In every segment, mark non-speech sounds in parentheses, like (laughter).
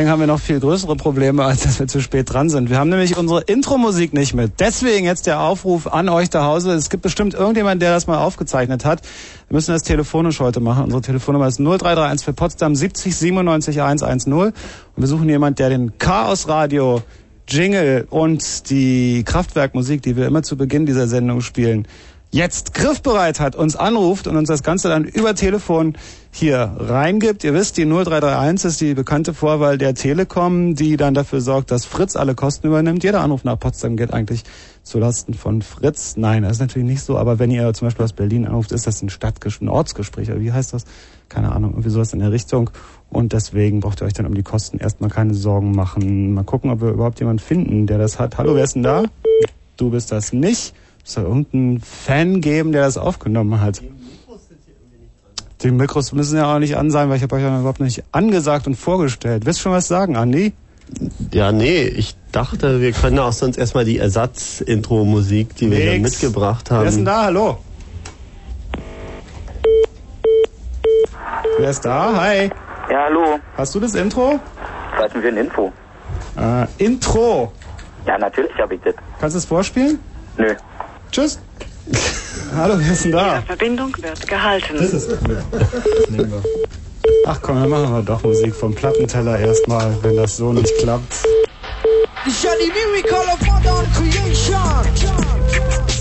Dingen haben wir noch viel größere Probleme, als dass wir zu spät dran sind. Wir haben nämlich unsere Intro-Musik nicht mit. Deswegen jetzt der Aufruf an euch zu Hause. Es gibt bestimmt irgendjemand, der das mal aufgezeichnet hat. Wir müssen das telefonisch heute machen. Unsere Telefonnummer ist 0331 für Potsdam 70 97 110. Und wir suchen jemand, der den Chaos Radio Jingle und die Kraftwerkmusik, die wir immer zu Beginn dieser Sendung spielen, jetzt griffbereit hat, uns anruft und uns das Ganze dann über Telefon hier reingibt. Ihr wisst, die 0331 ist die bekannte Vorwahl der Telekom, die dann dafür sorgt, dass Fritz alle Kosten übernimmt. Jeder Anruf nach Potsdam geht eigentlich zulasten von Fritz. Nein, das ist natürlich nicht so, aber wenn ihr zum Beispiel aus Berlin anruft, ist das ein Stadtgespräch, ein Ortsgespräch, wie heißt das? Keine Ahnung, irgendwie sowas in der Richtung. Und deswegen braucht ihr euch dann um die Kosten erstmal keine Sorgen machen. Mal gucken, ob wir überhaupt jemanden finden, der das hat. Hallo, wer ist denn da? Du bist das nicht. Muss da irgendeinen Fan geben, der das aufgenommen hat? Die Mikros müssen ja auch nicht an sein, weil ich habe euch ja überhaupt nicht angesagt und vorgestellt. Willst du schon was sagen, Andi? Ja, nee, ich dachte, wir können auch sonst erstmal die Ersatz-Intro-Musik, die wir hier mitgebracht haben. Wer ist denn da? Hallo? Wer ist da? Hi. Ja, hallo. Hast du das Intro? Was denn für ein Info? Äh, Intro. Ja, natürlich habe ich das. Kannst du es vorspielen? Nö. Tschüss. Hallo, wer ist denn da? Verbindung wird gehalten. Das ist gut. Nehmen wir. Ach komm, dann machen wir doch Musik vom Plattenteller erstmal, wenn das so nicht klappt. The Shady miracle of modern creation.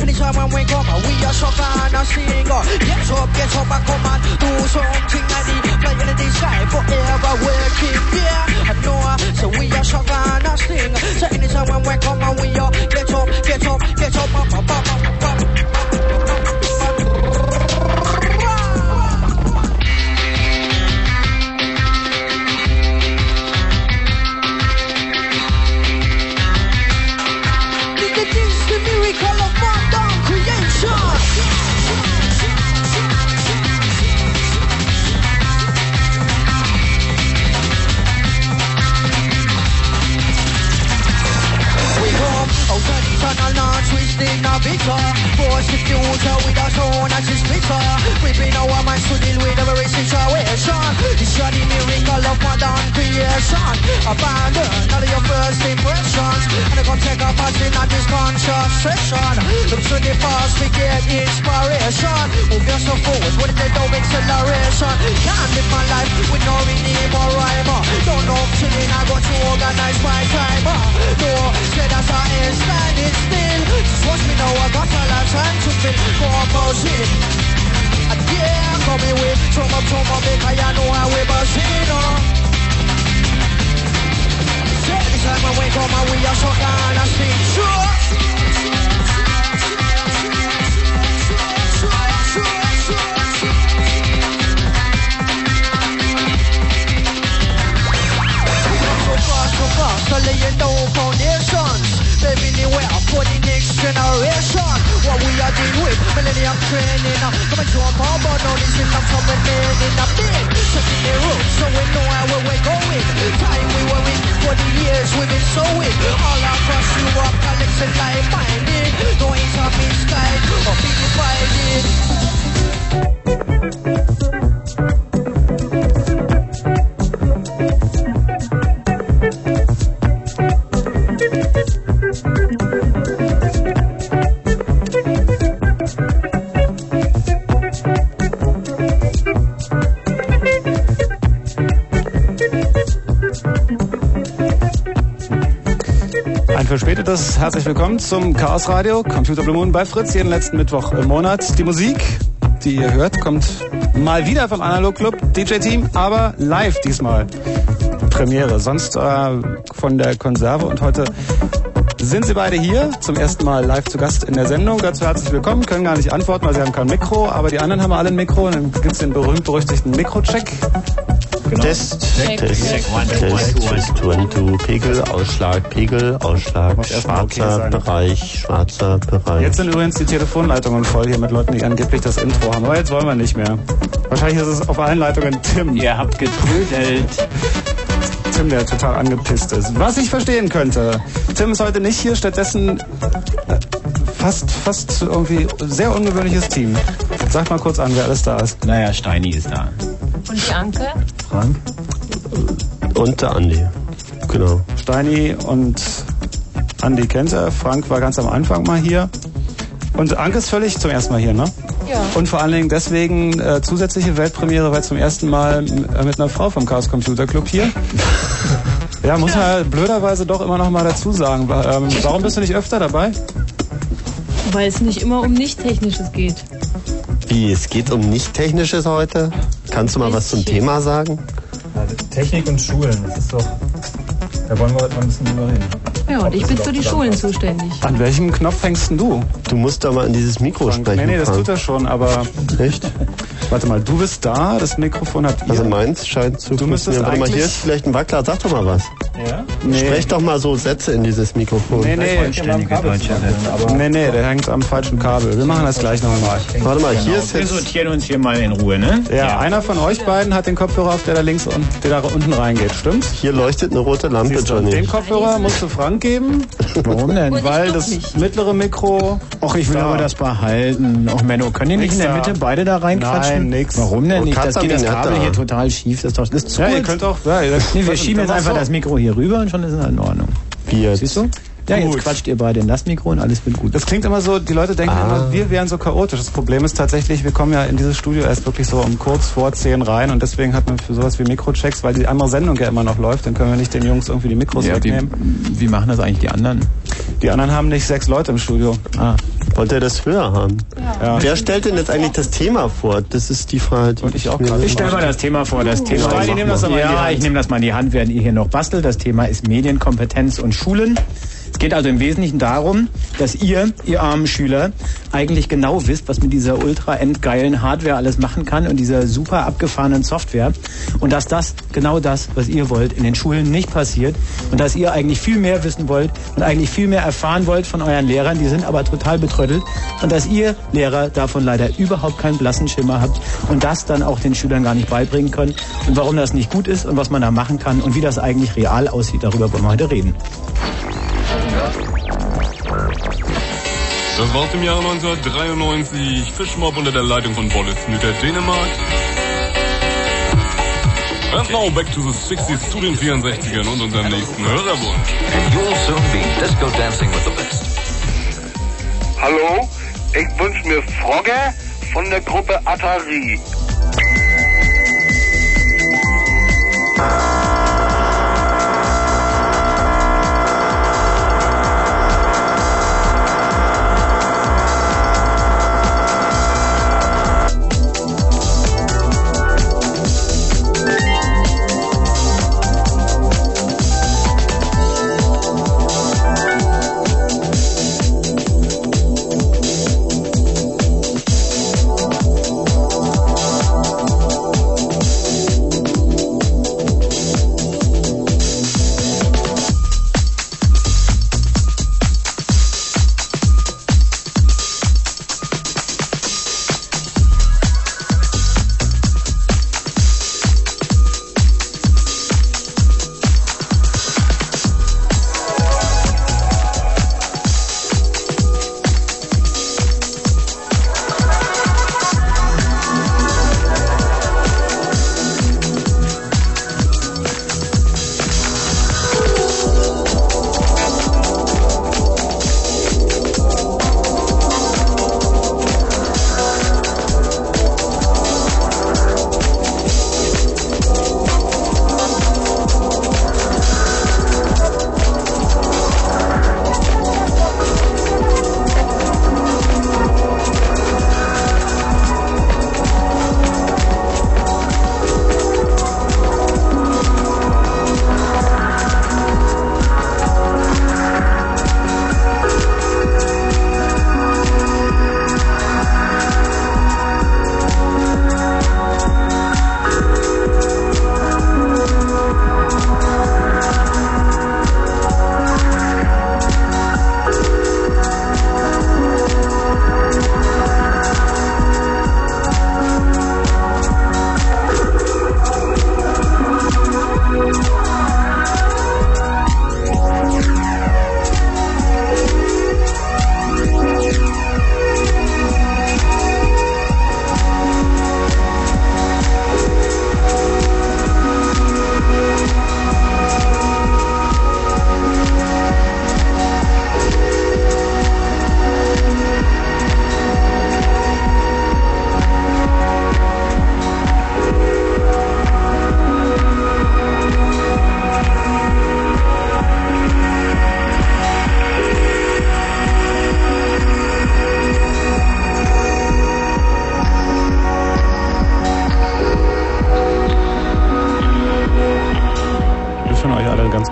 Anytime when we come, uh, we are shock on our sing. uh. Get up, get up and come and do something like the flying in the sky forever working. Yeah, I know, uh, so we are shock on our sting. So anytime when we come, uh, we are get up, get up, get up, up, up, up, up. Tunnel now, twisting our bitter. Force the future with our tone and it's bitter. Ripping our minds to deal with every situation. This is the miracle of modern creation. Abandon all of your first impressions. And can take a part in this conscious session. Look to the past, we get inspiration. Move yourself forward with the no acceleration. Can't live my life with no rhythm or rhyme. Don't know chilling, I got to organize my time. Uh, no, say that's how it's Still, just watch me now, I got a lot time to spend More buzzing Yeah, I'm coming with Drum up, drum up, make I know how we're buzzing on Take the time and wake up and we are so gonna speak Sure Across laying down foundations Paving the way for the next generation. What we are doing with millennium training. uh, Come and jump on board, now this is not made in a bin. Setting the route, so we know where we're going. Time we were in for the years we've been sowing. All across Europe, collecting like minded. No intermittent sky, or being divided. Verspätetes herzlich willkommen zum Chaos Radio Computer Blue Moon bei Fritz jeden letzten Mittwoch im Monat. Die Musik, die ihr hört, kommt mal wieder vom Analog Club DJ Team, aber live diesmal. Premiere, sonst äh, von der Konserve und heute sind sie beide hier, zum ersten Mal live zu Gast in der Sendung. Dazu herzlich willkommen, können gar nicht antworten, weil sie haben kein Mikro, aber die anderen haben alle ein Mikro und dann gibt's den berühmt-berüchtigten Mikrocheck. Genau. Test, Test, Test. Test, Pegel, Ausschlag, Pegel, Ausschlag, okay schwarzer sein. Bereich, schwarzer Bereich. Jetzt sind übrigens die Telefonleitungen voll hier mit Leuten, die angeblich das Intro haben. Aber jetzt wollen wir nicht mehr. Wahrscheinlich ist es auf allen Leitungen Tim. Ihr habt getrödelt. Tim, der total angepisst ist. Was ich verstehen könnte. Tim ist heute nicht hier, stattdessen äh, fast, fast irgendwie sehr ungewöhnliches Team. Sag mal kurz an, wer alles da ist. Naja, Steini ist da. Und die Anke? Frank? Und der Andi. Genau. Steini und Andi kennt er. Frank war ganz am Anfang mal hier. Und Anke ist völlig zum ersten Mal hier, ne? Ja. Und vor allen Dingen deswegen äh, zusätzliche Weltpremiere, weil zum ersten Mal äh, mit einer Frau vom Chaos Computer Club hier. (laughs) Ja, muss man blöderweise doch immer noch mal dazu sagen. Ähm, warum bist du nicht öfter dabei? Weil es nicht immer um Nicht-Technisches geht. Wie, es geht um Nicht-Technisches heute? Kannst du mal was zum. Thema sagen? Technik und Schulen, das ist doch. Da wollen wir heute mal ein bisschen drüber reden. Ja, und ich bin für die Schulen zuständig. An welchem Knopf hängst denn du? Du musst doch mal in dieses Mikro Frank? sprechen. Nee, nee, das tut er schon, aber Echt? warte mal, du bist da, das Mikrofon habt ihr. Also meins scheint zu Du müsstest funktionieren. Warte mal, hier ist vielleicht ein Wackler. Sag doch mal was. Ja? nee, Sprech doch mal so Sätze in dieses Mikrofon. nee, nee, Vollständige deutsche Sätze. Nee, nee, der hängt am falschen Kabel. Wir machen das gleich nochmal. Warte mal, hier ist Wir jetzt... sortieren uns hier mal in Ruhe, ne? Ja, einer von euch beiden hat den Kopfhörer auf, der da links und der da unten reingeht, stimmt's? Hier leuchtet eine rote Lampe, Siehst du, Den Johnny. Kopfhörer musst du Frank geben, Warum denn? Weil das nicht. mittlere Mikro. Och, ich will Da. aber das behalten. Och, Menno, können die nicht in der. Mitte beide da reinquatschen? Nein, nix. Warum denn Und nicht? Das geht das Kabel da. hier total schief. Das ist doch das ist zu Ja, ihr könnt auch. Ja, (laughs) Nee, wir schieben jetzt einfach das Mikro hier rüber und schon ist es in Ordnung. Wie jetzt? Siehst du? Ja, Gut. jetzt quatscht ihr beide in das Mikro und alles wird gut. Das klingt immer so, die Leute denken Ah. immer, wir wären so chaotisch. Das Problem ist tatsächlich, wir kommen ja in dieses Studio erst wirklich so um kurz vor zehn rein und deswegen hat man für sowas wie Mikrochecks, weil die andere Sendung ja immer noch läuft, dann können wir nicht den Jungs irgendwie die Mikros Ja, wie, wegnehmen. wie machen das eigentlich die anderen? Die anderen haben nicht sechs Leute im Studio. Ah, Wollt ihr das höher haben? Ja. Wer stellt denn jetzt eigentlich das Thema vor? Das ist die Frage, die Und ich auch mir- gerade. ich stelle mal das Thema vor. Das Thema Steini, nimm das mal Ja, ich nehme das mal in die Hand, während ihr hier noch bastelt. Das Thema ist Medienkompetenz und Schulen. Es geht also im Wesentlichen darum, dass ihr, ihr armen Schüler, eigentlich genau wisst, was mit dieser ultra endgeilen Hardware alles machen kann und dieser super abgefahrenen Software. Und dass das, genau das, was ihr wollt, in den Schulen nicht passiert. Und dass ihr eigentlich viel mehr wissen wollt und eigentlich viel mehr erfahren wollt von euren Lehrern. Die sind aber total betröttelt. Und dass ihr Lehrer davon leider überhaupt keinen blassen Schimmer habt und das dann auch den Schülern gar nicht beibringen könnt. Und warum das nicht gut ist und was man da machen kann und wie das eigentlich real aussieht, darüber wollen wir heute reden. Das war's im Jahre 1993. Fischmob unter der Leitung von Boris Nütter Dänemark. And now back to the 60s, zu den 64ern und unserem nächsten Hörerwunsch. and you'll soon be disco dancing with the best. Hallo, ich wünsche mir Frogge von der Gruppe Atari.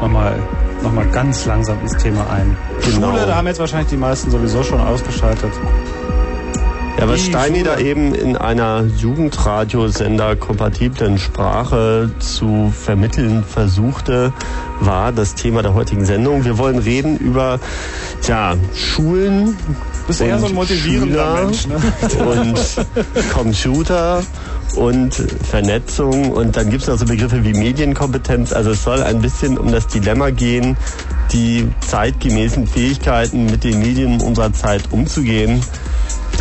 Wir mal nochmal ganz langsam ins Thema ein. Genau. Schule, da haben jetzt wahrscheinlich die meisten sowieso schon ausgeschaltet. Ja, was Steini Schule. da eben in einer Jugendradiosender kompatiblen Sprache zu vermitteln versuchte, war das Thema der heutigen Sendung. Wir wollen reden über tja, Schulen. Bist eher so ein motivierender Schüler Mensch, ne? Und (laughs) Computer und Vernetzung und dann gibt es noch so Begriffe wie Medienkompetenz. Also es soll ein bisschen um das Dilemma gehen, die zeitgemäßen Fähigkeiten mit den Medien unserer Zeit umzugehen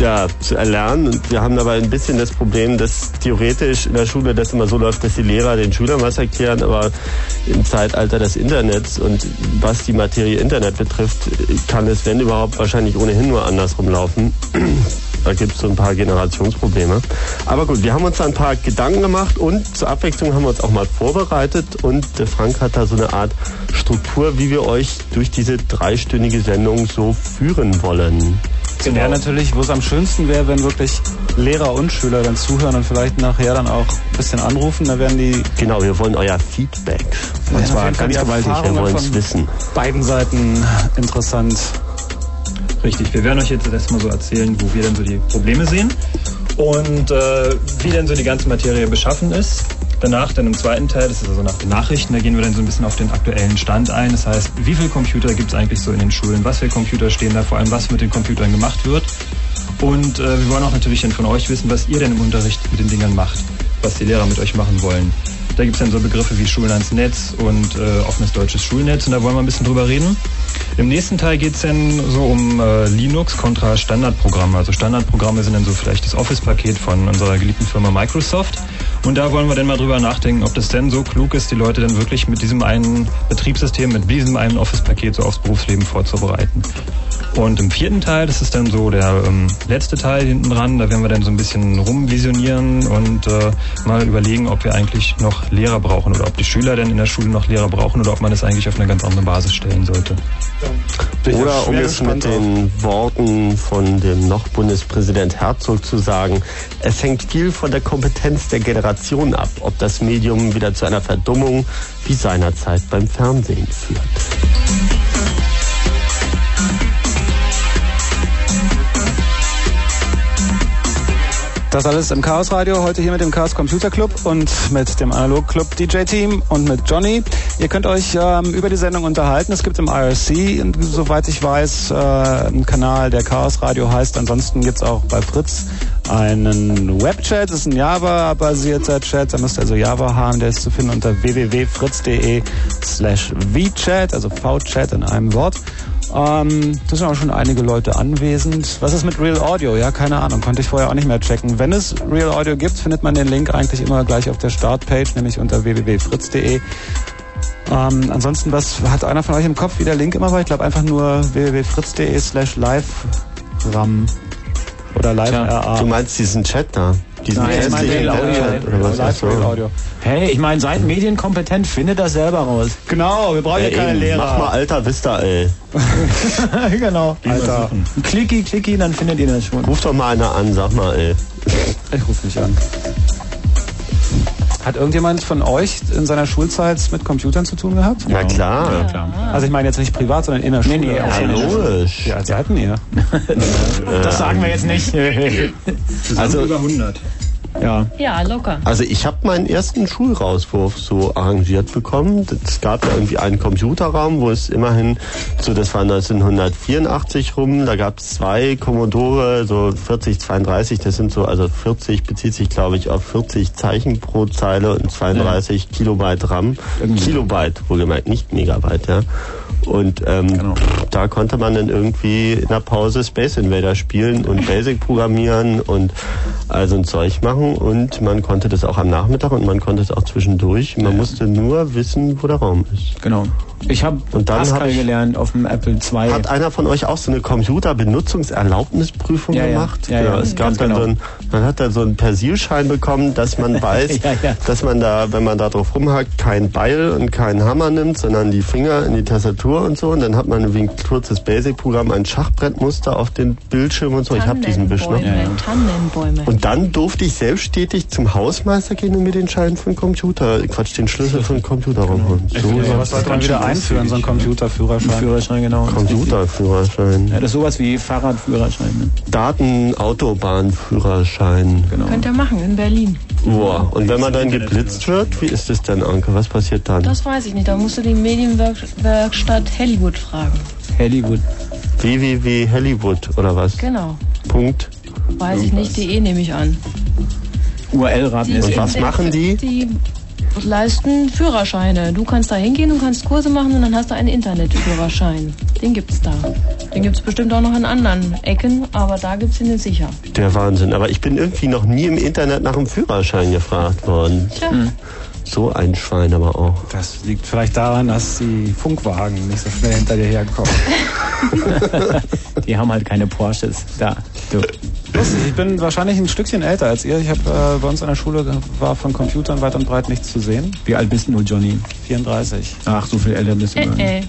ja, zu erlernen. Und wir haben dabei ein bisschen das Problem, dass theoretisch in der Schule das immer so läuft, dass die Lehrer den Schülern was erklären, aber im Zeitalter des Internets und was die Materie Internet betrifft, kann es, wenn überhaupt, wahrscheinlich ohnehin nur andersrum laufen. Da gibt es so ein paar Generationsprobleme. Aber gut, wir haben uns da ein paar Gedanken gemacht und zur Abwechslung haben wir uns auch mal vorbereitet und der Frank hat da so eine Art Struktur, wie wir euch durch diese dreistündige Sendung so führen wollen. Genau. Ja, natürlich, wo es am schönsten wäre, wenn wirklich Lehrer und Schüler dann zuhören und vielleicht nachher dann auch ein bisschen anrufen. Da werden die. Genau, wir wollen euer Feedback. Ja, Und zwar jeden Fall ganz gewaltig, wir wollen es von wissen. Beiden Seiten interessant. Richtig, wir werden euch jetzt erstmal so erzählen, wo wir denn so die Probleme sehen und äh, wie denn so die ganze Materie beschaffen ist. Danach dann im zweiten Teil, das ist also nach den Nachrichten, da gehen wir dann so ein bisschen auf den aktuellen Stand ein. Das heißt, wie viele Computer gibt es eigentlich so in den Schulen? Was für Computer stehen da? Vor allem, was mit den Computern gemacht wird? Und äh, wir wollen auch natürlich dann von euch wissen, was ihr denn im Unterricht mit den Dingern macht, was die Lehrer mit euch machen wollen. Da gibt es dann so Begriffe wie Schulen ans Netz und äh, offenes deutsches Schulnetz und da wollen wir ein bisschen drüber reden. Im nächsten Teil geht es dann so um äh, Linux kontra Standardprogramme. Also Standardprogramme sind dann so vielleicht das Office-Paket von unserer geliebten Firma Microsoft. Und da wollen wir dann mal drüber nachdenken, ob das denn so klug ist, die Leute dann wirklich mit diesem einen Betriebssystem, mit diesem einen Office-Paket so aufs Berufsleben vorzubereiten. Und im vierten Teil, das ist dann so der ähm, letzte Teil hinten dran, da werden wir dann so ein bisschen rumvisionieren und äh, mal überlegen, ob wir eigentlich noch Lehrer brauchen oder ob die Schüler denn in der Schule noch Lehrer brauchen oder ob man das eigentlich auf eine ganz andere Basis stellen sollte. Oder um es mit den Worten von dem noch Bundespräsident Herzog zu sagen, es hängt viel von der Kompetenz der Generation ab, ob das Medium wieder zu einer Verdummung wie seinerzeit beim Fernsehen führt. Das alles im Chaos Radio, heute hier mit dem Chaos Computer Club und mit dem Analog Club DJ Team und mit Johnny. Ihr könnt euch ähm, über die Sendung unterhalten. Es gibt im IRC, soweit ich weiß, äh, einen Kanal, der Chaos Radio heißt. Ansonsten gibt's auch bei Fritz einen Webchat. Das ist ein Java-basierter Chat. Da müsst ihr also Java haben. Der ist zu finden unter www.fritz.de slash vchat, also V-Chat in einem Wort. Ähm, da sind auch schon einige Leute anwesend. Was ist mit Real Audio? Ja, keine Ahnung, konnte ich vorher auch nicht mehr checken. Wenn es Real Audio gibt, findet man den Link eigentlich immer gleich auf der Startpage, nämlich unter www.fritz.de. Ähm, ansonsten, was hat einer von euch im Kopf, wie der Link immer war? Ich glaube einfach nur www.fritz.de slash live-ram oder live-ra. Du meinst diesen Chat da? Diesen Nein, ich meine Real Audio. Oder was? Live Audio. Hey, ich meine, seid medienkompetent, findet das selber raus. Genau, wir brauchen Ja, keine eben. Lehrer. Mach mal Alter Vista, ey. (laughs) genau. Alter, Klicki, klicki, dann findet ihr das schon. Ruf doch mal einer an, sag mal, ey. ich rufe nicht an. Hat irgendjemand von euch in seiner Schulzeit mit Computern zu tun gehabt? Na klar. Also ich meine jetzt nicht privat, sondern in der Schule. nee, auf Ja, jeden Fall. logisch. Ja, also hatten ihr. (laughs) Das sagen wir jetzt nicht. Also, über 100. ja. Ja, locker. Also ich habe meinen ersten Schulrauswurf so arrangiert bekommen. Es gab ja irgendwie einen Computerraum, wo es immerhin, so das war 1984 rum, da gab es zwei Commodore, so 4032, das sind so, also 40 bezieht sich glaube ich auf 40 Zeichen pro Zeile und 32 Kilobyte RAM. Kilobyte, wohlgemerkt, nicht Megabyte, ja. Und ähm, da konnte man dann irgendwie in der Pause Space Invader spielen und Basic programmieren und also ein Zeug machen und man konnte das auch am Nachmittag und man konnte es auch zwischendurch. Man musste nur wissen, wo der Raum ist. Genau. Ich habe Und dann Pascal hab ich- gelernt auf dem Apple II. Hat einer von euch auch so eine Computerbenutzungserlaubnisprüfung Ja, ja. gemacht? Ja, ja. es gab dann genau. so ein, man hat da so einen Persilschein bekommen, dass man (laughs) weiß, Ja, ja. dass man da, wenn man da drauf rumhackt, kein Beil und keinen Hammer nimmt, sondern die Finger in die Tastatur und so. Und dann hat man wie ein kurzes Basic-Programm ein Schachbrettmuster auf den Bildschirm und so. Ich habe diesen Wisch noch. Tannenbäume. Und dann durfte ich selbstständig zum Hausmeister gehen und mir den Schein von Computer, Quatsch, den Schlüssel von Computer rausholen. So, was sollte man wieder einführen, so ein Computerführerschein? Führerschein, genau. Computerführerschein. Ja, das ist sowas wie Fahrradführerschein. Ne? Datenautobahnführerschein. Genau. Könnt ihr machen in Berlin. Boah. Und wenn man dann geblitzt wird, wie ist das denn, Anke? Was passiert dann? Das weiß ich nicht. Da musst du die Medienwerkstatt Hollywood fragen. Hollywood. www Hollywood oder was? Genau. Punkt. Weiß ich nicht. DE nehme ich an. URL-Raten ist. Und was machen die? Die leisten Führerscheine. Du kannst da hingehen und kannst Kurse machen und dann hast du einen Internetführerschein. Den gibt's da. Den gibt's bestimmt auch noch in anderen Ecken, aber da gibt's ihn sicher. Der Wahnsinn. Aber ich bin irgendwie noch nie im Internet nach dem Führerschein gefragt worden. Tja. So ein Schwein aber auch. Das liegt vielleicht daran, dass die Funkwagen nicht so schnell hinter dir herkommen. (laughs) Die haben halt keine Porsches. Da. Du. Lustig, ich bin wahrscheinlich ein Stückchen älter als ihr. Ich habe äh, bei uns an der Schule war von Computern weit und breit nichts zu sehen. Wie alt bist du, Johnny? 34. Ach, so viel älter bist du. Äh, äh.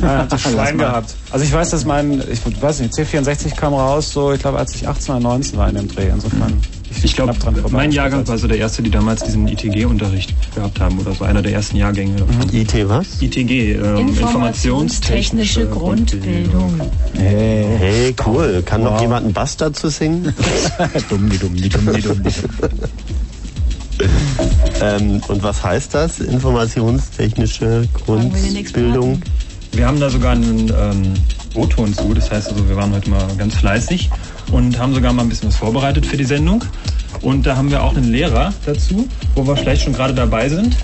Ja, hat das Schwein gehabt. Also ich weiß, dass mein, ich weiß nicht, C64 kam raus, so ich glaube, als ich 18 oder 19 war in dem Dreh. Insofern, ich, Ich glaube, mein Jahrgang war so der erste, die damals diesen ITG-Unterricht gehabt haben oder so einer der ersten Jahrgänge. davon. IT was? ITG, ähm, Informationstechnische Grundbildung. Hey. Hey, cool. Kann noch Wow. jemand einen Bass dazu singen? (laughs) dumm, die dumm, die dumm, die dumm. (laughs) ähm, und was heißt das? Informationstechnische Grundbildung? Wir haben da sogar einen ähm, O-Ton zu, das heißt also, wir waren heute mal ganz fleißig und haben sogar mal ein bisschen was vorbereitet für die Sendung. Und da haben wir auch einen Lehrer dazu, wo wir vielleicht schon gerade dabei sind.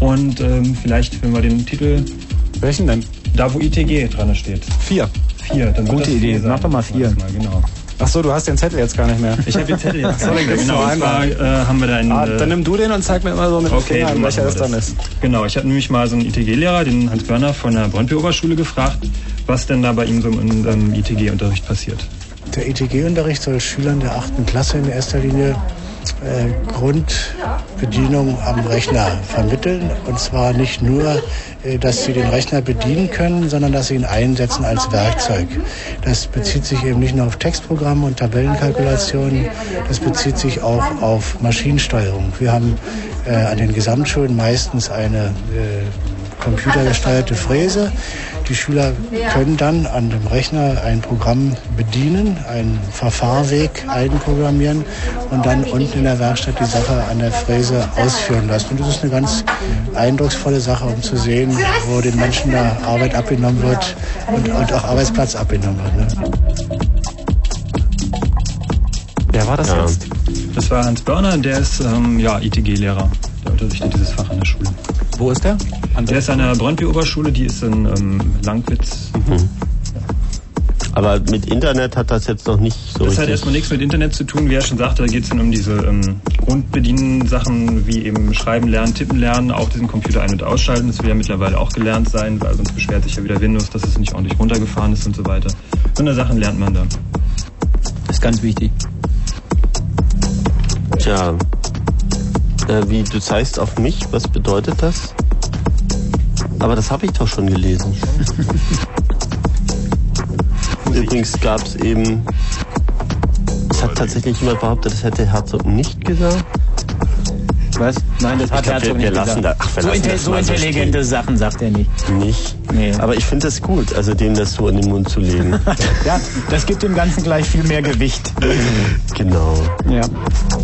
Und ähm, vielleicht, wenn wir den Titel, Welchen denn? da wo ITG dran steht, Vier. vier, dann Gute Idee. sein. Mach doch mal vier. Mal, genau. Ach so, du hast den Zettel jetzt gar nicht mehr. Ich habe den Zettel jetzt. So, dann gibt's genau, und zwar äh, haben wir da einen... Ah, äh, dann nimm du den und zeig mir immer so mit Okay, Finger, so welcher das dann ist. Genau, ich habe nämlich mal so einen ITG-Lehrer, den Hans Börner von der Brøndby-Oberschule gefragt, was denn da bei ihm so im ITG-Unterricht passiert. Der ITG-Unterricht soll Schülern der 8. Klasse in erster Linie äh, Grundbedienung am Rechner vermitteln. Und zwar nicht nur, äh, dass sie den Rechner bedienen können, sondern dass sie ihn einsetzen als Werkzeug. Das bezieht sich eben nicht nur auf Textprogramme und Tabellenkalkulationen, das bezieht sich auch auf Maschinensteuerung. Wir haben äh, an den Gesamtschulen meistens eine äh, computergesteuerte Fräse. Die Schüler können dann an dem Rechner ein Programm bedienen, einen Verfahrweg einprogrammieren und dann unten in der Werkstatt die Sache an der Fräse ausführen lassen. Und das ist eine ganz eindrucksvolle Sache, um zu sehen, wo den Menschen da Arbeit abgenommen wird und, und auch Arbeitsplatz abgenommen wird. Ne? Wer war das Ja. jetzt? Das war Hans Börner, der ist ähm, ja ITG-Lehrer. Der unterrichtet dieses Fach an der Schule. Wo ist der? An Der ist an der Brøndby-Oberschule, die ist in ähm, Langwitz. Aber mit Internet hat das jetzt noch nicht so Das hat erstmal nichts mit Internet zu tun, wie er schon sagte, da geht es dann um diese ähm, Grundbedienen-Sachen wie eben Schreiben lernen, Tippen lernen, auch diesen Computer ein- und ausschalten. Das will ja mittlerweile auch gelernt sein, weil sonst beschwert sich ja wieder Windows, dass es nicht ordentlich runtergefahren ist und so weiter. So eine Sachen lernt man da. Das ist ganz wichtig. Tja. Äh, wie, du zeigst auf mich, was bedeutet das? Aber das habe ich doch schon gelesen. (laughs) Übrigens gab es eben. Es hat tatsächlich jemand behauptet, das hätte Herzog nicht gesagt. Was? Nein, das hat Herzog nicht wir lassen gesagt. da- ach, wir so, inte so so intelligente stehen. Sachen sagt er nicht. Nicht. Nee. Aber ich finde es gut, also dem das so in den Mund zu legen. (laughs) Ja, das gibt dem Ganzen gleich viel mehr Gewicht. genau. Ja.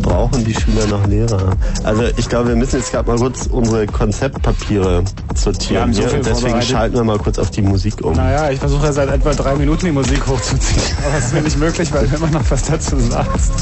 Brauchen die Schüler noch Lehrer? Also ich glaube, wir müssen jetzt gerade mal kurz unsere Konzeptpapiere sortieren. so viel und deswegen schalten wir mal kurz auf die Musik um. Naja, ich versuche ja seit etwa drei Minuten die Musik hochzuziehen. (laughs) Aber es ist mir nicht möglich, weil du immer noch was dazu sagst.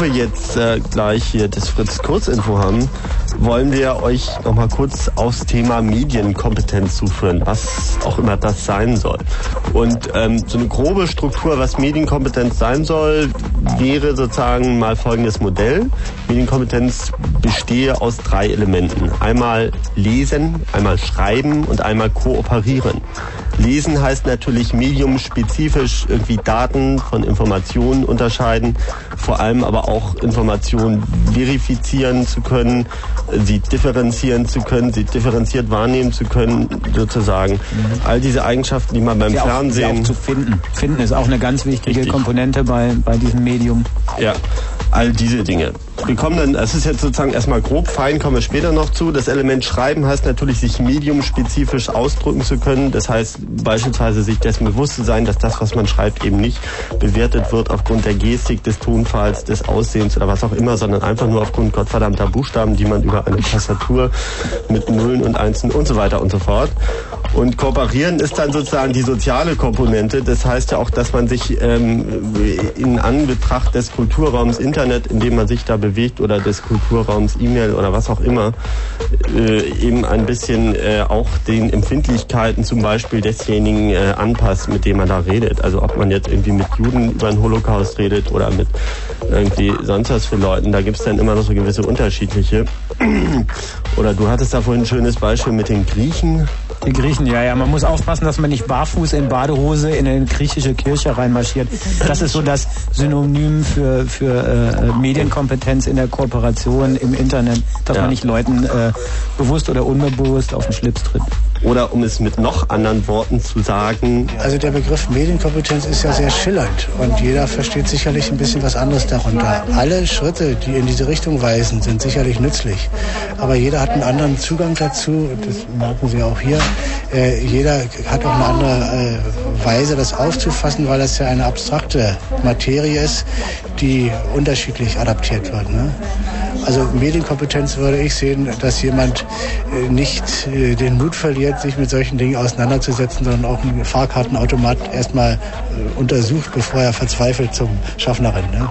Wir jetzt äh, gleich hier das Fritz Kurzinfo haben, wollen wir euch noch mal kurz aufs Thema Medienkompetenz zuführen, was auch immer das sein soll. Und ähm, so eine grobe Struktur, was Medienkompetenz sein soll, wäre sozusagen mal folgendes Modell. Medienkompetenz bestehe aus drei Elementen. Einmal lesen, einmal schreiben und einmal kooperieren. Lesen heißt natürlich mediumspezifisch irgendwie Daten von Informationen unterscheiden, vor allem aber auch Informationen verifizieren zu können, sie differenzieren zu können, sie differenziert wahrnehmen zu können, sozusagen. All diese Eigenschaften, die man beim Sie auch, sie Fernsehen auch zu finden. Finden ist auch eine ganz wichtige Richtig. Komponente bei, bei diesem Medium. Ja, all diese Dinge. Wir kommen dann, das ist jetzt sozusagen erstmal grob, fein kommen wir später noch zu. Das Element Schreiben heißt natürlich, sich mediumspezifisch ausdrücken zu können. Das heißt beispielsweise sich dessen bewusst zu sein, dass das, was man schreibt, eben nicht bewertet wird aufgrund der Gestik, des Tonfalls, des Aussehens oder was auch immer, sondern einfach nur aufgrund gottverdammter Buchstaben, die man über eine Tastatur mit Nullen und Einsen und so weiter und so fort. Und kooperieren ist dann sozusagen die soziale Komponente. Das heißt ja auch, dass man sich ähm, in Anbetracht des Kulturraums Internet, in dem man sich da bewegt, oder des Kulturraums E-Mail oder was auch immer, äh, eben ein bisschen äh, auch den Empfindlichkeiten zum Beispiel desjenigen äh, anpasst, mit dem man da redet. Also ob man jetzt irgendwie mit Juden über den Holocaust redet oder mit irgendwie sonst was für Leuten, da gibt's dann immer noch so gewisse unterschiedliche. Oder du hattest da vorhin ein schönes Beispiel mit den Griechen. Die Griechen, ja, ja. Man muss aufpassen, dass man nicht barfuß in Badehose in eine griechische Kirche reinmarschiert. Das ist so das Synonym für, für äh, Medienkompetenz in der Kooperation im Internet, dass Ja. man nicht Leuten äh, bewusst oder unbewusst auf den Schlips tritt. Oder um es mit noch anderen Worten zu sagen, Also der Begriff Medienkompetenz ist ja sehr schillernd und jeder versteht sicherlich ein bisschen was anderes darunter. Alle Schritte, die in diese Richtung weisen, sind sicherlich nützlich. Aber jeder hat einen anderen Zugang dazu, das merken Sie auch hier. Äh, jeder hat auch eine andere äh, Weise, das aufzufassen, weil das ja eine abstrakte Materie ist, die unterschiedlich adaptiert wird. Ne? Also Medienkompetenz würde ich sehen, dass jemand äh, nicht äh, den Mut verliert, sich mit solchen Dingen auseinanderzusetzen, sondern auch einen Fahrkartenautomat erstmal äh, untersucht, bevor er verzweifelt zum Schaffner rennt. Ne?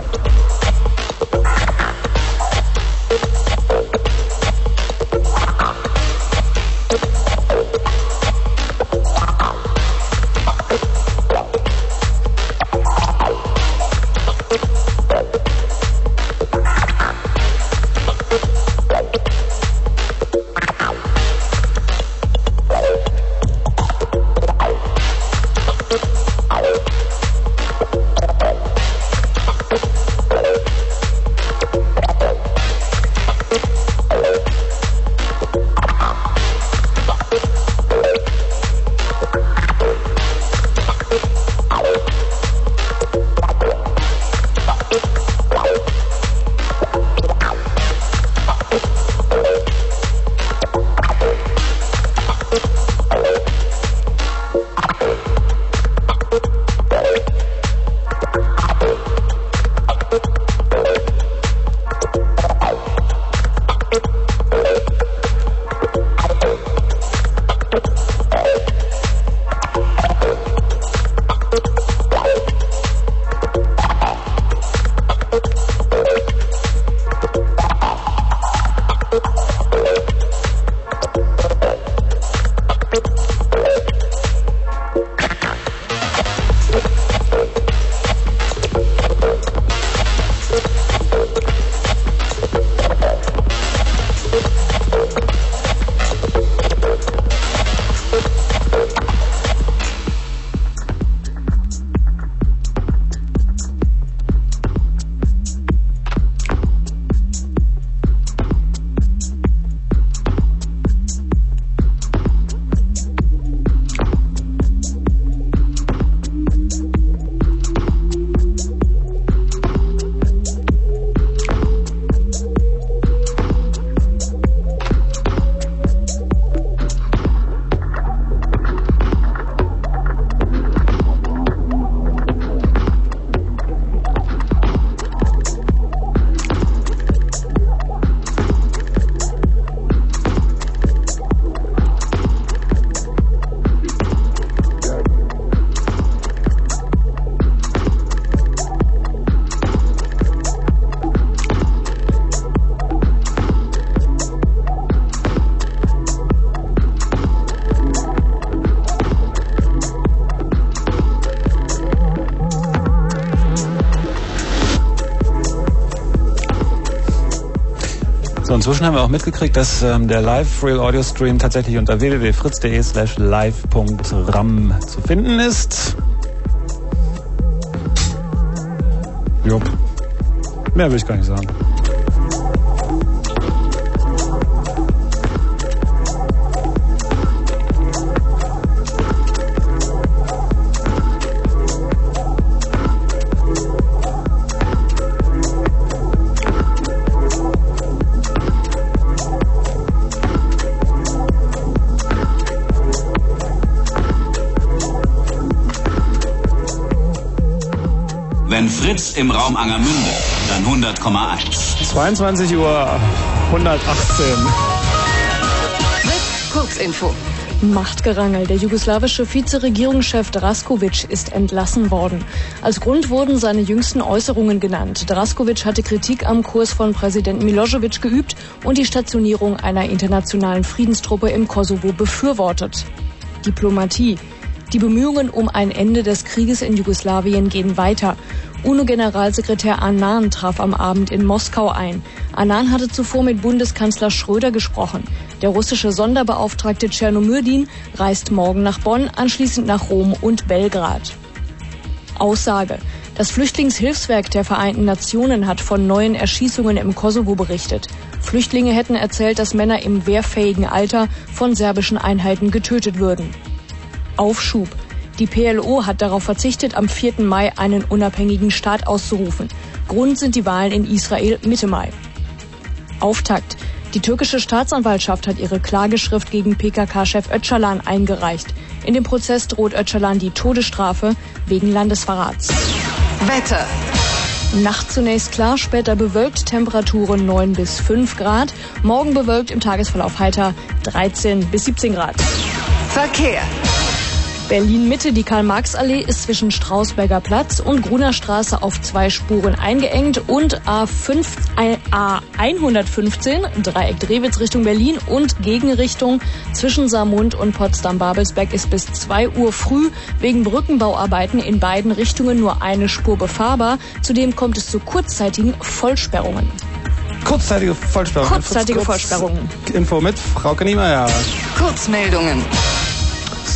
Inzwischen haben wir auch mitgekriegt, dass ähm, der Live Real Audio Stream tatsächlich unter www.fritz.de slash live.ram zu finden ist. Jupp. Mehr will ich gar nicht sagen. Fritz im Raum Angermünde, dann 100,1. 22 Uhr 118. Fritz, Kurzinfo. Machtgerangel. Der jugoslawische Vizeregierungschef Draskovic ist entlassen worden. Als Grund wurden seine jüngsten Äußerungen genannt. Draskovic hatte Kritik am Kurs von Präsident Milosevic geübt und die Stationierung einer internationalen Friedenstruppe im Kosovo befürwortet. Diplomatie. Die Bemühungen um ein Ende des Krieges in Jugoslawien gehen weiter. UNO-Generalsekretär Annan traf am Abend in Moskau ein. Annan hatte zuvor mit Bundeskanzler Schröder gesprochen. Der russische Sonderbeauftragte Tschernomyrdin reist morgen nach Bonn, anschließend nach Rom und Belgrad. Aussage. Das Flüchtlingshilfswerk der Vereinten Nationen hat von neuen Erschießungen im Kosovo berichtet. Flüchtlinge hätten erzählt, dass Männer im wehrfähigen Alter von serbischen Einheiten getötet würden. Aufschub. Die PLO hat darauf verzichtet, am 4. Mai einen unabhängigen Staat auszurufen. Grund sind die Wahlen in Israel Mitte Mai. Auftakt. Die türkische Staatsanwaltschaft hat ihre Klageschrift gegen PKK-Chef Öcalan eingereicht. In dem Prozess droht Öcalan die Todesstrafe wegen Landesverrats. Wetter. Nacht zunächst klar, später bewölkt, Temperaturen 9 bis 5 Grad. Morgen bewölkt, im Tagesverlauf heiter 13 bis 17 Grad. Verkehr. Berlin-Mitte, die Karl-Marx-Allee ist zwischen Strausberger Platz und Gruner Straße auf zwei Spuren eingeengt und A5, A115, Dreieck Drewitz Richtung Berlin und Gegenrichtung zwischen Saarmund und Potsdam-Babelsberg ist bis 2 Uhr früh wegen Brückenbauarbeiten in beiden Richtungen nur eine Spur befahrbar. Zudem kommt es zu kurzzeitigen Vollsperrungen. Kurzzeitige Vollsperrungen. Kurzzeitige Vollsperrungen. Info mit Frau Niemeyer. Kurzmeldungen.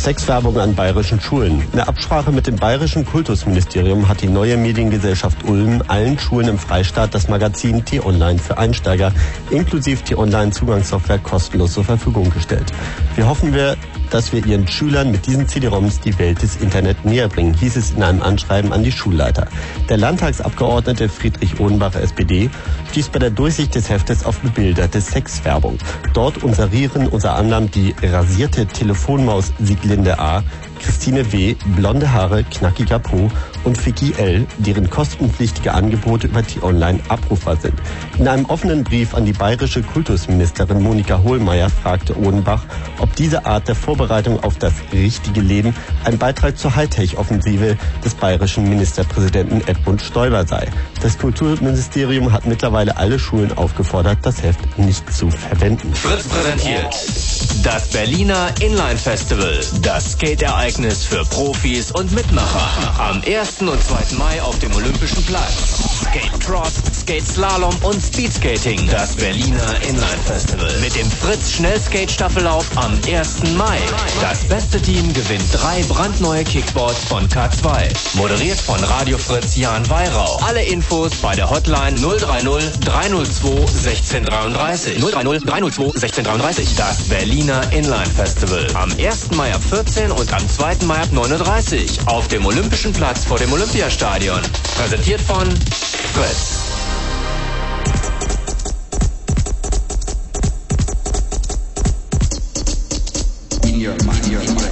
Sexwerbung an bayerischen Schulen. In der Absprache mit dem bayerischen Kultusministerium hat die neue Mediengesellschaft Ulm allen Schulen im Freistaat das Magazin T-Online für Einsteiger inklusive T-Online-Zugangssoftware kostenlos zur Verfügung gestellt. Wir hoffen wir, dass wir ihren Schülern mit diesen CD-ROMs die Welt des Internet näher bringen, hieß es in einem Anschreiben an die Schulleiter. Der Landtagsabgeordnete Friedrich Ohnbach, SPD, stieß bei der Durchsicht des Heftes auf bebilderte Sexwerbung. Dort unserieren unter anderem die rasierte Telefonmaus Sieglinde A, Christine W., blonde Haare, knackiger Po und Vicky L., deren kostenpflichtige Angebote über T-Online abrufbar sind. In einem offenen Brief an die bayerische Kultusministerin Monika Hohlmeier fragte Odenbach, ob diese Art der Vorbereitung auf das richtige Leben ein Beitrag zur Hightech-Offensive des bayerischen Ministerpräsidenten Edmund Stoiber sei. Das Kulturministerium hat mittlerweile alle Schulen aufgefordert, das Heft nicht zu verwenden. Fritz präsentiert das Berliner Inline Festival. Das Skate-Ereignis für Profis und Mitmacher. Am 1. und 2. Mai auf dem Olympischen Platz. Skate Trot, Skate Slalom und Speedskating. Das Berliner Inline Festival. Mit dem Fritz Schnellskate Staffellauf am 1. Mai. Das beste Team gewinnt drei brandneue Kickboards von K2. Moderiert von Radio Fritz Jan Weihrauch. Alle Infos bei der Hotline 030 302 1633. 030 302 1633. Das Berliner Inline Festival. Am 1. Mai ab 14 und am 2. Mai ab 39. Auf dem Olympischen Platz vor dem Olympiastadion. Präsentiert von Fritz. in your mind, your mind,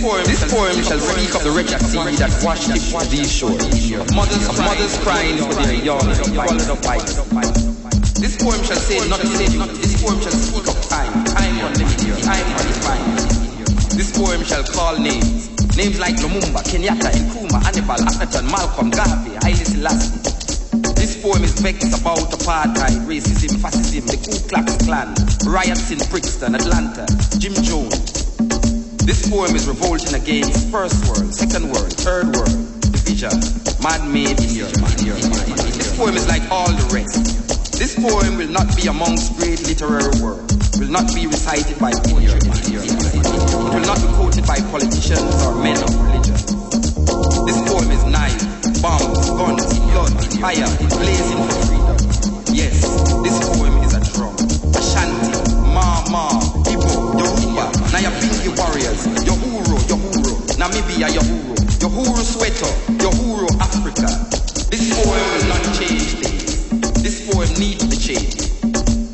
poem, this poem shall speak of the wretched sea that washed these shores. Mothers, of mothers crying for their young, swallowed up by This poem shall say not living. This poem shall speak of time, time unlimited, time undefined. This poem shall call names. Names like Lumumba, Kenyatta, Nkrumah, Hannibal, Akhenaton, Malcolm, Garvey, Haile Selassie. This poem is vexed about apartheid, racism, fascism, the Ku Klux Klan, riots in Brixton, Atlanta, Jim Jones. This poem is revolting against first world, second world, third world, division, man-made in your mind. This poem is like all the rest. This poem will not be amongst great literary work, will not be recited by poetry. It will not be quoted by politicians or men of religion. This poem is knife, bombs, guns, blood, fire, blazing for freedom. Yes, this poem Yohuro, Yohuro, Namibia, Yohuro, Yohuro Sweater, Yohuro Africa. This poem will not change things. This poem needs to change.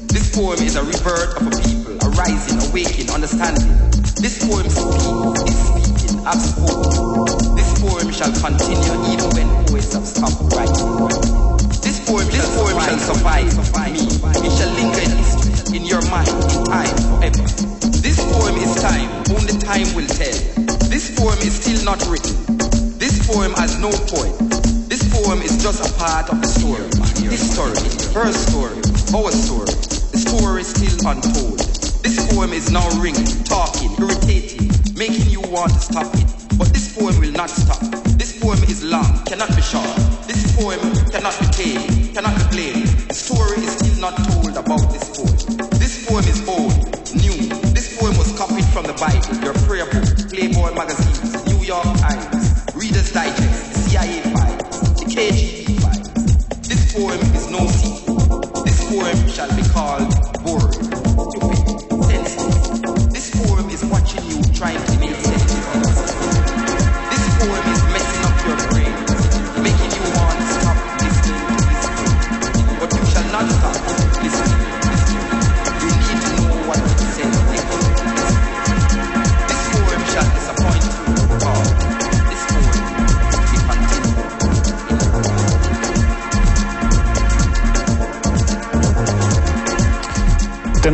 This poem is a rebirth of a people, a rising, awakening, understanding. This poem speaks, is speaking, I've spoken. This poem shall continue even when poets have stopped writing. This poem, this poem shall survive me. It shall linger in history, in your mind, in time, forever. This poem is time, only time will tell. This poem is still not written. This poem has no point. This poem is just a part of the story. His story, her story, our story. The story is still untold. This poem is now ringing, talking, irritating, making you want to stop it. But this poem will not stop. This poem is long, cannot be short. This poem cannot be tamed, cannot be played. The story is still not told about this poem.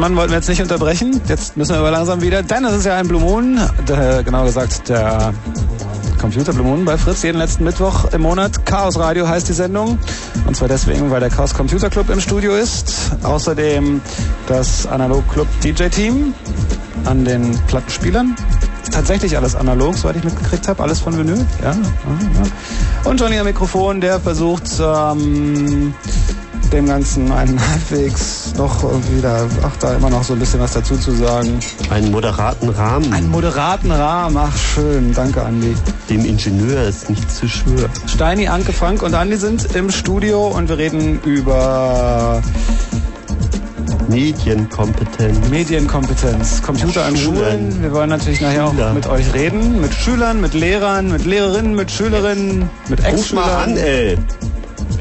Mann wollten wir jetzt nicht unterbrechen. Jetzt müssen wir aber langsam wieder, denn es ist ja ein Blue Moon, genau gesagt der Computer Blue Moon bei Fritz jeden letzten Mittwoch im Monat. Chaos Radio heißt die Sendung. Und zwar deswegen, weil der Chaos Computer Club im Studio ist. Außerdem das Analog Club DJ Team an den Plattenspielern. Tatsächlich alles analog, soweit ich mitgekriegt habe. Alles von Vinyl. Ja. Und Johnny am Mikrofon, der versucht, ähm, dem Ganzen einen (laughs) halbwegs noch wieder, ach, da immer noch so ein bisschen was dazu zu sagen. Einen moderaten Rahmen. Einen moderaten Rahmen, ach schön, danke Andi. Dem Ingenieur ist nicht zu schwör. Steini, Anke, Frank und Andi sind im Studio und wir reden über Medienkompetenz. Medienkompetenz, Computer an Schulen. Wir wollen natürlich nachher auch Schüler. mit euch reden, mit Schülern, mit Lehrern, mit Lehrerinnen, mit Schülerinnen, mit Ruf Ex-Schülern. mal an, ey.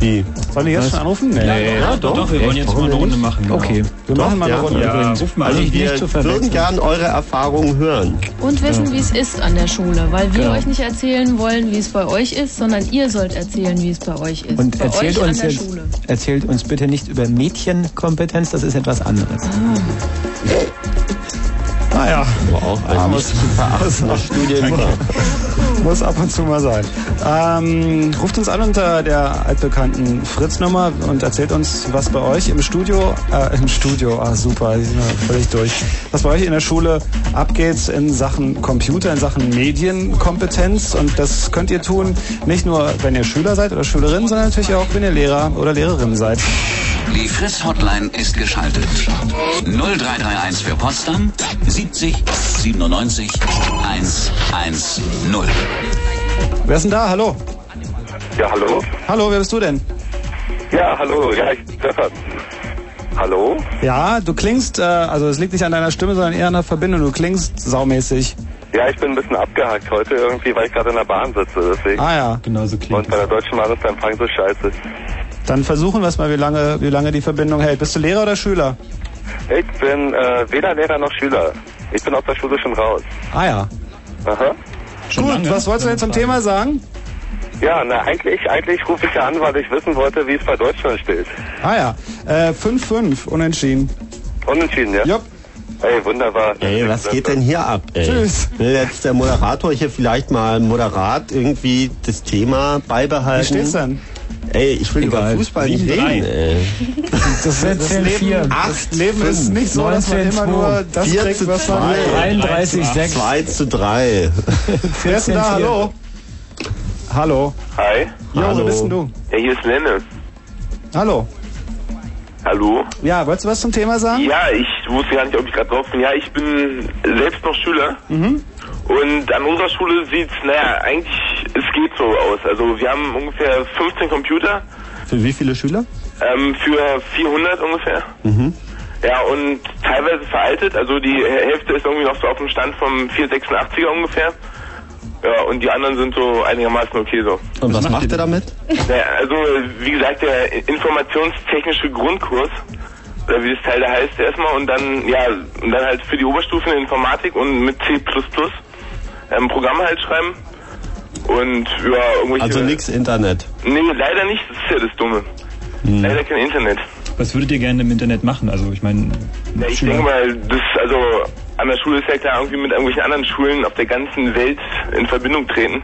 Wie? Sollen die jetzt schon anrufen? Nee. Ja, doch, doch, wir wollen jetzt mal eine Runde machen. Genau. Okay, wir Doch, machen mal eine ja. Runde. Ja. übrigens. Ruf mal Also wir würden gern eure Erfahrungen hören. Und wissen, wie es ist an der Schule, weil wir Genau. euch nicht erzählen wollen, wie es bei euch ist, sondern ihr sollt erzählen, wie es bei euch ist. Und bei erzählt euch uns, an der jetzt, Schule. erzählt uns bitte nicht über Mädchenkompetenz, das ist etwas anderes. Naja, Aber auch ein zu verachtener Studiengang. Muss ab und zu mal sein. Ähm, ruft uns an unter der altbekannten Fritz-Nummer und erzählt uns, was bei euch im Studio, äh, im Studio, ah super, bin ja völlig durch, was bei euch in der Schule abgeht in Sachen Computer, in Sachen Medienkompetenz. Und das könnt ihr tun, nicht nur, wenn ihr Schüler seid oder Schülerin, sondern natürlich auch, wenn ihr Lehrer oder Lehrerin seid. Die Fritz-Hotline ist geschaltet. 0331 für Potsdam 70 97 110. Wer ist denn da? Hallo? Ja, hallo? Hallo, wer bist du denn? Ja, hallo. Ja, ich bin Stefan. Hallo? Ja, du klingst, äh, also es liegt nicht an deiner Stimme, sondern eher an der Verbindung. Du klingst saumäßig. Ja, ich bin ein bisschen abgehackt heute irgendwie, weil ich gerade in der Bahn sitze, deswegen. Ah ja. Genau so klingt Und bei der Deutschen Bahn ist der Empfang so scheiße. Dann versuchen wir es mal, wie lange, wie lange die Verbindung hält. Bist du Lehrer oder Schüler? Ich bin äh, weder Lehrer noch Schüler. Ich bin aus der Schule schon raus. Ah ja. Aha. Gut, was wolltest du denn zum Thema sagen? Ja, na eigentlich, eigentlich rufe ich ja an, weil ich wissen wollte, wie es bei Deutschland steht. Ah ja. Äh, 5-5, unentschieden. Unentschieden, ja? Jupp. Ey, wunderbar. Ey, was geht denn hier ab, ey? Tschüss. Will jetzt der Moderator hier vielleicht mal moderat irgendwie das Thema Wie beibehalten? steht's denn? Ey, ich will Egal. über Fußball nicht 7-3. reden, ey. Das, das, 14, Leben, 4, das Leben ist nicht so, dass man 19, immer nur das 4 kriegt, zu was man 2. will. 33, 6. 2 zu 3. Wer ist denn da? 14, Hallo? Hallo. Hi. Jo, Hallo. wer bist denn du? Ja, hier ist Lenne. Hallo. Hallo? Ja, wolltest du was zum Thema sagen? Ja, ich wusste gar nicht, ob ich gerade drauf bin. Ja, ich bin selbst noch Schüler. Mhm. Und an unserer Schule sieht's, naja, eigentlich, es geht so aus. Also wir haben ungefähr 15 Computer Für wie viele Schüler? ähm, für 400 ungefähr. Mhm. Ja, und teilweise veraltet. Also die Hälfte ist irgendwie noch so auf dem Stand vom 486er ungefähr. Ja, und die anderen sind so einigermaßen okay so. Und was, macht ihr damit? Naja, also, wie gesagt, der informationstechnische Grundkurs, oder wie das Teil da heißt, erstmal, und dann, ja, und dann halt für die Oberstufe in Informatik und mit C++ ähm, Programme halt schreiben. Und, ja, irgendwelche... Also nix Internet. Nee, leider nicht, das ist ja das Dumme. Hm. Leider kein Internet. Was würdet ihr gerne im Internet machen? Also ich meine, Ja, ich Schüler- denke mal, das, also, an der Schule ist ja klar irgendwie mit irgendwelchen anderen Schulen auf der ganzen Welt in Verbindung treten.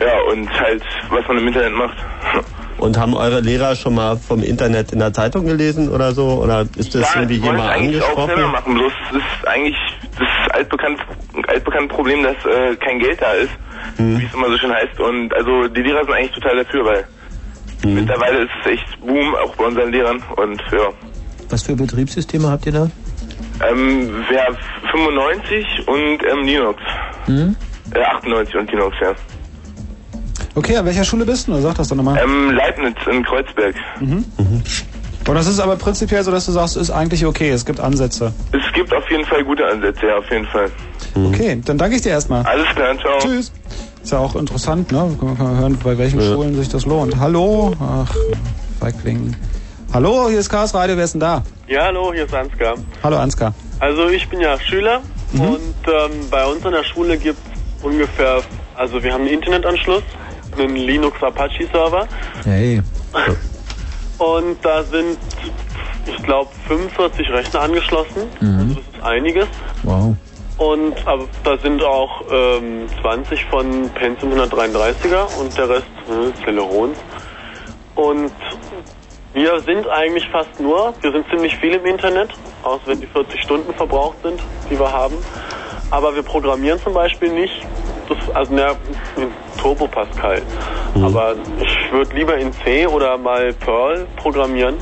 Ja, und halt, was man im Internet macht. (laughs) Und haben eure Lehrer schon mal vom Internet in der Zeitung gelesen oder so? Oder ist das ja, irgendwie jemand eigentlich auch selber angesprochen? machen, bloß es ist eigentlich das altbekannte, altbekannte Problem, dass äh, kein Geld da ist, Hm. wie es immer so schön heißt. Und also die Lehrer sind eigentlich total dafür, weil Hm. mittlerweile ist es echt Boom, auch bei unseren Lehrern. Und ja, Was für Betriebssysteme habt ihr da? ähm, wer 95 und ähm, Linux. Hm? Äh, 98 und Linux, ja. Okay, an welcher Schule bist du? Sag das doch nochmal. Ähm, Leibniz in Kreuzberg. Mhm. Und das ist aber prinzipiell so, dass du sagst, ist eigentlich okay, es gibt Ansätze. Es gibt auf jeden Fall gute Ansätze, ja, auf jeden Fall. Okay, dann danke ich dir erstmal. Alles klar, ciao. Tschüss. Ist ja auch interessant, ne? Können wir mal hören, bei welchen Schulen sich das lohnt. Hallo? Ach, Feigling. Hallo, hier ist Chaos Radio, wer ist denn da? Ja, hallo, hier ist Ansgar. Hallo Ansgar. Also ich bin ja Schüler Mhm. und ähm, bei uns an der Schule gibt es ungefähr, also wir haben einen Internetanschluss, einen Linux Apache Server Hey. (laughs) und da sind, ich glaube, 45 Rechner angeschlossen. Mhm. Das ist einiges. Wow. Und aber da sind auch ähm, 20 von Pentium 133er und der Rest äh, Celerons. Und wir sind eigentlich fast nur, wir sind ziemlich viel im Internet, außer wenn die 40 Stunden verbraucht sind, die wir haben. Aber wir programmieren zum Beispiel nicht, das, also na, in Turbo Pascal. Aber ich würde lieber in C oder mal Perl programmieren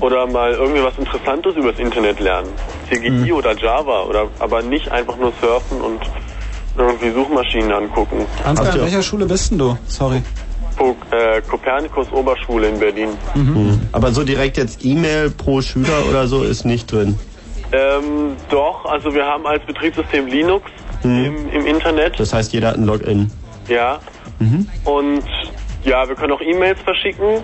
oder mal irgendwie was Interessantes übers Internet lernen. CGI oder Java oder aber nicht einfach nur surfen und irgendwie Suchmaschinen angucken. Ansgar, an welcher Schule bist denn du? Sorry. Äh, Kopernikus Oberschule in Berlin. Mhm. Aber so direkt jetzt E-Mail pro Schüler oder so ist nicht drin. Ähm, doch, also wir haben als Betriebssystem Linux Mhm. im, im Internet, Das heißt, jeder hat ein Login. ja. Mhm. Und ja, wir können auch E-Mails verschicken.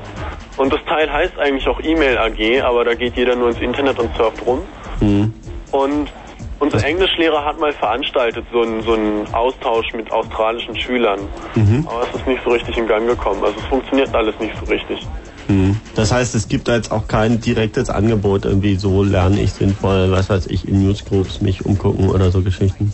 Und das Teil heißt eigentlich auch E-Mail AG, aber da geht jeder nur ins Internet und surft rum. Mhm. Und unser Englischlehrer hat mal veranstaltet so einen, so einen Austausch mit australischen Schülern. Mhm. Aber es ist nicht so richtig in Gang gekommen. Also es funktioniert alles nicht so richtig. Mhm. Das heißt, es gibt da jetzt auch kein direktes Angebot, irgendwie so lerne ich sinnvoll, was weiß ich, in Newsgroups mich umgucken oder so Geschichten.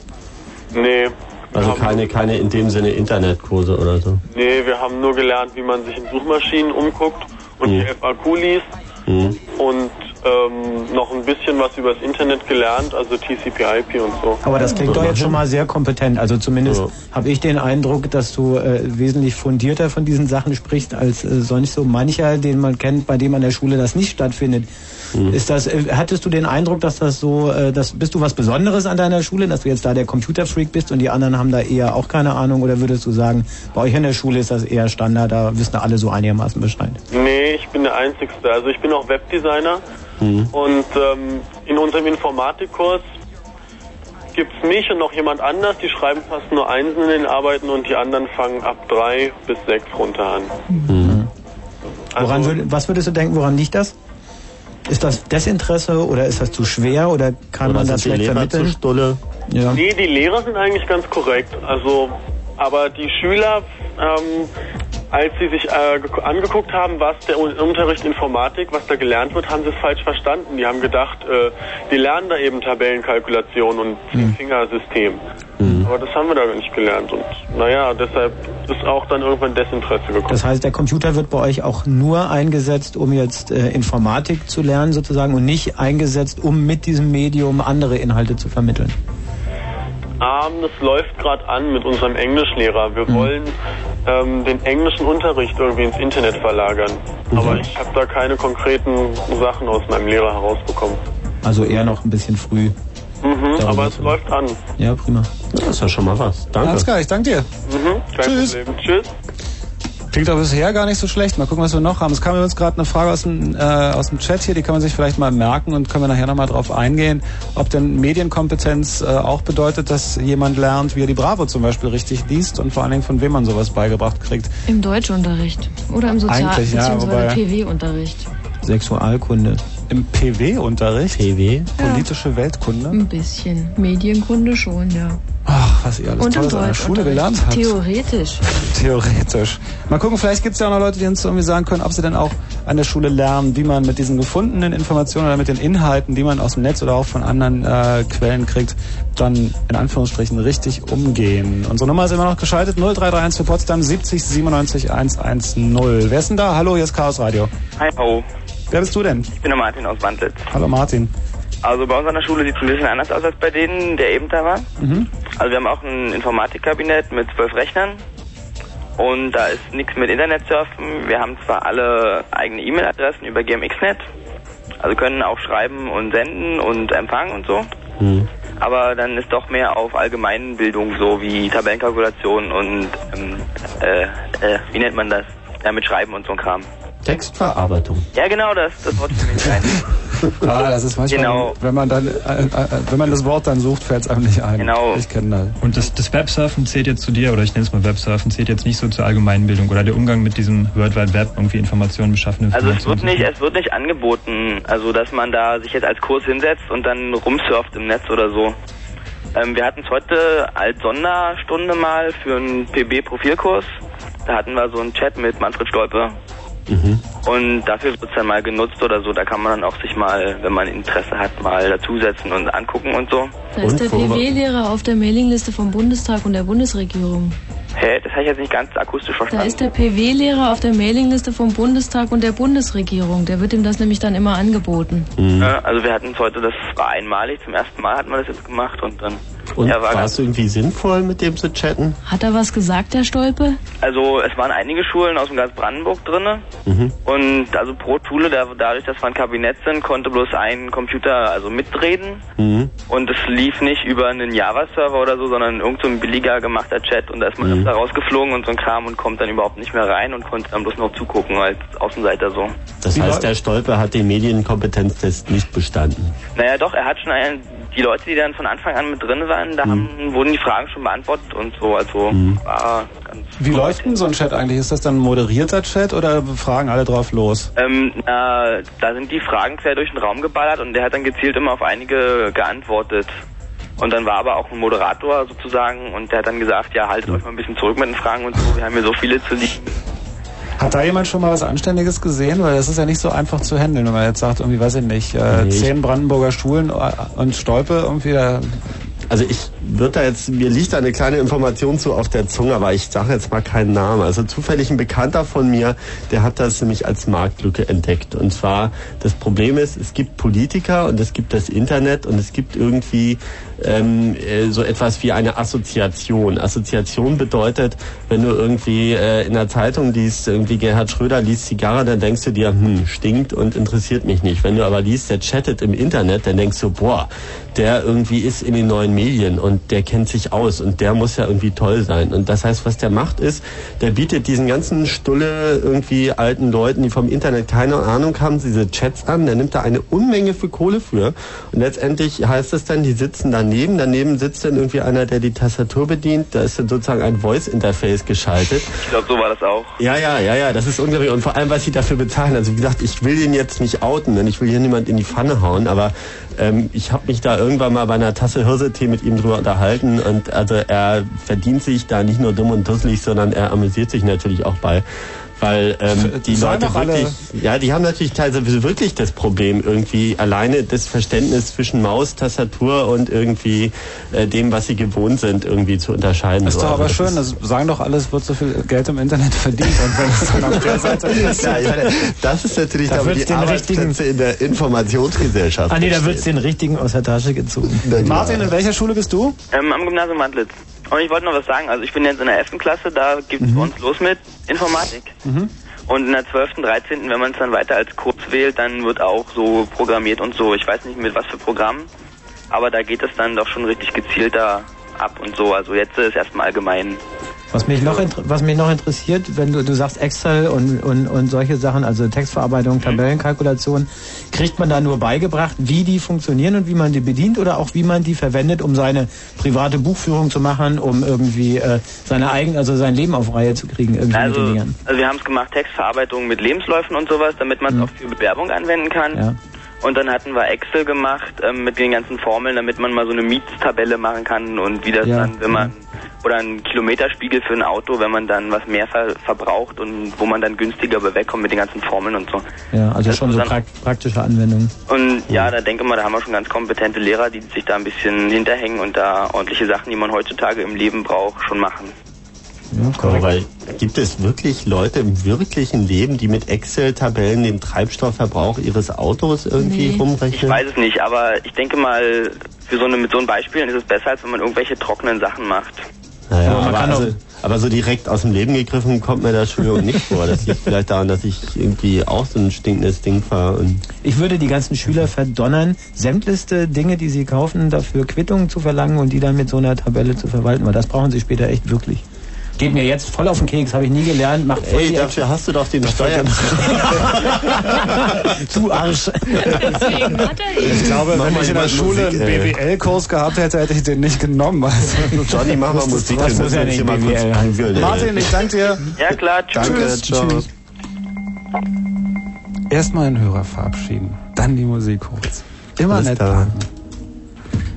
Nee. Also keine, keine in dem Sinne Internetkurse oder so. Nee, wir haben nur gelernt, wie man sich in Suchmaschinen umguckt und die FAQ liest Mhm. und ähm, noch ein bisschen was übers Internet gelernt, also TCP/IP und so. Aber das klingt doch jetzt schon mal sehr kompetent. Also zumindest habe ich den Eindruck, dass du äh, wesentlich fundierter von diesen Sachen sprichst als äh, sonst so mancher, den man kennt, bei dem an der Schule das nicht stattfindet. Ist das, äh, hattest du den Eindruck, dass das so, äh, dass, bist du was Besonderes an deiner Schule, dass du jetzt da der Computerfreak bist und die anderen haben da eher auch keine Ahnung? Oder würdest du sagen, bei euch an der Schule ist das eher Standard, da wissen alle so einigermaßen Bescheid? Nee, ich bin der Einzigste. Also ich bin auch Webdesigner und ähm, in unserem Informatikkurs gibt's mich und noch jemand anders, die schreiben fast nur Einsen in den Arbeiten und die anderen fangen ab drei bis sechs runter an. Woran würd, was würdest du denken, woran liegt das? Ist das Desinteresse oder ist das zu schwer oder kann Oder man das schlecht vermitteln? zu stulle? Ja. Nee, die Lehrer sind eigentlich ganz korrekt. Also, aber die Schüler, ähm, als sie sich äh, ge- angeguckt haben, was der Un- Unterricht Informatik, was da gelernt wird, haben sie es falsch verstanden. Die haben gedacht, äh, die lernen da eben Tabellenkalkulation und Fingersystem. Aber das haben wir da nicht gelernt und naja, deshalb ist auch dann irgendwann Desinteresse gekommen. Das heißt, der Computer wird bei euch auch nur eingesetzt, um jetzt äh, Informatik zu lernen sozusagen und nicht eingesetzt, um mit diesem Medium andere Inhalte zu vermitteln. Ähm, das läuft gerade an mit unserem Englischlehrer. Wir wollen ähm, den englischen Unterricht irgendwie ins Internet verlagern. Aber ich habe da keine konkreten Sachen aus meinem Lehrer herausbekommen. Also eher noch ein bisschen früh. Mhm, aber es läuft an. Ja, prima. Das ist ja schon mal was. Danke. Alles klar, ich danke dir. Mhm, kein Tschüss. Problem. Tschüss. Klingt doch bisher gar nicht so schlecht. Mal gucken, was wir noch haben. Es kam übrigens gerade eine Frage aus dem, äh, aus dem Chat hier, die kann man sich vielleicht mal merken und können wir nachher nochmal drauf eingehen, ob denn Medienkompetenz äh, auch bedeutet, dass jemand lernt, wie er die Bravo zum Beispiel richtig liest und vor allen Dingen von wem man sowas beigebracht kriegt. Im Deutschunterricht oder im Sozial- Eigentlich, ja, bzw. wobei- PW-Unterricht. Sexualkunde. Im PW-Unterricht? PW? Politische Weltkunde? Ein bisschen. Medienkunde schon, ja. Ach, was ihr alles Und Tolles an der Schule gelernt habt. Theoretisch. (laughs) Theoretisch. Mal gucken, vielleicht gibt es ja auch noch Leute, die uns irgendwie sagen können, ob sie dann auch an der Schule lernen, wie man mit diesen gefundenen Informationen oder mit den Inhalten, die man aus dem Netz oder auch von anderen äh, Quellen kriegt, dann in Anführungsstrichen richtig umgehen. Unsere Nummer ist immer noch geschaltet 0331 für Potsdam 70 97 110. Wer ist denn da? Hallo, hier ist Chaos Radio. Hi, ho. Wer bist du denn? Ich bin der Martin aus Wandlitz. Hallo Martin. Also bei uns an der Schule sieht es ein bisschen anders aus als bei denen, der eben da war. Mhm. Also wir haben auch ein Informatikkabinett mit zwölf Rechnern. Und da ist nichts mit Internetsurfen. Wir haben zwar alle eigene E-Mail-Adressen über GMX-Net. Also können auch schreiben und senden und empfangen und so. Aber dann ist doch mehr auf Allgemeinbildung so wie Tabellenkalkulation und ähm, äh, äh, wie nennt man das? Ja, mit Schreiben und so ein Kram. Textverarbeitung. Ja genau, das, das Wort fällt mir nicht ein. (laughs) Ah, das ist manchmal, Genau. wenn man dann, äh, äh, wenn man das Wort dann sucht, fällt es einem nicht ein. Genau. Ich kenne das. Und das, das Websurfen zählt jetzt zu dir, oder ich nenne es mal Websurfen, zählt jetzt nicht so zur Allgemeinbildung oder der Umgang mit diesem World Wide Web, irgendwie Informationen beschaffen. Also es wird nicht, es wird nicht angeboten, also dass man da sich jetzt als Kurs hinsetzt und dann rumsurft im Netz oder so. Ähm, wir hatten es heute als Sonderstunde mal für einen PB-Profilkurs. Da hatten wir so einen Chat mit Manfred Stolpe. Und dafür wird es dann mal genutzt oder so. Da kann man dann auch sich mal, wenn man Interesse hat, mal dazusetzen und angucken und so. Da ist der PW-Lehrer auf der Mailingliste vom Bundestag und der Bundesregierung. Hä, das habe ich jetzt nicht ganz akustisch Da verstanden. ist der PW-Lehrer auf der Mailingliste vom Bundestag und der Bundesregierung. Der wird ihm das nämlich dann immer angeboten. Ja, also wir hatten es heute, das war einmalig, zum ersten Mal hatten wir das jetzt gemacht und dann Und ja, war war es irgendwie sinnvoll, mit dem zu chatten? Hat er was gesagt, der Stolpe? Also es waren einige Schulen aus dem ganz Brandenburg drinne Mhm. und also pro Schule, da, dadurch, dass wir ein Kabinett sind, konnte bloß ein Computer also mitreden Mhm. und es lief nicht über einen Java-Server oder so, sondern irgend so ein billiger gemachter Chat und da ist man Mhm. öfter rausgeflogen und so ein Kram und kommt dann überhaupt nicht mehr rein und konnte dann bloß noch zugucken als Außenseiter so. Das heißt, der Stolpe hat den Medienkompetenztest nicht bestanden. Naja doch, er hat schon einen, die Leute, die dann von Anfang an mit drin waren, da haben, wurden die Fragen schon beantwortet und so, also war ganz Wie läuft denn so ein Chat eigentlich? Ist das dann ein moderierter Chat oder fragen alle drauf los? Ähm, na, da sind die Fragen quer durch den Raum geballert und der hat dann gezielt immer auf einige geantwortet. Und dann war aber auch ein Moderator sozusagen und der hat dann gesagt, ja, haltet euch mal ein bisschen zurück mit den Fragen und so, wir haben hier so viele zu liegen. Hat da jemand schon mal was Anständiges gesehen? Weil das ist ja nicht so einfach zu handeln, wenn man jetzt sagt, irgendwie, weiß ich nicht, äh, Nee, zehn Brandenburger Schulen äh, und Stolpe irgendwie da. Also ich würde da jetzt, mir liegt da eine kleine Information zu auf der Zunge, aber ich sage jetzt mal keinen Namen. Also zufällig ein Bekannter von mir, der hat das nämlich als Marktlücke entdeckt. Und zwar, das Problem ist, es gibt Politiker und es gibt das Internet und es gibt irgendwie ähm, äh, so etwas wie eine Assoziation. Assoziation bedeutet, wenn du irgendwie äh, in der Zeitung liest, irgendwie Gerhard Schröder liest Zigarre, dann denkst du dir, hm, stinkt und interessiert mich nicht. Wenn du aber liest, der chattet im Internet, dann denkst du, boah, der irgendwie ist in den neuen Medien und der kennt sich aus und der muss ja irgendwie toll sein. Und das heißt, was der macht ist, der bietet diesen ganzen Stulle irgendwie alten Leuten, die vom Internet keine Ahnung haben, diese Chats an, der nimmt da eine Unmenge für Kohle für und letztendlich heißt es dann, die sitzen daneben, daneben sitzt dann irgendwie einer, der die Tastatur bedient, da ist dann sozusagen ein Voice-Interface geschaltet. Ich glaube, so war das auch. Ja, ja, ja, ja, das ist unglaublich. Und vor allem, was sie dafür bezahlen. Also wie gesagt, ich will den jetzt nicht outen, denn ich will hier niemand in die Pfanne hauen, aber ähm, ich habe mich da irgendwann mal bei einer Tasse Hirsetee mit ihm drüber unterhalten und also er verdient sich da nicht nur dumm und dusselig, sondern er amüsiert sich natürlich auch bei. Weil ähm, die Sagen Leute wirklich, ja, die haben natürlich teilweise wirklich das Problem, irgendwie alleine das Verständnis zwischen Maus, Tastatur und irgendwie äh, dem, was sie gewohnt sind, irgendwie zu unterscheiden. Ist So, doch also aber das schön, das sagen doch alles, wird so viel Geld im Internet verdient. Und wenn es dann auf der Seite (laughs) ist. ja, meine, das ist natürlich Da aber die den Arbeitsplätze in der Informationsgesellschaft. Ah nee, da wird's entstehen. den richtigen aus der Tasche gezogen. Martin, in welcher Schule bist du? Ähm, am Gymnasium Mantlitz. Und ich wollte noch was sagen. Also ich bin jetzt in der 11. Klasse, da geht's Mhm. bei uns los mit Informatik. Und in der 12., 13., wenn man es dann weiter als Kurs wählt, dann wird auch so programmiert und so. Ich weiß nicht mit was für Programmen, aber da geht es dann doch schon richtig gezielter ab und so. Also jetzt ist erstmal allgemein. Was mich noch, was mich noch interessiert, wenn du, du sagst Excel und, und, und solche Sachen, also Textverarbeitung, Tabellenkalkulation, kriegt man da nur beigebracht, wie die funktionieren und wie man die bedient oder auch wie man die verwendet, um seine private Buchführung zu machen, um irgendwie äh, seine eigen, also sein Leben auf Reihe zu kriegen, irgendwie Also, also wir haben es gemacht, Textverarbeitung mit Lebensläufen und sowas, damit man es auch für Bewerbung anwenden kann. Ja. Und dann hatten wir Excel gemacht ähm, mit den ganzen Formeln, damit man mal so eine Mietstabelle machen kann und wie das Ja. dann, wenn man oder ein Kilometerspiegel für ein Auto, wenn man dann was mehr ver verbraucht und wo man dann günstiger wegkommt mit den ganzen Formeln und so. Ja, also Das schon so prak praktische Anwendungen. Und ja, da denke mal, da haben wir schon ganz kompetente Lehrer, die sich da ein bisschen hinterhängen und da ordentliche Sachen, die man heutzutage im Leben braucht, schon machen. Aber weil gibt es wirklich Leute im wirklichen Leben, die mit Excel-Tabellen den Treibstoffverbrauch ihres Autos irgendwie Ich rumrechnen? weiß es nicht, aber ich denke mal, für so eine, mit so einem Beispielen ist es besser, als wenn man irgendwelche trockenen Sachen macht. Naja, Aber aber, also, aber so direkt aus dem Leben gegriffen kommt mir das Entschuldigung nicht vor. Das liegt vielleicht daran, dass ich irgendwie auch so ein stinkendes Ding fahre. Und Ich würde die ganzen Schüler verdonnern, sämtlichste Dinge, die sie kaufen, dafür Quittungen zu verlangen und die dann mit so einer Tabelle zu verwalten, weil das brauchen sie später echt wirklich. Geht mir jetzt voll auf den Keks, habe ich nie gelernt, macht voll Ey, dafür hast du doch den Steuern. zu Arsch. Ich glaube, Mach wenn ich in der Schule Musik, einen. BWL-Kurs gehabt hätte, hätte ich den nicht genommen. Also, (laughs) Johnny, mach mal Musik, Das muss ja nicht mal kurz. Martin, ich danke dir. Ja klar, tschüss. Danke. Tschüss. Erstmal den Hörer verabschieden, dann die Musik kurz. Immer Alles nett bleiben.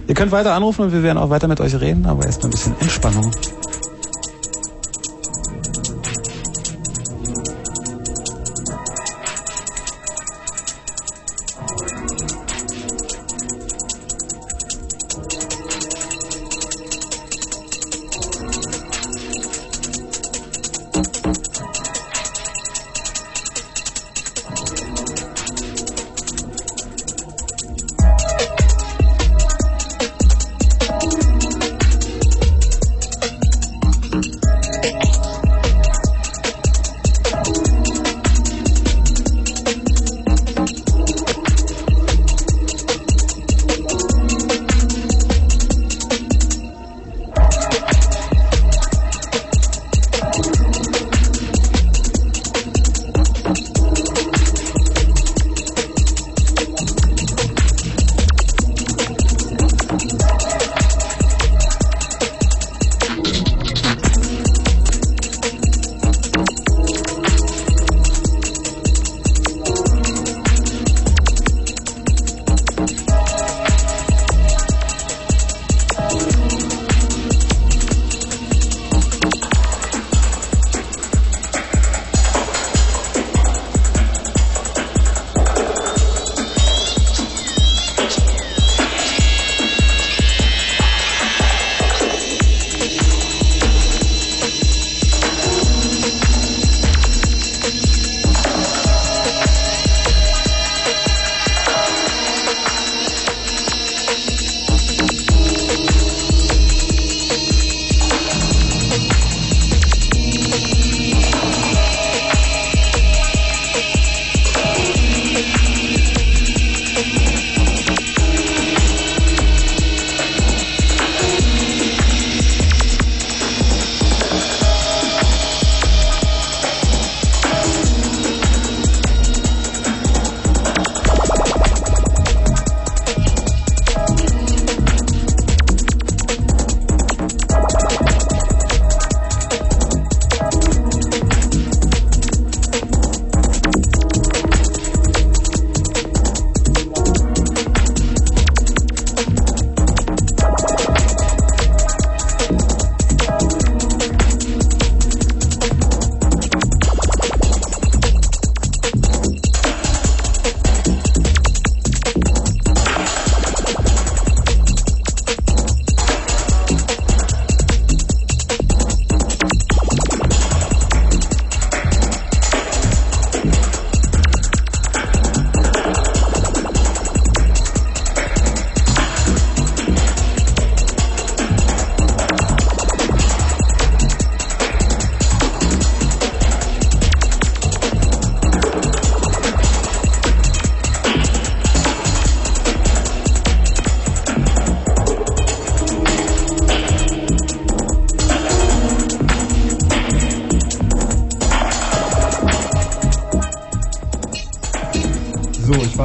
Ihr könnt weiter anrufen und wir werden auch weiter mit euch reden, aber erstmal ein bisschen Entspannung.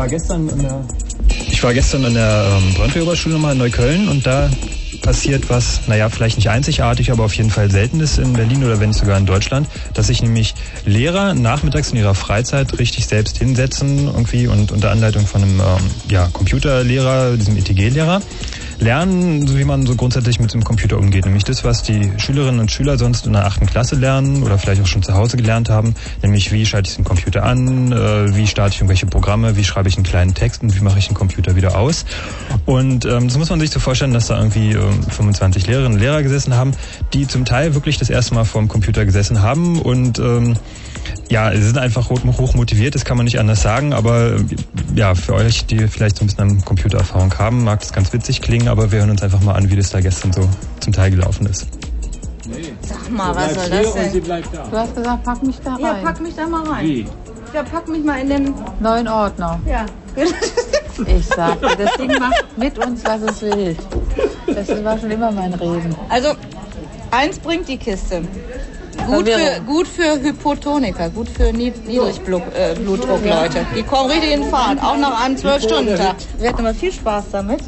War gestern in der ich war gestern in der ähm, Brandwehroberschule nochmal in Neukölln und da passiert was, naja, vielleicht nicht einzigartig, aber auf jeden Fall seltenes in Berlin oder wenn nicht sogar in Deutschland, dass sich nämlich Lehrer nachmittags in ihrer Freizeit richtig selbst hinsetzen irgendwie und unter Anleitung von einem ähm, ja, Computerlehrer, diesem ETG-Lehrer, lernen, so wie man so grundsätzlich mit dem Computer umgeht. Nämlich das, was die Schülerinnen und Schüler sonst in der achten Klasse lernen oder vielleicht auch schon zu Hause gelernt haben. Nämlich wie schalte ich den Computer an, äh, wie starte ich irgendwelche Programme, wie schreibe ich einen kleinen Text und wie mache ich den Computer wieder aus. Und ähm, das muss man sich so vorstellen, dass da irgendwie äh, 25 Lehrerinnen und Lehrer gesessen haben, die zum Teil wirklich das erste Mal vor dem Computer gesessen haben und ähm, ja, sie sind einfach hoch motiviert, das kann man nicht anders sagen, aber ja, für euch, die vielleicht so ein bisschen Computererfahrung haben, mag das ganz witzig klingen, aber wir hören uns einfach mal an, wie das da gestern so zum Teil gelaufen ist. Sag mal, was soll das denn? Du hast gesagt, pack mich da rein. Ja, pack mich da mal rein. Wie? Ja, pack mich mal in den... Neuen Ordner. Ja. (laughs) Ich sag dir, das Ding macht mit uns, was es will. Das war schon immer mein Reden. Also, eins bringt die Kiste. Gut für, gut für Hypotoniker, gut für Niedrigblutdruck-Leute. Die kommen richtig in Fahrt, auch nach einem 12-Stunden-Tag. Wir hatten immer viel Spaß damit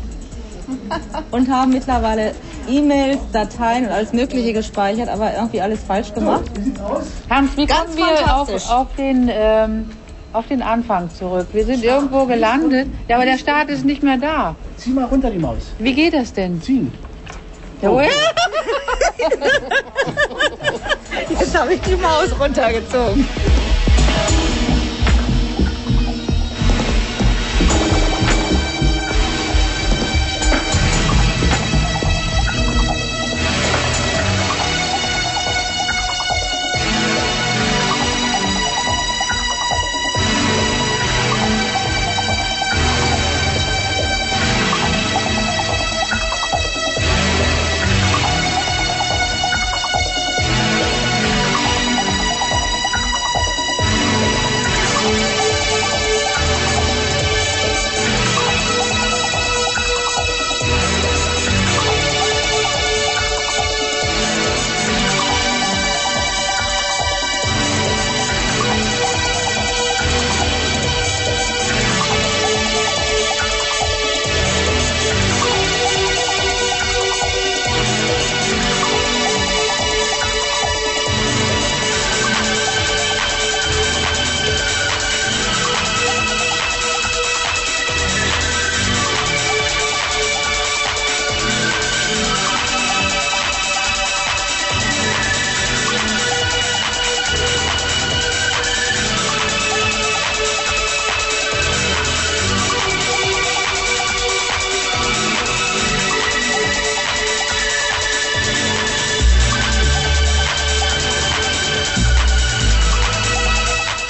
und haben mittlerweile E-Mails, Dateien und alles Mögliche gespeichert, aber irgendwie alles falsch gemacht. Hans, wie Ganz kommen wir auf, auf, den, ähm, auf den Anfang zurück? Wir sind irgendwo gelandet. Ja, aber der Start ist nicht mehr da. Zieh mal runter die Maus. Wie geht das denn? Ziehen. Ja, oh ja. Jetzt habe ich die Maus runtergezogen.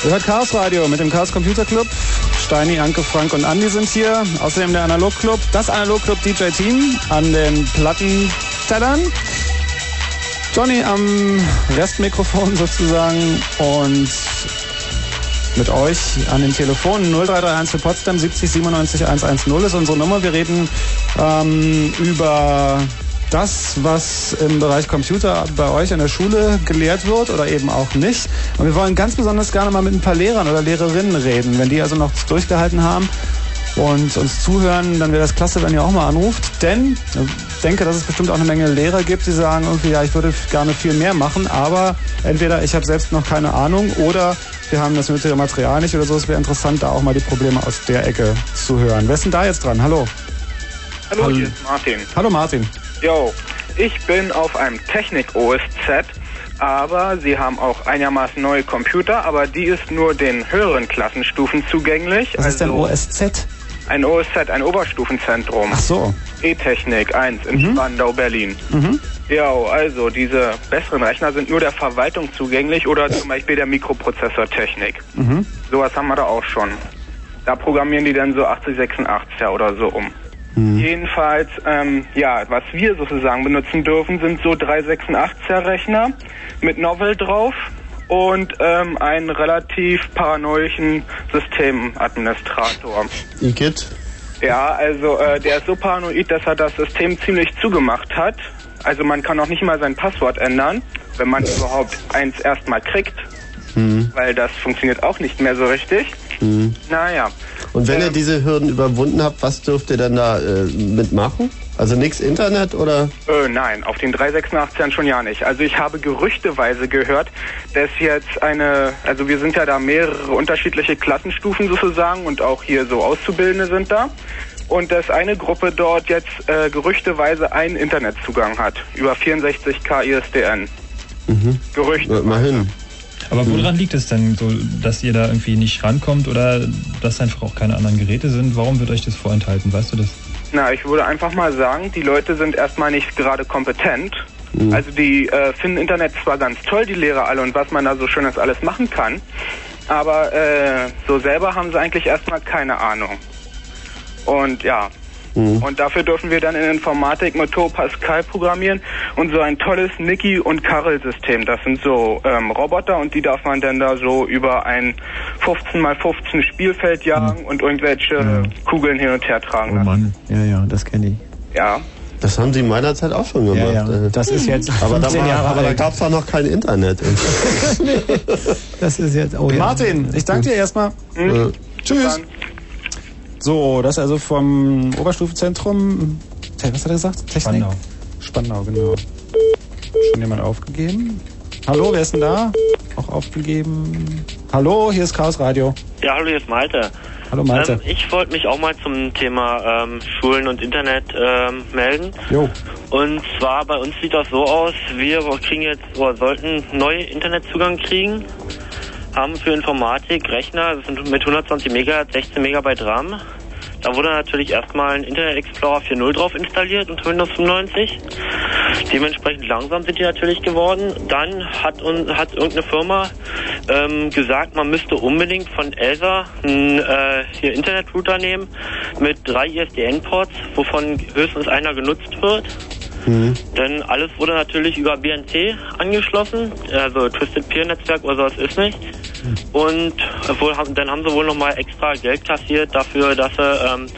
Ihr hört Chaos Radio mit dem Chaos Computer Club. Steini, Anke, Frank und Andi sind hier. Außerdem der Analog Club, das Analog Club DJ Team an den Plattentellern. Johnny am Restmikrofon sozusagen und mit euch an den Telefonen 0331 für Potsdam 70 97 110 ist unsere Nummer. Wir reden ähm, über das, was im Bereich Computer bei euch an der Schule gelehrt wird oder eben auch nicht. Und wir wollen ganz besonders gerne mal mit ein paar Lehrern oder Lehrerinnen reden. Wenn die also noch durchgehalten haben und uns zuhören, dann wäre das klasse, wenn ihr auch mal anruft. Denn ich denke, dass es bestimmt auch eine Menge Lehrer gibt, die sagen irgendwie, ja, ich würde gerne viel mehr machen, aber entweder ich habe selbst noch keine Ahnung oder wir haben das nötige Material nicht oder so. Es wäre interessant, da auch mal die Probleme aus der Ecke zu hören. Wer ist denn da jetzt dran? Hallo. Hallo, Hallo. hier ist Martin. Hallo Martin. Jo, ich bin auf einem Technik-OS-Z, aber sie haben auch einigermaßen neue Computer, aber die ist nur den höheren Klassenstufen zugänglich. Was ist denn OSZ? Ein OSZ, ein Oberstufenzentrum. Ach so. E-Technik 1 in Spandau, Berlin. Mhm. Ja, also diese besseren Rechner sind nur der Verwaltung zugänglich oder zum Beispiel der Mikroprozessortechnik. Mhm. Sowas haben wir da auch schon. Da programmieren die dann so 8086er oder so um. Mhm. Jedenfalls, ähm, ja, was wir sozusagen benutzen dürfen, sind so 386er Rechner mit Novel drauf und ähm, einen relativ paranoischen Systemadministrator. Igitt. Ja, also äh, der ist so paranoid, dass er das System ziemlich zugemacht hat. Also man kann auch nicht mal sein Passwort ändern, wenn man überhaupt eins erstmal kriegt, Hm. weil das funktioniert auch nicht mehr so richtig. Hm. Naja, Und wenn ihr diese Hürden überwunden habt, was dürft ihr dann da äh, mitmachen? Also nichts Internet oder? Äh, nein, auf den 386ern schon ja nicht. Also ich habe gerüchteweise gehört, dass jetzt eine, also wir sind ja da mehrere unterschiedliche Klassenstufen sozusagen und auch hier so Auszubildende sind da. Und dass eine Gruppe dort jetzt äh, gerüchteweise einen Internetzugang hat über 64k ISDN. Mhm. Gerüchte. Mal hin. Aber woran liegt es denn so, dass ihr da irgendwie nicht rankommt oder dass einfach auch keine anderen Geräte sind? Warum wird euch das vorenthalten? Weißt du das? Na, ich würde einfach mal sagen, die Leute sind erstmal nicht gerade kompetent. Mhm. Also die äh, finden Internet zwar ganz toll, die Lehrer alle, und was man da so Schönes alles machen kann, aber äh, so selber haben sie eigentlich erstmal keine Ahnung. Und ja, Mhm. und dafür dürfen wir dann in Informatik mit Turbo Pascal programmieren und so ein tolles Niki- und Karel-System. Das sind so ähm, Roboter und die darf man dann da so über ein 15 x 15 Spielfeld jagen und irgendwelche Kugeln hin und her tragen Oh lassen. Mann, ja, ja, das kenne ich. Ja. Das haben sie in meiner Zeit auch schon gemacht. Ja, ja. Das ist jetzt aber da, 15 war, Jahre aber da alt. gab es auch noch kein Internet. (laughs) Das ist jetzt, oh ja. Martin, ich danke dir erstmal. Mhm. Tschüss. So, das also vom Oberstufenzentrum. Was hat er gesagt? Technik? Spandau. Spandau, genau. Schon jemand aufgegeben? Hallo, wer ist denn da? Auch aufgegeben. Hallo, hier ist Chaos Radio. Ja, hallo, hier ist Malte. Hallo Malte. Ähm, ich wollte mich auch mal zum Thema ähm, Schulen und Internet ähm, melden. Jo. Und zwar bei uns sieht das so aus, wir kriegen jetzt oder sollten neue Internetzugang kriegen, haben für Informatik Rechner, das sind mit 120 Megahertz, 16 Megabyte RAM. Da wurde natürlich erstmal ein Internet Explorer 4.0 drauf installiert unter Windows 95. Dementsprechend langsam sind die natürlich geworden. Dann hat, hat irgendeine Firma ähm, gesagt, man müsste unbedingt von Elsa einen äh, hier Internetrouter nehmen mit drei ISDN-Ports, wovon höchstens einer genutzt wird. Denn alles wurde natürlich über BNC angeschlossen, also Twisted Peer Netzwerk oder sowas ist nicht. Und wohl, haben- dann haben sie wohl nochmal extra Geld kassiert dafür, dass sie ähm,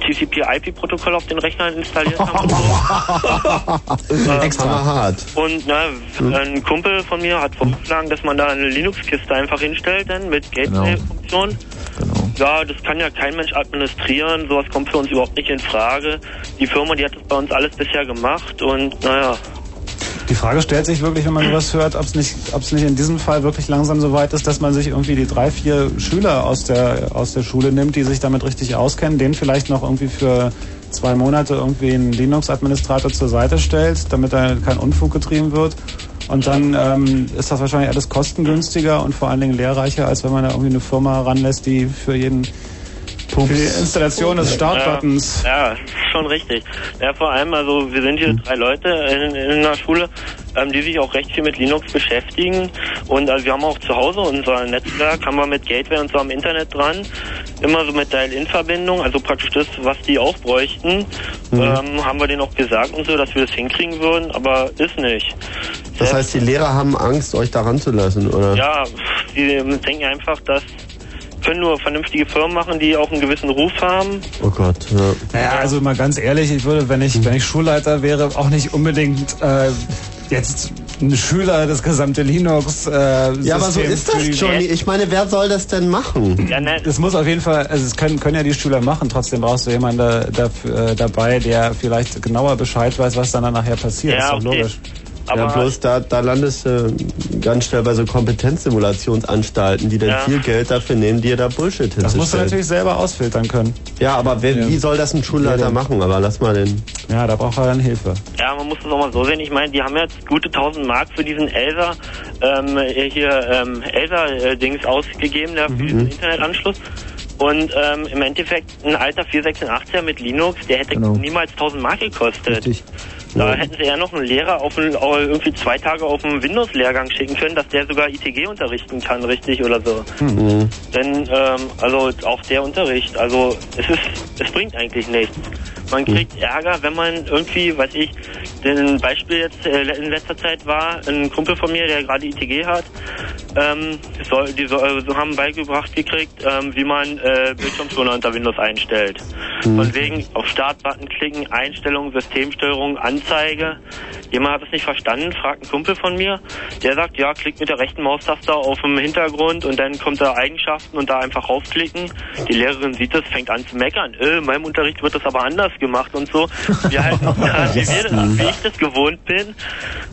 TCP-IP-Protokoll auf den Rechnern installiert haben. (laughs) Ähm, Extra hart. Und ne, ein Kumpel von mir hat vorgeschlagen, dass man da eine Linux-Kiste einfach hinstellt, dann mit Gateway-Funktion. Ja, das kann ja kein Mensch administrieren, sowas kommt für uns überhaupt nicht in Frage. Die Firma, die hat das bei uns alles bisher gemacht und naja, Die Frage stellt sich wirklich, wenn man sowas hört, ob es nicht, ob es nicht in diesem Fall wirklich langsam so weit ist, dass man sich irgendwie die drei, vier Schüler aus der, aus der Schule nimmt, die sich damit richtig auskennen, denen vielleicht noch irgendwie für zwei Monate irgendwie einen Linux-Administrator zur Seite stellt, damit da kein Unfug getrieben wird. Und dann ähm, ist das wahrscheinlich alles kostengünstiger und vor allen Dingen lehrreicher, als wenn man da irgendwie eine Firma ranlässt, die für jeden für die Installation des Startbuttons Ja, ja, schon richtig. Ja, vor allem, also wir sind hier drei Leute in, in der Schule, ähm, die sich auch recht viel mit Linux beschäftigen. Und also wir haben auch zu Hause unser Netzwerk, haben wir mit Gateway und so am Internet dran. Immer so mit Dial-In-Verbindung, also praktisch das, was die auch bräuchten. Mhm. Ähm, haben wir denen auch gesagt und so, dass wir das hinkriegen würden, aber ist nicht. Das heißt, die Lehrer haben Angst, euch da ranzulassen, oder? Ja, die denken einfach, dass können nur vernünftige Firmen machen, die auch einen gewissen Ruf haben. Oh Gott, ja. Naja, also mal ganz ehrlich, ich würde, wenn ich, wenn ich Schulleiter wäre, auch nicht unbedingt äh, jetzt ein Schüler das gesamte Linux. Äh, Ja, aber so ist das, Johnny. Ich meine, wer soll das denn machen? Das muss auf jeden Fall, also es können, können ja die Schüler machen, trotzdem brauchst du jemanden da, dafür, äh, dabei, der vielleicht genauer Bescheid weiß, was dann nachher passiert. Ja, ist doch okay. logisch. Ja, bloß da, da landest du ganz schnell bei so Kompetenzsimulationsanstalten, die dann Ja. viel Geld dafür nehmen, dir da Bullshit Das musst du hinzustellen. natürlich selber ausfiltern können. Ja, aber wer, wie soll das ein Schulleiter Ja, machen? Aber lass mal den. Ja, da braucht er dann Hilfe. Ja, man muss es auch mal so sehen. Ich meine, die haben jetzt gute 1000 Mark für diesen Elsa, ähm, hier, ähm, Elsa-Dings ausgegeben, der, für diesen Internetanschluss. Und ähm, im Endeffekt ein alter 486er mit Linux, der hätte Genau. niemals 1000 Mark gekostet. Richtig. Da hätten sie ja noch einen Lehrer auf einen, au- irgendwie zwei Tage auf einen Windows-Lehrgang schicken können, dass der sogar ITG unterrichten kann, richtig oder so. Mhm. Denn, ähm, also auch der Unterricht, also es ist, es bringt eigentlich nichts. Man kriegt Ärger, wenn man irgendwie, weiß ich, ein Beispiel jetzt äh, in letzter Zeit war, ein Kumpel von mir, der gerade ITG hat, ähm, soll, die soll, so haben beigebracht gekriegt, ähm, wie man äh, Bildschirmschoner unter Windows einstellt. Von wegen auf Startbutton klicken, Einstellungen, Systemsteuerung, Anzeige. Jemand hat es nicht verstanden, fragt ein Kumpel von mir. Der sagt, ja, klick mit der rechten Maustaste auf dem Hintergrund und dann kommt da Eigenschaften und da einfach raufklicken. Die Lehrerin sieht das, fängt an zu meckern. Äh, in meinem Unterricht wird das aber anders gemacht und so. Wir halten uns (laughs) daran, wie, wir das, wie ich das gewohnt bin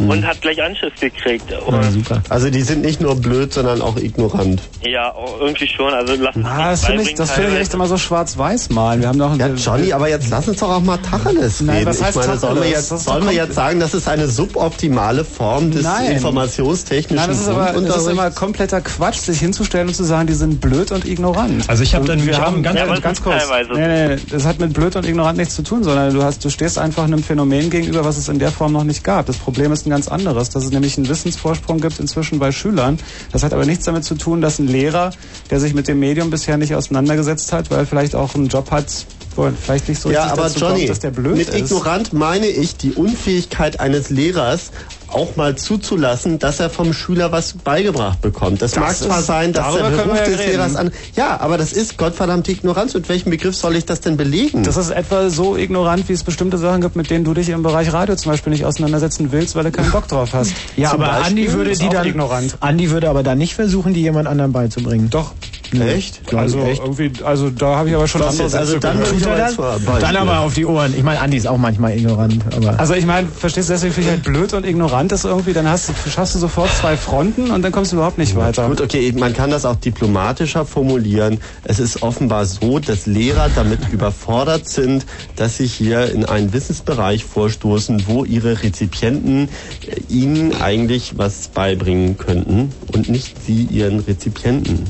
und hat gleich Anschiss gekriegt. Super. Also die sind nicht nur blöd, sondern auch ignorant. ja, irgendwie schon. Also lass Ah, das finde ich, das finde ich echt immer so schwarz-weiß malen. Wir haben doch Ja, Johnny, aber jetzt lass uns doch auch mal Tacheles reden. Nein, was heißt ich meine, sollen wir jetzt, sollen wir jetzt sagen, das ist eine suboptimale Form des Nein. informationstechnischen Nein, das ist aber das ist immer kompletter Quatsch, sich hinzustellen und zu sagen, die sind blöd und ignorant. Also ich habe dann wir haben ganz- ganz, Ja, ganz kurz. nee, nee, das hat mit blöd und ignorant nichts zu tun, sondern du hast, du stehst einfach einem Phänomen gegenüber, was es in der Form noch nicht gab. Das Problem ist ein ganz anderes, dass es nämlich einen Wissensvorsprung gibt inzwischen bei Schülern. Das hat aber nichts damit zu tun, dass ein Lehrer, der sich mit dem Medium bisher nicht auseinandergesetzt hat, weil er vielleicht auch einen Job hat, wo vielleicht nicht so ja, richtig aber dazu Johnny, kommt, dass der blöd mit ist. ignorant meine ich die Unfähigkeit eines Lehrers, auch mal zuzulassen, dass er vom Schüler was beigebracht bekommt. Das, Das mag zwar sein, dass der darüber können Beruf ja des reden. Lehrers an. Ja, aber das ist gottverdammte Ignoranz. Mit welchem Begriff soll ich das denn belegen? Das ist etwa so ignorant, wie es bestimmte Sachen gibt, mit denen du dich im Bereich Radio zum Beispiel nicht auseinandersetzen willst, weil du keinen Bock drauf hast. Ja, Zum aber Beispiel Andi würde die dann ignorant. Andi würde aber dann nicht versuchen, die jemand anderem beizubringen. Doch. Echt? Also irgendwie, also da habe ich aber schon andere jetzt? Also dann aber mal Dann aber auf die Ohren. Ich meine, Andi ist auch manchmal ignorant, aber. Also ich meine, verstehst du, deswegen finde ich halt blöd und ignorant ist irgendwie, dann hast du, schaffst du sofort zwei Fronten und dann kommst du überhaupt nicht weiter. Gut, okay, man kann das auch diplomatischer formulieren. Es ist offenbar so, dass Lehrer damit (laughs) überfordert sind, dass sie hier in einen Wissensbereich vorstoßen, wo ihre Rezipienten äh, ihnen eigentlich was beibringen könnten und nicht sie ihren Rezipienten.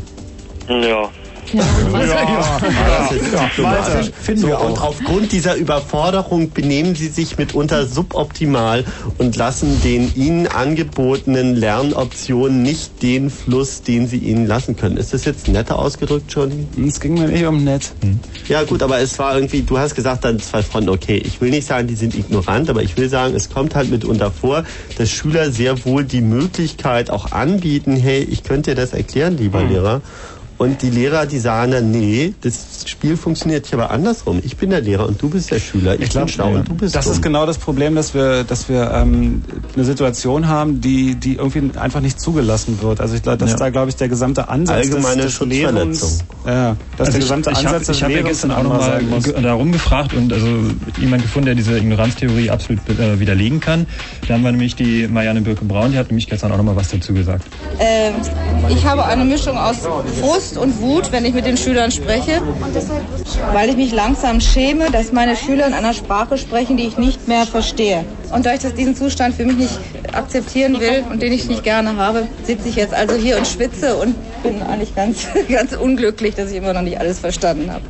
Ja. das ist Ja, diplomatisch. Walter, finden so, wir und aufgrund dieser Überforderung benehmen sie sich mitunter suboptimal und lassen den ihnen angebotenen Lernoptionen nicht den Fluss, den sie ihnen lassen können. Ist das jetzt netter ausgedrückt, Johnny? Es ging mir nicht um nett. Ja gut, aber es war irgendwie, du hast gesagt, dann zwei Fronten, okay, ich will nicht sagen, die sind ignorant, aber ich will sagen, es kommt halt mitunter vor, dass Schüler sehr wohl die Möglichkeit auch anbieten, hey, ich könnte dir das erklären, lieber Hm. Lehrer. Und die Lehrer, die sagen dann, nee, das Spiel funktioniert hier aber andersrum. Ich bin der Lehrer und du bist der Schüler. Ich, bin schlau und du bist Das dumm. ist genau das Problem, dass wir, dass wir ähm, eine Situation haben, die, die irgendwie einfach nicht zugelassen wird. Also ich glaube, dass Ja. da glaube ich der gesamte Ansatz Allgemeine des, des. Lehrens, ja, dass der gesamte Also ich, Ansatz ich des habe ja gestern auch nochmal darum gefragt und also jemand gefunden, der diese Ignoranztheorie absolut äh, widerlegen kann. Da haben wir nämlich die Marianne Birke-Braun, die hat nämlich gestern auch nochmal was dazu gesagt. Ähm, ich habe eine Mischung aus Frust und Wut, wenn ich mit den Schülern spreche, weil ich mich langsam schäme, dass meine Schüler in einer Sprache sprechen, die ich nicht mehr verstehe. Und da ich das, diesen Zustand für mich nicht akzeptieren will und den ich nicht gerne habe, sitze ich jetzt also hier und schwitze und bin eigentlich ganz, (laughs) ganz unglücklich, dass ich immer noch nicht alles verstanden habe.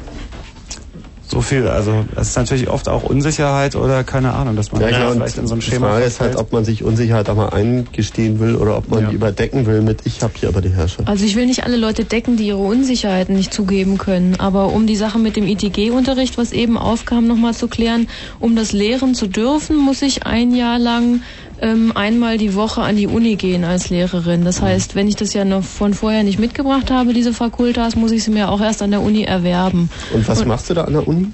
So viel, also es ist natürlich oft auch Unsicherheit oder keine Ahnung, dass man Ja, und vielleicht in so ein die Schema Frage ist halt, ob man sich Unsicherheit auch mal eingestehen will oder ob man die überdecken will mit ich habe hier aber die Herrschaft. Also ich will nicht alle Leute decken, die ihre Unsicherheiten nicht zugeben können. Aber um die Sache mit dem ITG-Unterricht, was eben aufkam, nochmal zu klären, um das lehren zu dürfen, muss ich ein Jahr lang ähm, einmal die Woche an die Uni gehen als Lehrerin. Das heißt, wenn ich das ja noch von vorher nicht mitgebracht habe, diese Fakultas, muss ich sie mir auch erst an der Uni erwerben. Und was machst du da an der Uni?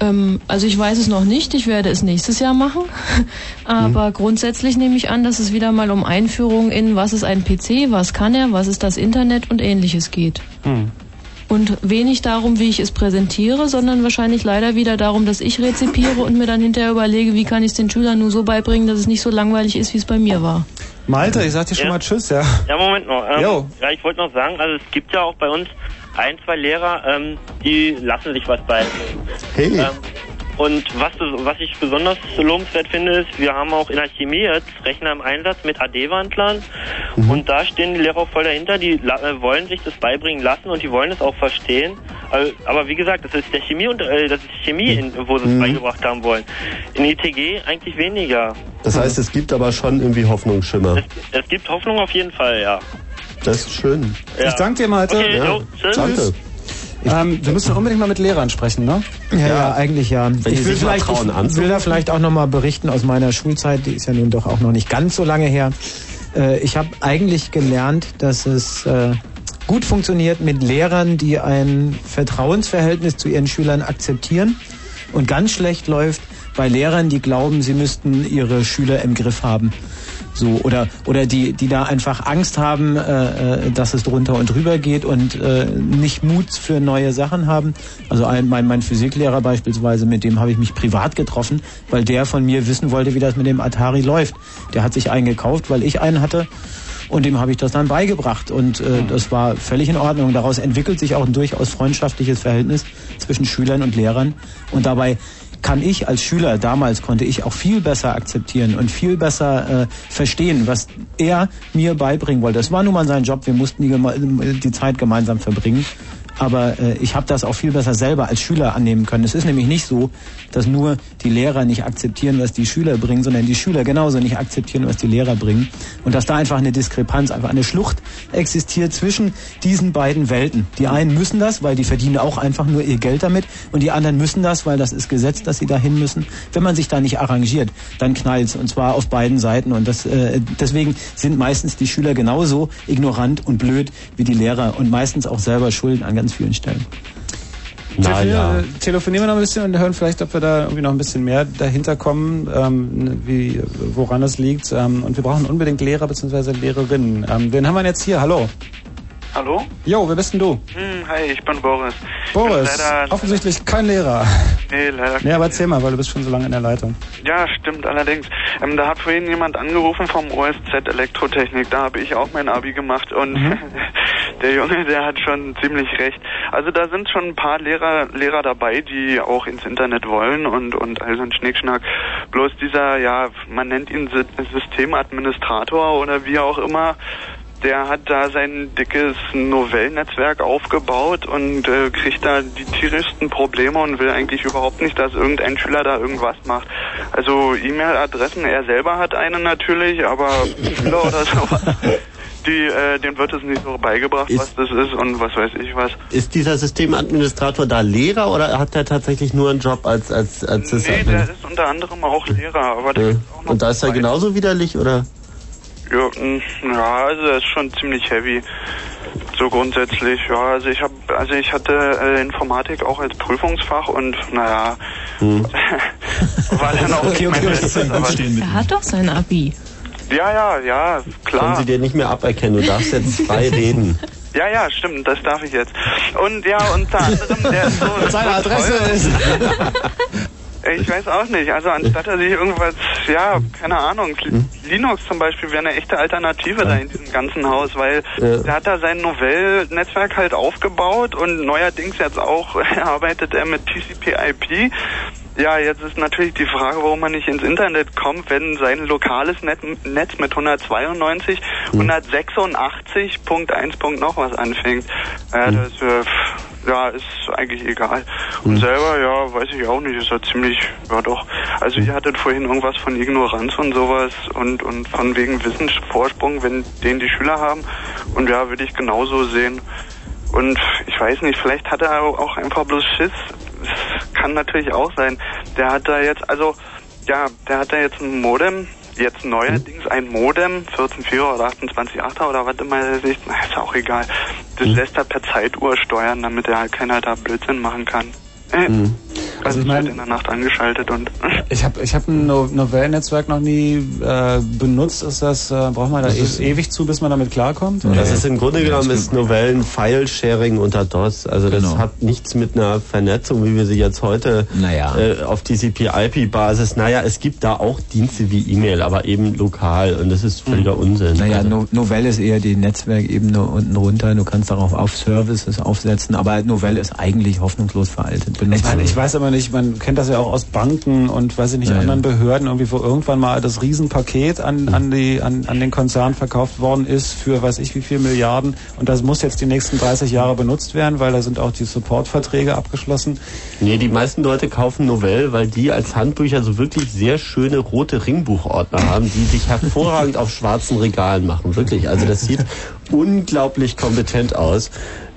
Ähm, also ich weiß es noch nicht, ich werde es nächstes Jahr machen. (laughs) Aber grundsätzlich nehme ich an, dass es wieder mal um Einführung in, was ist ein PC, was kann er, was ist das Internet und ähnliches geht. Hm. Und wenig darum, wie ich es präsentiere, sondern wahrscheinlich leider wieder darum, dass ich rezipiere und mir dann hinterher überlege, wie kann ich es den Schülern nur so beibringen, dass es nicht so langweilig ist, wie es bei mir war. Malte, ich sag dir schon mal Tschüss, ja. Ja, Moment noch. Ähm, Jo. ja, ich wollte noch sagen, also es gibt ja auch bei uns ein, zwei Lehrer, ähm, die lassen sich was beibringen. Hey. Ähm, und was, was ich besonders lobenswert finde, ist, wir haben auch in der Chemie jetzt Rechner im Einsatz mit AD-Wandlern und da stehen die Lehrer auch voll dahinter, die la- äh, wollen sich das beibringen lassen und die wollen es auch verstehen. Aber, aber wie gesagt, das ist der Chemie und äh, das ist Chemie, in, wo sie es Mhm. beigebracht haben wollen. In ITG eigentlich weniger. Das heißt, es gibt aber schon irgendwie Hoffnungsschimmer. Es gibt Hoffnung auf jeden Fall, ja. Das ist schön. Ja. Ich danke dir, Malte. Okay, ja. jo, tschüss. Danke. Ähm, wir müssen unbedingt mal mit Lehrern sprechen, ne? Ja, ja, eigentlich ja. Wenn ich will, vielleicht, trauen, ich will da vielleicht auch nochmal berichten aus meiner Schulzeit, die ist ja nun doch auch noch nicht ganz so lange her. Äh, ich habe eigentlich gelernt, dass es äh, gut funktioniert mit Lehrern, die ein Vertrauensverhältnis zu ihren Schülern akzeptieren und ganz schlecht läuft bei Lehrern, die glauben, sie müssten ihre Schüler im Griff haben. So, oder, oder die, die da einfach Angst haben, äh, äh, dass es drunter und drüber geht und äh, nicht Mut für neue Sachen haben. Also ein, mein, mein Physiklehrer beispielsweise, mit dem habe ich mich privat getroffen, weil der von mir wissen wollte, wie das mit dem Atari läuft. Der hat sich einen gekauft, weil ich einen hatte. Und dem habe ich das dann beigebracht. Und äh, das war völlig in Ordnung. Daraus entwickelt sich auch ein durchaus freundschaftliches Verhältnis zwischen Schülern und Lehrern. Und dabei kann ich als Schüler damals konnte ich auch viel besser akzeptieren und viel besser äh, verstehen, was er mir beibringen wollte. Das war nun mal sein Job. Wir mussten die, die Zeit gemeinsam verbringen. Aber äh, ich habe das auch viel besser selber als Schüler annehmen können. Es ist nämlich nicht so, dass nur die Lehrer nicht akzeptieren, was die Schüler bringen, sondern die Schüler genauso nicht akzeptieren, was die Lehrer bringen. Und dass da einfach eine Diskrepanz, einfach eine Schlucht existiert zwischen diesen beiden Welten. Die einen müssen das, weil die verdienen auch einfach nur ihr Geld damit. Und die anderen müssen das, weil das ist Gesetz, dass sie dahin müssen. Wenn man sich da nicht arrangiert, dann knallt's. Und zwar auf beiden Seiten. Und das, äh, deswegen sind meistens die Schüler genauso ignorant und blöd wie die Lehrer und meistens auch selber schuld an ganz vielen Stellen. Telefonieren, äh, telefonieren wir noch ein bisschen und hören vielleicht, ob wir da irgendwie noch ein bisschen mehr dahinter kommen, ähm, wie, woran es liegt. Ähm, und wir brauchen unbedingt Lehrer bzw. Lehrerinnen. Ähm, wen haben wir jetzt hier? Hallo. Hallo? Jo, wer bist denn du? Hm, hi, ich bin Boris. Boris, bin leider, offensichtlich kein Lehrer. Nee, leider Nee, aber erzähl mal, weil du bist schon so lange in der Leitung. Ja, stimmt allerdings. Ähm, da hat vorhin jemand angerufen vom OSZ Elektrotechnik. Da habe ich auch mein Abi gemacht und Mhm. (laughs) der Junge, der hat schon ziemlich recht. Also da sind schon ein paar Lehrer, Lehrer dabei, die auch ins Internet wollen und und all so ein Schnickschnack. Bloß dieser, ja, man nennt ihn Sy- Systemadministrator oder wie auch immer. Der hat da sein dickes Novellnetzwerk aufgebaut und äh, kriegt da die tierischsten Probleme und will eigentlich überhaupt nicht, dass irgendein Schüler da irgendwas macht. Also E-Mail-Adressen, er selber hat eine natürlich, aber Schüler oder sowas, (laughs) die, äh, dem wird es nicht so beigebracht, was das ist und was weiß ich was. Ist dieser Systemadministrator da Lehrer oder hat er tatsächlich nur einen Job als als als Nee, der ist unter anderem auch Lehrer, aber der Ja. Und da ist er genauso widerlich oder? Ja, mh, ja, also er ist schon ziemlich heavy. So grundsätzlich, ja, also ich habe, also ich hatte äh, Informatik auch als Prüfungsfach und naja, (laughs) war dann auch (laughs) nicht mein Bestes. Er hat doch sein Abi. Ja, ja, ja, Können klar. sie dir nicht mehr aberkennen, du darfst jetzt frei (laughs) reden. Ja, ja, stimmt, das darf ich jetzt. Und ja, unter anderem, der ist so. Seine Adresse ist. Ich weiß auch nicht. Also anstatt er sich irgendwas, ja, keine Ahnung, Linux zum Beispiel wäre eine echte Alternative da in diesem ganzen Haus, weil Ja. der hat da sein Novell-Netzwerk halt aufgebaut und neuerdings jetzt auch (laughs) arbeitet er mit TCP/IP. Ja, jetzt ist natürlich die Frage, warum man nicht ins Internet kommt, wenn sein lokales Net Netz mit 192, 186 Punkt 1 Punkt noch was anfängt. Ja, das äh, ja, ist eigentlich egal. Und selber, ja, weiß ich auch nicht, ist ja ziemlich, ja doch. Also ihr hattet vorhin irgendwas von Ignoranz und sowas und, und von wegen Wissensvorsprung, wenn den die Schüler haben. Und ja, würde ich genauso sehen. Und ich weiß nicht, vielleicht hat er auch einfach bloß Schiss. Das kann natürlich auch sein. Der hat da jetzt, also, ja, der hat da jetzt ein Modem, jetzt neuerdings ein Modem, 14.4 oder 28.8 oder was immer er sich, na, ist auch egal. Das lässt er per Zeituhr steuern, damit er halt keiner da Blödsinn machen kann. Äh, Also ich meine, in der Nacht angeschaltet und (laughs) Ich habe ich hab ein no Novellnetzwerk noch nie äh, benutzt. Ist das, äh, braucht man da e ewig zu, bis man damit klarkommt? Das ist im Grunde genommen ist Novellen File-Sharing unter DOS. Also das Genau. hat nichts mit einer Vernetzung, wie wir sie jetzt heute äh, auf TCP/IP-Basis. Naja, es gibt da auch Dienste wie E-Mail, aber eben lokal und das ist völliger Unsinn. Naja, Also- no Novell ist eher die Netzwerkebene unten runter. Du kannst darauf auf Services aufsetzen, aber Novell ist eigentlich hoffnungslos veraltet. Ich, meine, ich weiß aber nicht, man kennt das ja auch aus Banken und weiß ich nicht, Ja, ja. anderen Behörden, irgendwie, wo irgendwann mal das Riesenpaket an, an, die, an, an den Konzern verkauft worden ist für weiß ich wie viel Milliarden und das muss jetzt die nächsten 30 Jahre benutzt werden, weil da sind auch die Supportverträge abgeschlossen. Nee, die meisten Leute kaufen Novell, weil die als Handbücher so wirklich sehr schöne rote Ringbuchordner haben, die sich hervorragend auf schwarzen Regalen machen. Wirklich. Also das sieht unglaublich kompetent aus.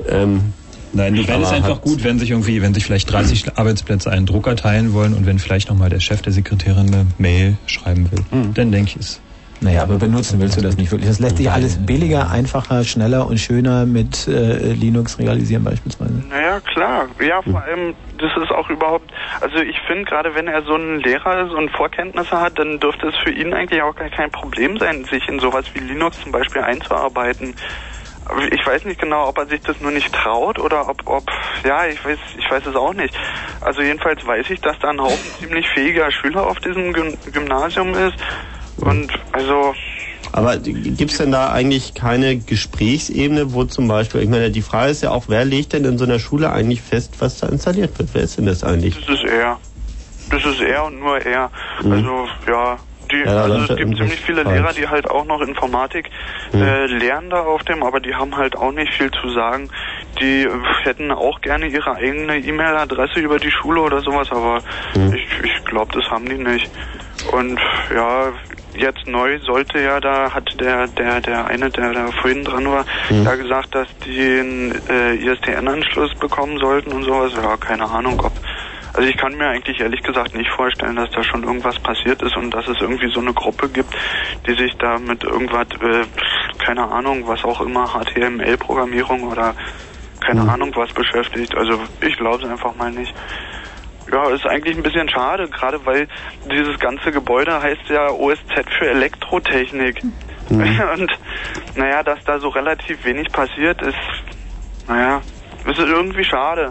Ähm, Nein, Novell ist einfach gut, wenn sich irgendwie, wenn sich vielleicht 30 Arbeitsplätze einen Drucker teilen wollen und wenn vielleicht nochmal der Chef der Sekretärin eine Mail schreiben will. Dann denke ich es. Naja, aber benutzen willst du das nicht wirklich. Das lässt sich alles billiger, einfacher, schneller und schöner mit äh, Linux realisieren beispielsweise. Naja, klar. Ja, vor allem, das ist auch überhaupt, also ich finde, gerade wenn er so ein Lehrer ist und Vorkenntnisse hat, dann dürfte es für ihn eigentlich auch gar kein Problem sein, sich in sowas wie Linux zum Beispiel einzuarbeiten. Ich weiß nicht genau, ob er sich das nur nicht traut oder ob, ob, ja, ich weiß, ich weiß es auch nicht. Also jedenfalls weiß ich, dass da ein Haufen (laughs) ziemlich fähiger Schüler auf diesem Gym Gymnasium ist. Und also, Aber gibt es denn da eigentlich keine Gesprächsebene, wo zum Beispiel, ich meine, die Frage ist ja auch, wer legt denn in so einer Schule eigentlich fest, was da installiert wird? Wer ist denn das eigentlich? das ist er. Das ist er und nur er. Also, ja. Die, Ja, also es gibt ziemlich viele falsch. Lehrer, die halt auch noch Informatik äh, lernen da auf dem, aber die haben halt auch nicht viel zu sagen. Die äh, hätten auch gerne ihre eigene E-Mail-Adresse über die Schule oder sowas, aber ich, ich glaube, das haben die nicht. Und ja, jetzt neu sollte ja, da hat der der der eine, der da vorhin dran war, ja gesagt, dass die einen äh, ISDN-Anschluss bekommen sollten und sowas. Ja, keine Ahnung, ob also ich kann mir eigentlich ehrlich gesagt nicht vorstellen, dass da schon irgendwas passiert ist und dass es irgendwie so eine Gruppe gibt, die sich da mit irgendwas, äh, keine Ahnung, was auch immer, HTML-Programmierung oder keine Ahnung was beschäftigt. Also ich glaube es einfach mal nicht. Ja, ist eigentlich ein bisschen schade, gerade weil dieses ganze Gebäude heißt ja OSZ für Elektrotechnik. (laughs) Und naja, dass da so relativ wenig passiert ist, naja, ist irgendwie schade.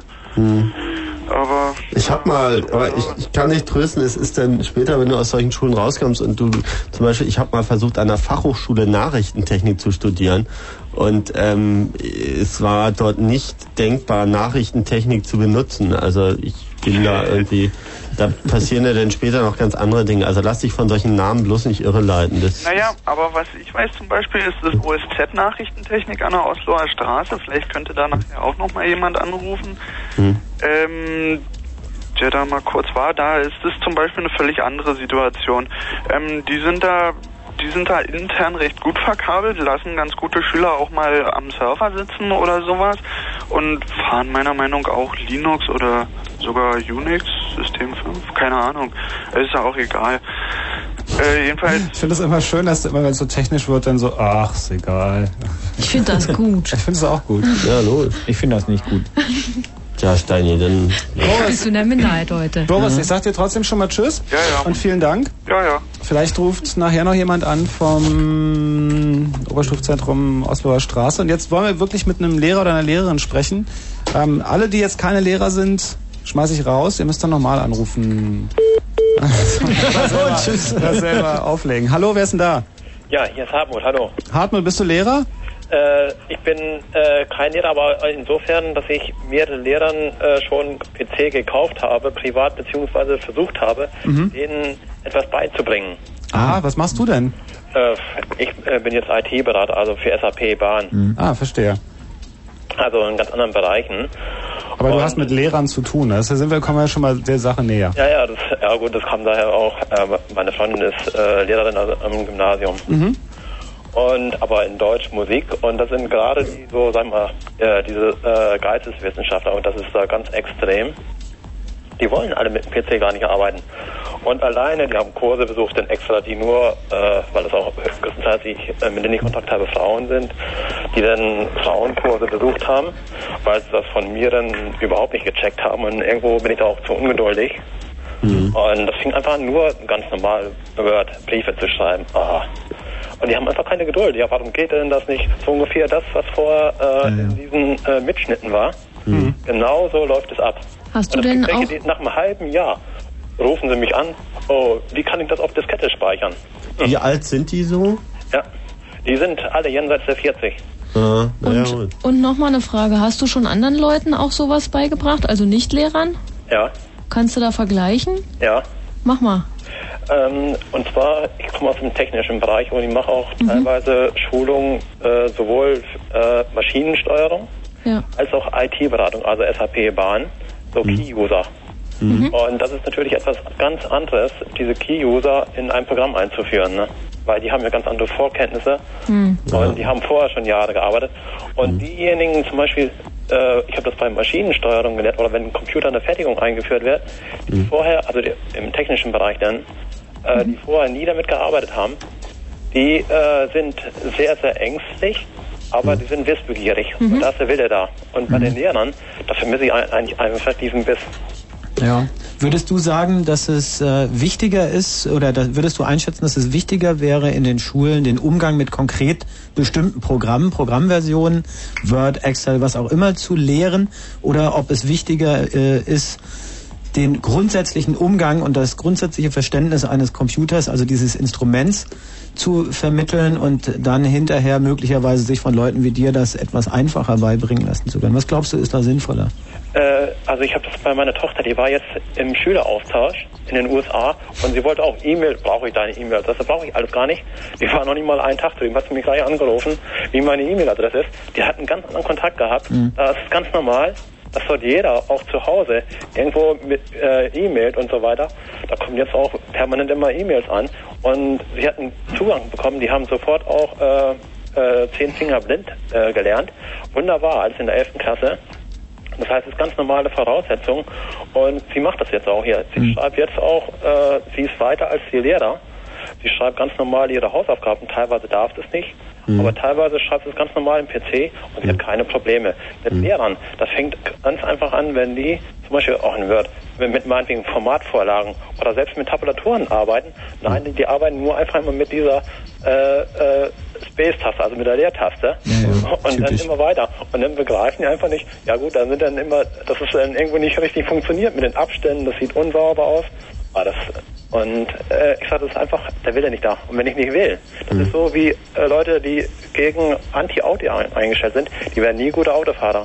Aber Ich hab mal, aber ich, ich kann dich trösten, es ist dann später, wenn du aus solchen Schulen rauskommst und du zum Beispiel, ich habe mal versucht, an der Fachhochschule Nachrichtentechnik zu studieren und ähm, es war dort nicht denkbar, Nachrichtentechnik zu benutzen. Also ich bin da irgendwie, da passieren ja dann später noch ganz andere Dinge. Also lass dich von solchen Namen bloß nicht irreleiten. Das Naja, aber was ich weiß zum Beispiel ist das OSZ-Nachrichtentechnik an der Osloer Straße. Vielleicht könnte da nachher auch nochmal jemand anrufen, hm. ähm, der da mal kurz war. Da ist es zum Beispiel eine völlig andere Situation. Ähm, die sind da die sind da intern recht gut verkabelt, lassen ganz gute Schüler auch mal am Server sitzen oder sowas und fahren meiner Meinung nach auch Linux oder sogar Unix, System 5, keine Ahnung. Ist ja auch egal. Äh, jedenfalls Ich finde es immer schön, dass immer, wenn es so technisch wird, dann so, ach, ist egal. Ich finde das gut. (laughs) Ich finde es auch gut. Ja, los. Ich finde das nicht gut. (laughs) Tja, Steini, dann. Bist du in der Minderheit heute. Boris, ich sag dir trotzdem schon mal Tschüss. Ja, ja. Und vielen Dank. Ja, ja. Vielleicht ruft nachher noch jemand an vom Oberstufzentrum Osloer Straße. Und jetzt wollen wir wirklich mit einem Lehrer oder einer Lehrerin sprechen. Ähm, alle, die jetzt keine Lehrer sind, schmeiße ich raus. Ihr müsst dann nochmal anrufen. oder selber, oder selber auflegen. Hallo, wer ist denn da? Ja, hier ist Hartmut, hallo. Hartmut, bist du Lehrer? Äh, ich bin äh, kein Lehrer, aber insofern, dass ich mehrere Lehrern äh, schon PC gekauft habe, privat beziehungsweise versucht habe, Mhm. denen etwas beizubringen. Ah, was machst du denn? Äh, ich äh, bin jetzt IT-Berater, also für SAP Bahn, Ah, verstehe. also in ganz anderen Bereichen. Aber du hast mit Lehrern zu tun. ne? Da sind wir, kommen wir schon mal der Sache näher. Ja, ja, das, ja gut, das kam daher auch. Äh, meine Freundin ist Lehrerin also am Gymnasium. Mhm. Und aber in Deutsch Musik und das sind gerade die so, sagen wir, äh, diese äh, Geisteswissenschaftler und das ist da ganz extrem. Die wollen alle mit dem PC gar nicht arbeiten. Und alleine, die haben Kurse besucht, denn extra, die nur, äh, weil es auch größtenteils ich, äh, mit denen ich Kontakt habe, Frauen sind, die dann Frauenkurse besucht haben, weil sie das von mir dann überhaupt nicht gecheckt haben und irgendwo bin ich da auch zu ungeduldig. Und das fing einfach nur ganz normal Word, Briefe zu schreiben. Ah. Und die haben einfach keine Geduld. Ja, warum geht denn das nicht so ungefähr das, was vor äh, in diesen äh, Mitschnitten war? Genau so läuft es ab. Hast du denn welche, auch- die nach einem halben Jahr rufen sie mich an. Oh, wie kann ich das auf Diskette speichern? Wie alt sind die so? Ja, die sind alle jenseits der 40. Ah. Und, und nochmal eine Frage. Hast du schon anderen Leuten auch sowas beigebracht? Also Nicht-Lehrern? Ja, Kannst du da vergleichen? ja. Mach mal. Ähm, und zwar, ich komme aus dem technischen Bereich und ich mache auch Mhm. teilweise Schulungen äh, sowohl äh, Maschinensteuerung Ja. als auch IT-Beratung, also SAP Bahn, so Key-User. Mhm. Und das ist natürlich etwas ganz anderes, diese Key-User in ein Programm einzuführen, ne? weil die haben ja ganz andere Vorkenntnisse Hm. und die haben vorher schon Jahre gearbeitet. Und diejenigen zum Beispiel, äh, ich habe das bei Maschinensteuerung gelernt, oder wenn ein Computer in der Fertigung eingeführt wird, die vorher, also die, im technischen Bereich dann, äh, die vorher nie damit gearbeitet haben, die äh, sind sehr, sehr ängstlich, aber die sind wissbegierig. Und da ist der Wille da. Und bei den Lehrern, da vermisse ich eigentlich einfach diesen Biss. Ja. Würdest du sagen, dass es äh, wichtiger ist oder da, würdest du einschätzen, dass es wichtiger wäre in den Schulen den Umgang mit konkret bestimmten Programmen, Programmversionen, Word, Excel, was auch immer zu lehren oder ob es wichtiger äh, ist, den grundsätzlichen Umgang und das grundsätzliche Verständnis eines Computers, also dieses Instruments, zu vermitteln und dann hinterher möglicherweise sich von Leuten wie dir das etwas einfacher beibringen lassen zu können. Was glaubst du, ist da sinnvoller? Äh, also ich habe das bei meiner Tochter, die war jetzt im Schüleraustausch in den USA und sie wollte auch E-Mail, brauche ich deine E-Mail-Adresse, brauche ich alles gar nicht. Die war noch nicht mal einen Tag drüben, hat sie mich gleich angerufen, wie meine E-Mail-Adresse ist. Die hat einen ganz anderen Kontakt gehabt. Das ist ganz normal. Das sollte jeder auch zu Hause irgendwo mit äh, E-Mailt und so weiter. Da kommen jetzt auch permanent immer E-Mails an. Und sie hatten Zugang bekommen, die haben sofort auch äh, äh, zehn Finger blind äh, gelernt. Wunderbar, als in der 11. Klasse. Das heißt, es ist ganz normale Voraussetzung und sie macht das jetzt auch hier. Sie schreibt jetzt auch, äh, sie ist weiter als die Lehrer. Sie schreibt ganz normal ihre Hausaufgaben. Teilweise darf es nicht, aber teilweise schreibt es ganz normal im PC und sie hat keine Probleme. Mit Lehrern, das fängt ganz einfach an, wenn die zum Beispiel auch in Word, wenn mit meinetwegen Formatvorlagen oder selbst mit Tabulaturen arbeiten. Nein, die, die arbeiten nur einfach immer mit dieser äh, äh, Space-Taste, also mit der Leertaste. und dann immer weiter. Und dann begreifen die einfach nicht, ja gut, dann sind dann immer, dass es dann irgendwo nicht richtig funktioniert mit den Abständen, das sieht unsauber aus. Ah, das, und äh, ich sage, das ist einfach, der Wille nicht da. Und wenn ich nicht will, das ist so wie äh, Leute, die gegen Anti-Auto ein- eingestellt sind, die werden nie gute Autofahrer.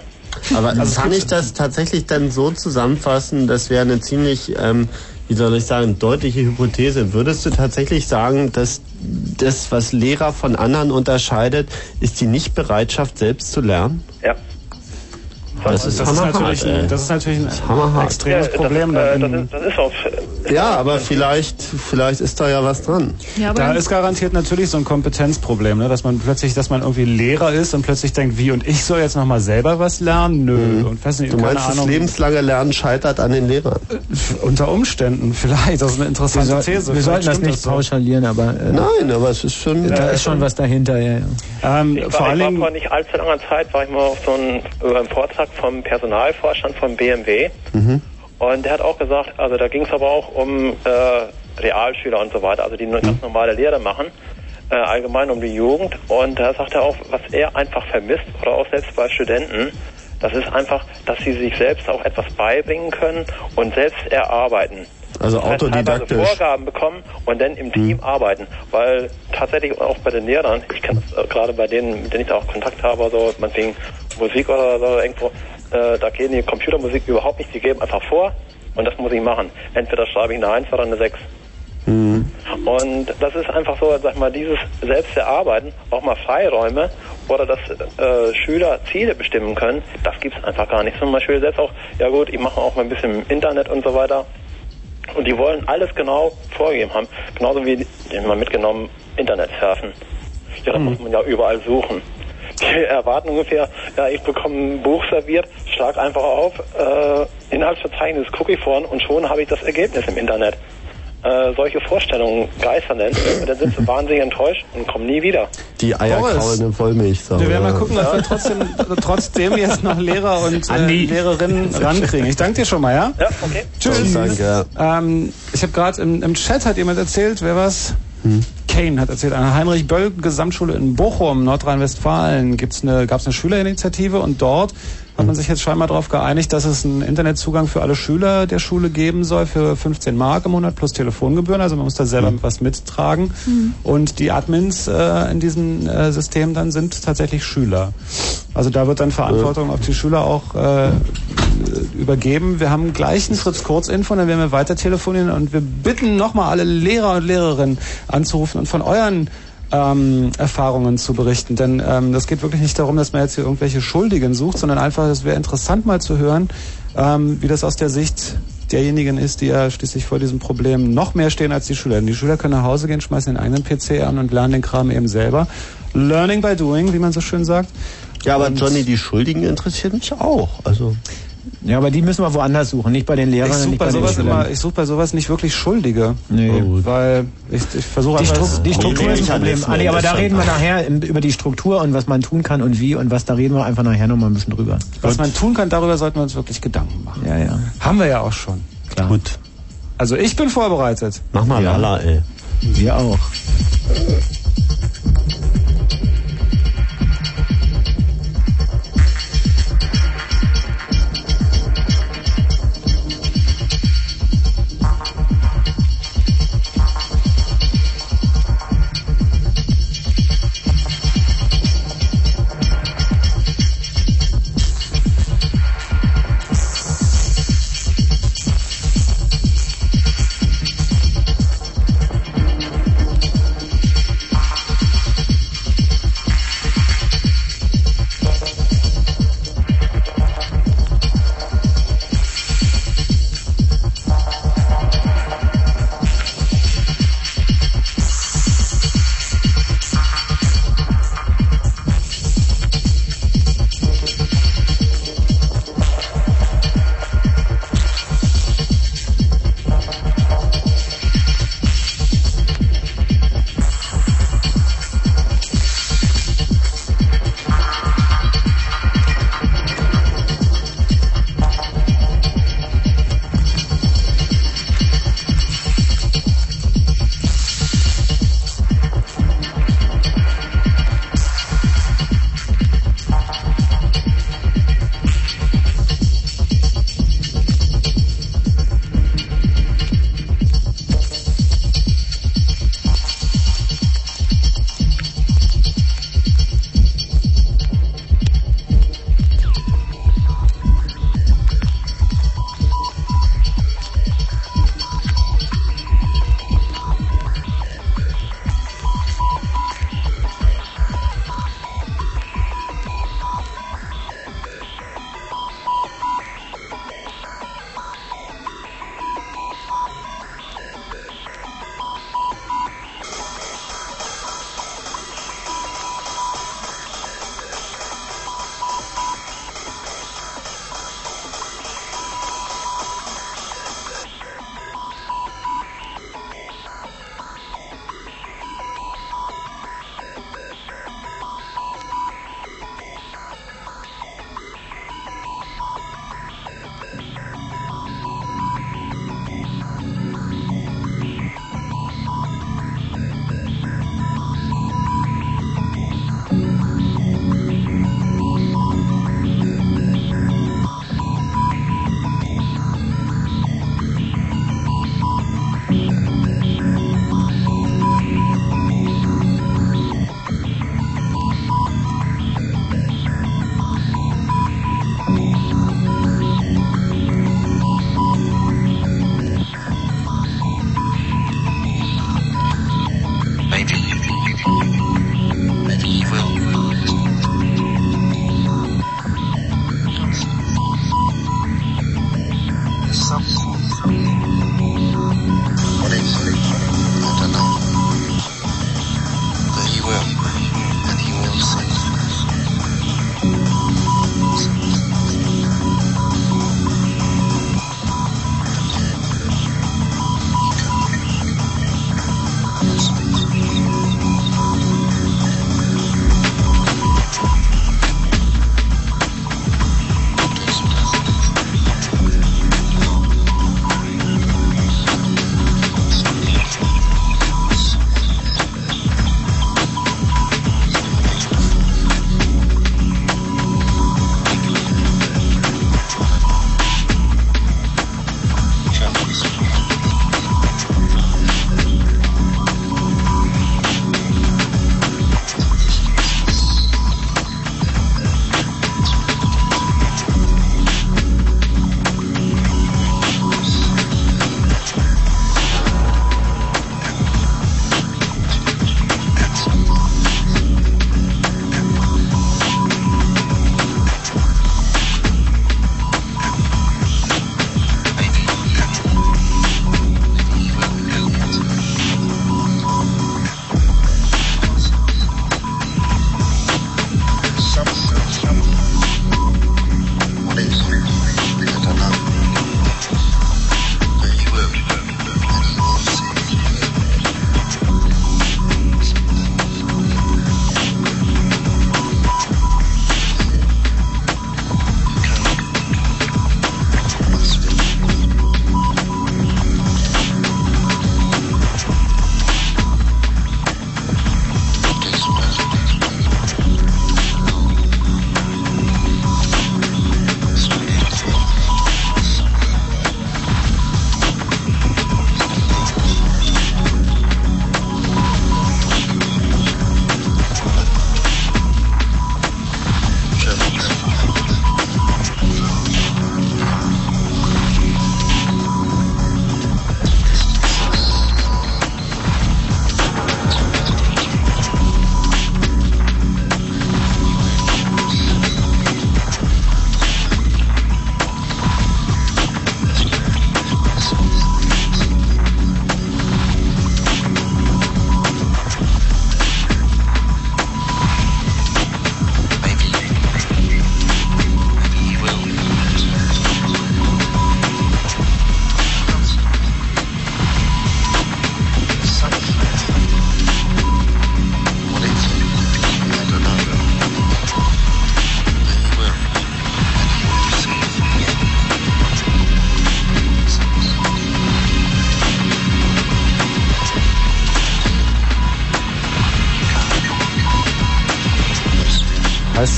Aber Also kann ich das tatsächlich dann so zusammenfassen, das wäre eine ziemlich, ähm, wie soll ich sagen, deutliche Hypothese. Würdest du tatsächlich sagen, dass das, was Lehrer von anderen unterscheidet, ist die Nichtbereitschaft, selbst zu lernen? Ja. Das ist, das ist natürlich, ein, das ist natürlich ein extremes Ja, das- Problem. äh, dann. das, ist, das ist auch. Ja, aber vielleicht, vielleicht ist da ja was dran. da ist garantiert natürlich so ein Kompetenzproblem, ne? dass man plötzlich, dass man irgendwie Lehrer ist und plötzlich denkt, wie und ich soll jetzt nochmal selber was lernen? Nö. Und weiß nicht, Mhm. Du meinst, das lebenslange Lernen scheitert an den Lehrern? Unter Umständen (laughs) vielleicht. Das ist eine interessante wir, soll, These. wir Vielleicht sollten das nicht so. pauschalieren, aber äh, Nein, aber es ist schon. da ist schon was dahinter. Ja, ja. Ähm, Ich vor war, allen ich war Dingen, vor nicht allzu langer Zeit, war ich mal auf so einem äh, Vortrag vom Personalvorstand von BMW. Mhm. Und der hat auch gesagt, also da ging es aber auch um äh, Realschüler und so weiter, also die eine Mhm. ganz normale Lehre machen, äh, allgemein um die Jugend. Und da sagt er auch, was er einfach vermisst, oder auch selbst bei Studenten, das ist einfach, dass sie sich selbst auch etwas beibringen können und selbst erarbeiten. Also heißt, autodidaktisch. teilweise Vorgaben bekommen und dann im Team arbeiten. Weil tatsächlich auch bei den Lehrern, ich kenne das äh, gerade bei denen, mit denen ich da auch Kontakt habe, so meinetwegen Musik oder so irgendwo, äh, da gehen die Computermusik überhaupt nicht, die geben einfach vor und das muss ich machen. Entweder schreibe ich eine 1 oder eine 6. Und das ist einfach so, sag mal, dieses selbst erarbeiten, auch mal Freiräume oder dass äh, Schüler Ziele bestimmen können, das gibt's einfach gar nicht. Zum Beispiel selbst auch, ja gut, ich mache auch mal ein bisschen im Internet und so weiter. Und die wollen alles genau vorgegeben haben. Genauso wie immer mitgenommen Internet surfen. Ja, da muss man ja überall suchen. Die erwarten ungefähr, ja, ich bekomme ein Buch serviert, schlag einfach auf, äh, Inhaltsverzeichnis, gucke ich vorn und schon habe ich das Ergebnis im Internet. Äh, solche Vorstellungen geistern denn und dann sind sie wahnsinnig enttäuscht und kommen nie wieder. Die eierkaulende Wollmilchsau. wir werden mal gucken, dass wir trotzdem, trotzdem jetzt noch Lehrer und äh. Lehrerinnen rankriegen. Ich danke dir schon mal, ja? Ja, okay. Tschüss. Danke. Ähm, ich habe gerade im, im Chat hat jemand erzählt, wer was? Hm. Kane hat erzählt, an der Heinrich Böll Gesamtschule in Bochum, Nordrhein-Westfalen, gibt's eine, gab es eine Schülerinitiative und dort hat man sich jetzt scheinbar darauf geeinigt, dass es einen Internetzugang für alle Schüler der Schule geben soll für 15 Mark im Monat plus Telefongebühren. Also man muss da selber was mittragen. Und die Admins äh, in diesem äh, System dann sind tatsächlich Schüler. Also da wird dann Verantwortung auf die Schüler auch äh, übergeben. Wir haben gleich ein Fritz Kurz Info, dann werden wir weiter telefonieren und wir bitten nochmal alle Lehrer und Lehrerinnen anzurufen und von euren ähm, Erfahrungen zu berichten. Denn ähm, das geht wirklich nicht darum, dass man jetzt hier irgendwelche Schuldigen sucht, sondern einfach, es wäre interessant mal zu hören, ähm, wie das aus der Sicht derjenigen ist, die ja schließlich vor diesem Problem noch mehr stehen als die Schüler. Denn die Schüler können nach Hause gehen, schmeißen den eigenen PC an und lernen den Kram eben selber. Learning by doing, wie man so schön sagt. Ja, aber Und- Johnny, die Schuldigen interessieren mich auch. Also Ja, aber die müssen wir woanders suchen, nicht bei den Lehrern, Ich suche bei, sowas immer, ich such bei sowas nicht wirklich Schuldige. Nee. Weil ich, ich versuche Die, einfach... Stru die Struktur ist ein Problem. Andi, aber da reden wir nachher über die Struktur und was man tun kann und wie und was, da reden wir einfach nachher nochmal ein bisschen drüber. Was man tun kann, darüber sollten wir uns wirklich Gedanken machen. Ja, ja. Haben wir ja auch schon. Klar. Gut. Also ich bin vorbereitet. Mach mal Ja. Lala, ey. Wir auch.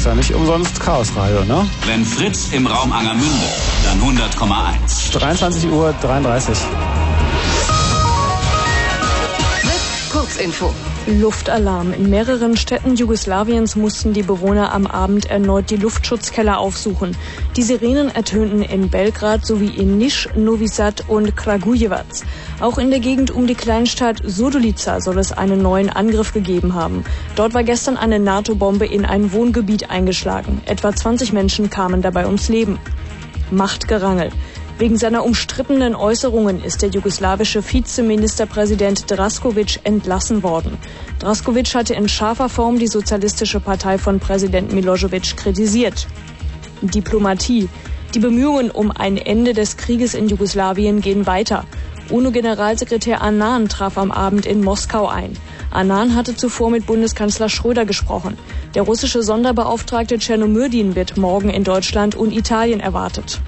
Heißt ja nicht umsonst Chaosradio, ne? Wenn Fritz im Raum Angermünde, dann 100,1. 23 Uhr 33. Kurzinfo. Luftalarm. In mehreren Städten Jugoslawiens mussten die Bewohner am Abend erneut die Luftschutzkeller aufsuchen. Die Sirenen ertönten in Belgrad sowie in Niš, Novi Sad und Kragujevac. Auch in der Gegend um die Kleinstadt Sudulica soll es einen neuen Angriff gegeben haben. Dort war gestern eine NATO-Bombe in ein Wohngebiet eingeschlagen. Etwa 20 Menschen kamen dabei ums Leben. Machtgerangel. Wegen seiner umstrittenen Äußerungen ist der jugoslawische Vizeministerpräsident Draskovic entlassen worden. Draskovic hatte in scharfer Form die Sozialistische Partei von Präsident Milosevic kritisiert. Diplomatie. Die Bemühungen um ein Ende des Krieges in Jugoslawien gehen weiter. UNO-Generalsekretär Annan traf am Abend in Moskau ein. Annan hatte zuvor mit Bundeskanzler Schröder gesprochen. Der russische Sonderbeauftragte Tschernomyrdin wird morgen in Deutschland und Italien erwartet.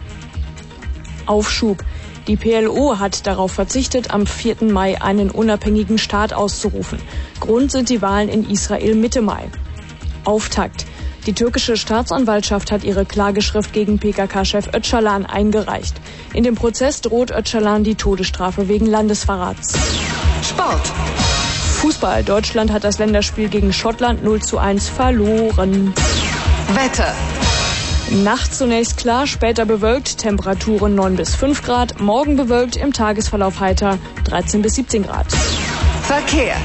Aufschub. Die PLO hat darauf verzichtet, am 4. Mai einen unabhängigen Staat auszurufen. Grund sind die Wahlen in Israel Mitte Mai. Auftakt. Die türkische Staatsanwaltschaft hat ihre Klageschrift gegen PKK-Chef Öcalan eingereicht. In dem Prozess droht Öcalan die Todesstrafe wegen Landesverrats. Sport. Fußball. Deutschland hat das Länderspiel gegen Schottland 0 zu 1 verloren. Wetter. Nacht zunächst klar, später bewölkt, Temperaturen 9 bis 5 Grad, morgen bewölkt, im Tagesverlauf heiter 13 bis 17 Grad. Verkehr.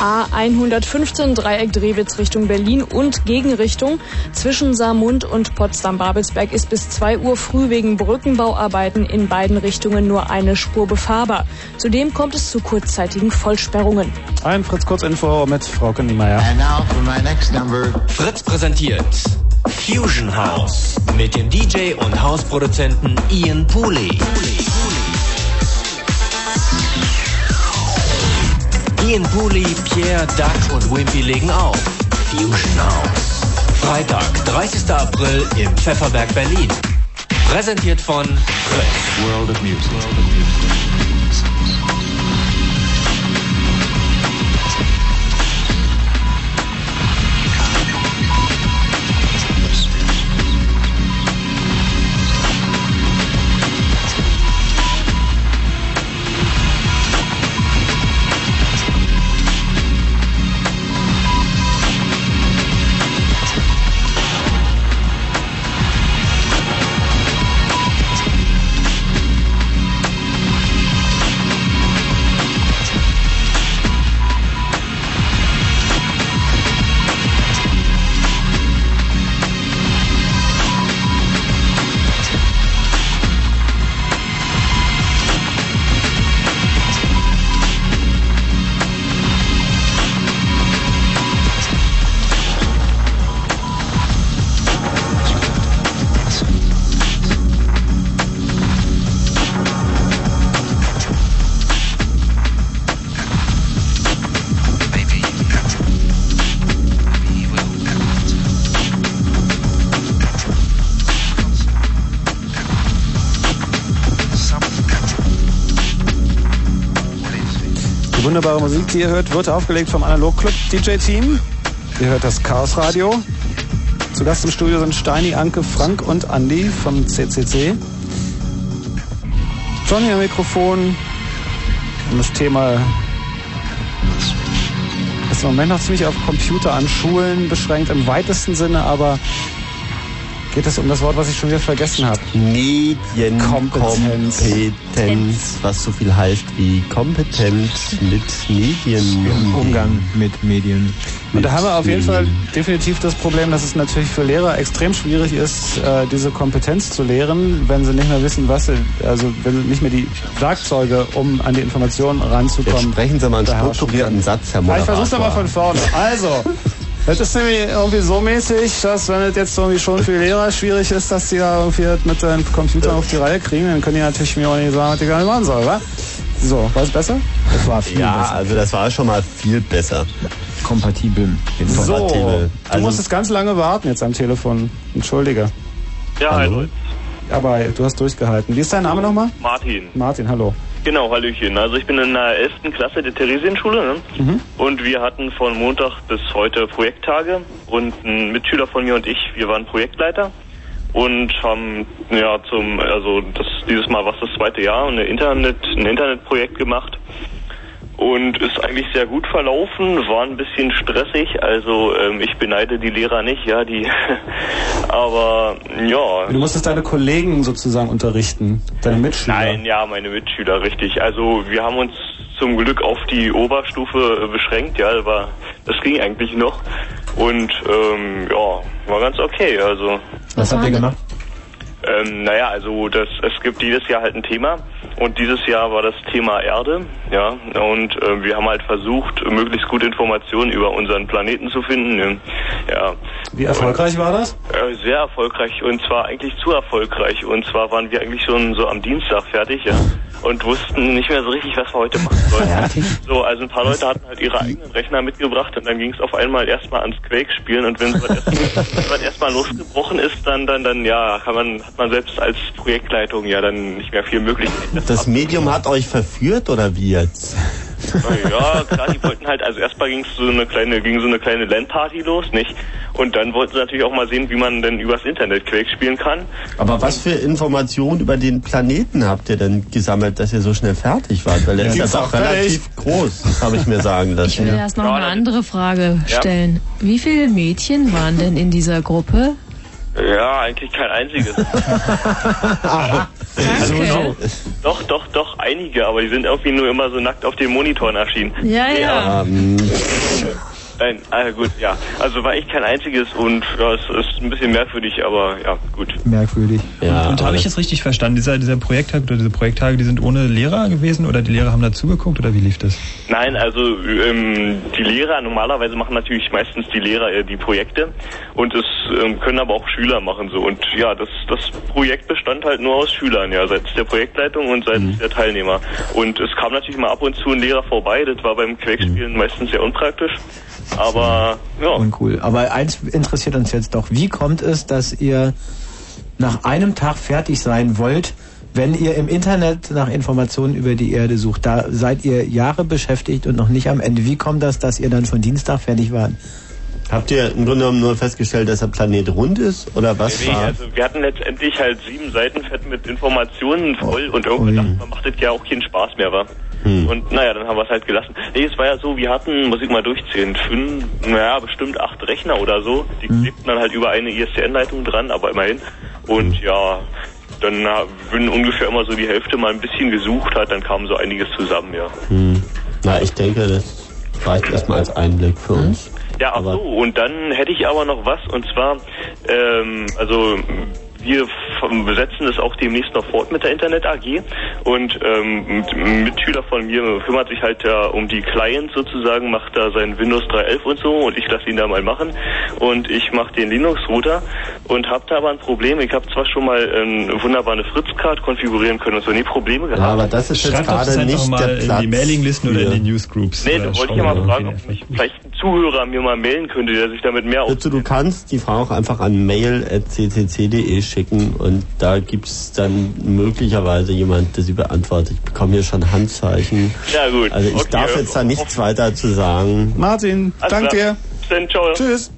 A115 Dreieck Drewitz Richtung Berlin und Gegenrichtung zwischen Saarmund und Potsdam-Babelsberg ist bis 2 Uhr früh wegen Brückenbauarbeiten in beiden Richtungen nur eine Spur befahrbar. Zudem kommt es zu kurzzeitigen Vollsperrungen. Ein Fritz Kurzinfo mit Frau Niemeyer. Fritz präsentiert Fusion House mit dem DJ und Hausproduzenten Ian Pooley. Ian Pooley, Pierre, Duck und Wimpy legen auf. Fusion House. Freitag, 30. April im Pfefferberg Berlin. Präsentiert von Fritz. World of Music. Die wunderbare Musik, die ihr hört, wird aufgelegt vom Analog Club DJ Team. Ihr hört das Chaos Radio. Zu Gast im Studio sind Steini, Anke, Frank und Andy vom CCC. Johnny am Mikrofon. Und das Thema ist im Moment noch ziemlich auf Computer an Schulen beschränkt im weitesten Sinne, aber geht es um das Wort, was ich schon wieder vergessen habe. Medienkompetenz, was so viel heißt wie Kompetenz mit Medien. Im Umgang mit Medien. Und da haben wir auf jeden Fall definitiv das Problem, dass es natürlich für Lehrer extrem schwierig ist, äh, diese Kompetenz zu lehren, wenn sie nicht mehr wissen, was sie, also wenn sie nicht mehr die Werkzeuge, um an die Informationen ranzukommen. Jetzt sprechen Sie mal einen strukturierten. Satz, Herr Ja, Moderator. ich versuch's nochmal von vorne. Also, (laughs) das ist nämlich irgendwie so mäßig, dass wenn es jetzt irgendwie schon für die Lehrer schwierig ist, dass die da irgendwie das mit den Computern auf die Reihe kriegen, dann können die natürlich mir auch nicht sagen, was die gar nicht machen sollen, wa? So, war es besser? Das war viel Ja, besser. also das war schon mal viel besser. Kompatibel. So, Kompatibel. du Also- musstest ganz lange warten jetzt am Telefon. Entschuldige. Ja, Hallo? also Aber du hast durchgehalten. Wie ist dein Name nochmal? Martin. Martin, hallo. Genau, Hallöchen. Also ich bin in der 11. Klasse der Theresienschule ne? Mhm. und wir hatten von Montag bis heute Projekttage und ein Mitschüler von mir und ich, wir waren Projektleiter und haben ja zum, also das dieses Mal war es das zweite Jahr, eine Internet, ein Internetprojekt gemacht und ist eigentlich sehr gut verlaufen, war ein bisschen stressig, also ähm, ich beneide die Lehrer nicht, ja, die, (laughs) aber ja. Du musstest deine Kollegen sozusagen unterrichten, deine Mitschüler. Nein, ja, meine Mitschüler, richtig. Also wir haben uns zum Glück auf die Oberstufe äh, beschränkt, ja, aber das ging eigentlich noch. Und ähm, ja, war ganz okay. Also Was habt ihr gemacht? Ähm, naja, also das, es gibt jedes Jahr halt ein Thema und dieses Jahr war das Thema Erde, ja, und äh, wir haben halt versucht, möglichst gute Informationen über unseren Planeten zu finden, ne? ja. Wie erfolgreich war das? Äh, sehr erfolgreich und zwar eigentlich zu erfolgreich und zwar waren wir eigentlich schon so am Dienstag fertig, ja, und wussten nicht mehr so richtig, was wir heute machen sollten. So, also ein paar Leute hatten halt ihre eigenen Rechner mitgebracht und dann ging es auf einmal erstmal ans Quake spielen und wenn es erstmal erstmal losgebrochen ist, dann dann dann ja, kann man hat man selbst als Projektleitung ja dann nicht mehr viel möglich. Das Medium hat euch verführt oder wie jetzt? Ja, klar, die wollten halt, also erstmal ging so eine kleine, ging so eine kleine LAN-Party los, nicht? Und dann wollten sie natürlich auch mal sehen, wie man denn übers Internet Quake spielen kann. Aber was für Informationen über den Planeten habt ihr denn gesammelt, dass ihr so schnell fertig wart? Weil er ist ja doch relativ groß, das habe ich mir sagen Ich lassen. will erst noch Ja, eine andere Frage Ja. stellen. Wie viele Mädchen waren denn in dieser Gruppe? Ja, eigentlich kein einziges. (laughs) Also doch, doch, doch, doch, einige, aber die sind irgendwie nur immer so nackt auf den Monitoren erschienen. Ja, ja. Ähm, Nein, ah, gut, ja. Also war ich kein einziges und ja, es ist ein bisschen merkwürdig, aber ja, gut. Merkwürdig. ja, Und habe ich jetzt richtig verstanden, dieser, dieser Projekttag oder diese Projekttage, die sind ohne Lehrer gewesen oder die Lehrer haben dazugeguckt oder wie lief das? Nein, also ähm, die Lehrer, normalerweise machen natürlich meistens die Lehrer äh, die Projekte und es ähm, können aber auch Schüler machen so. Und ja, das, das Projekt bestand halt nur aus Schülern, ja, seitens der Projektleitung und seitens der Teilnehmer. Und es kam natürlich mal ab und zu ein Lehrer vorbei, das war beim Quake-Spielen meistens sehr unpraktisch. Aber ja. Uncool. Aber eins interessiert uns jetzt doch. Wie kommt es, dass ihr nach einem Tag fertig sein wollt, wenn ihr im Internet nach Informationen über die Erde sucht? Da seid ihr Jahre beschäftigt und noch nicht am Ende. Wie kommt das, dass ihr dann von Dienstag fertig wart? Habt ihr im Grunde genommen nur festgestellt, dass der Planet rund ist? Oder was Nee, war? also wir hatten letztendlich halt sieben Seiten fett mit Informationen voll und irgendwann dachten wir, macht das ja auch keinen Spaß mehr, wa? Hm. Und naja, dann haben wir es halt gelassen. Nee, es war ja so, wir hatten, muss ich mal durchzählen, fünf, naja, bestimmt acht Rechner oder so. Die klebten dann halt über eine ISDN-Leitung dran, aber immerhin. Und ja, dann na, wenn ungefähr immer so die Hälfte mal ein bisschen gesucht hat, dann kam so einiges zusammen, ja. Hm. Na, ich denke, das reicht erstmal als Einblick für uns. Ja, ach so, und dann hätte ich aber noch was, und zwar, ähm, also wir besetzen es auch demnächst noch fort mit der Internet AG und ähm, ein Mitschüler von mir kümmert sich halt ja um die Clients sozusagen, macht da sein Windows 3.11 und so und ich lasse ihn da mal machen und ich mache den Linux-Router und habe da aber ein Problem. Ich habe zwar schon mal ähm, wunderbar eine Fritz-Card konfigurieren können und so, nie Probleme gehabt. Ja, aber das ist jetzt gerade nicht mal der in Platz. die Mailinglisten oder in die Newsgroups. Nee, da wollte ich ja mal fragen, ob vielleicht ein Zuhörer mir mal melden könnte, der sich damit mehr Bitte, du kannst die Frage auch einfach an mail.ccc.de schicken und da gibt's dann möglicherweise jemand, der sie beantwortet. Ich bekomme hier schon Handzeichen. Ja, gut. Also ich Okay, darf jetzt da nichts weiter zu sagen. Martin, Alles dank klar. dir. Dann. Tschüss.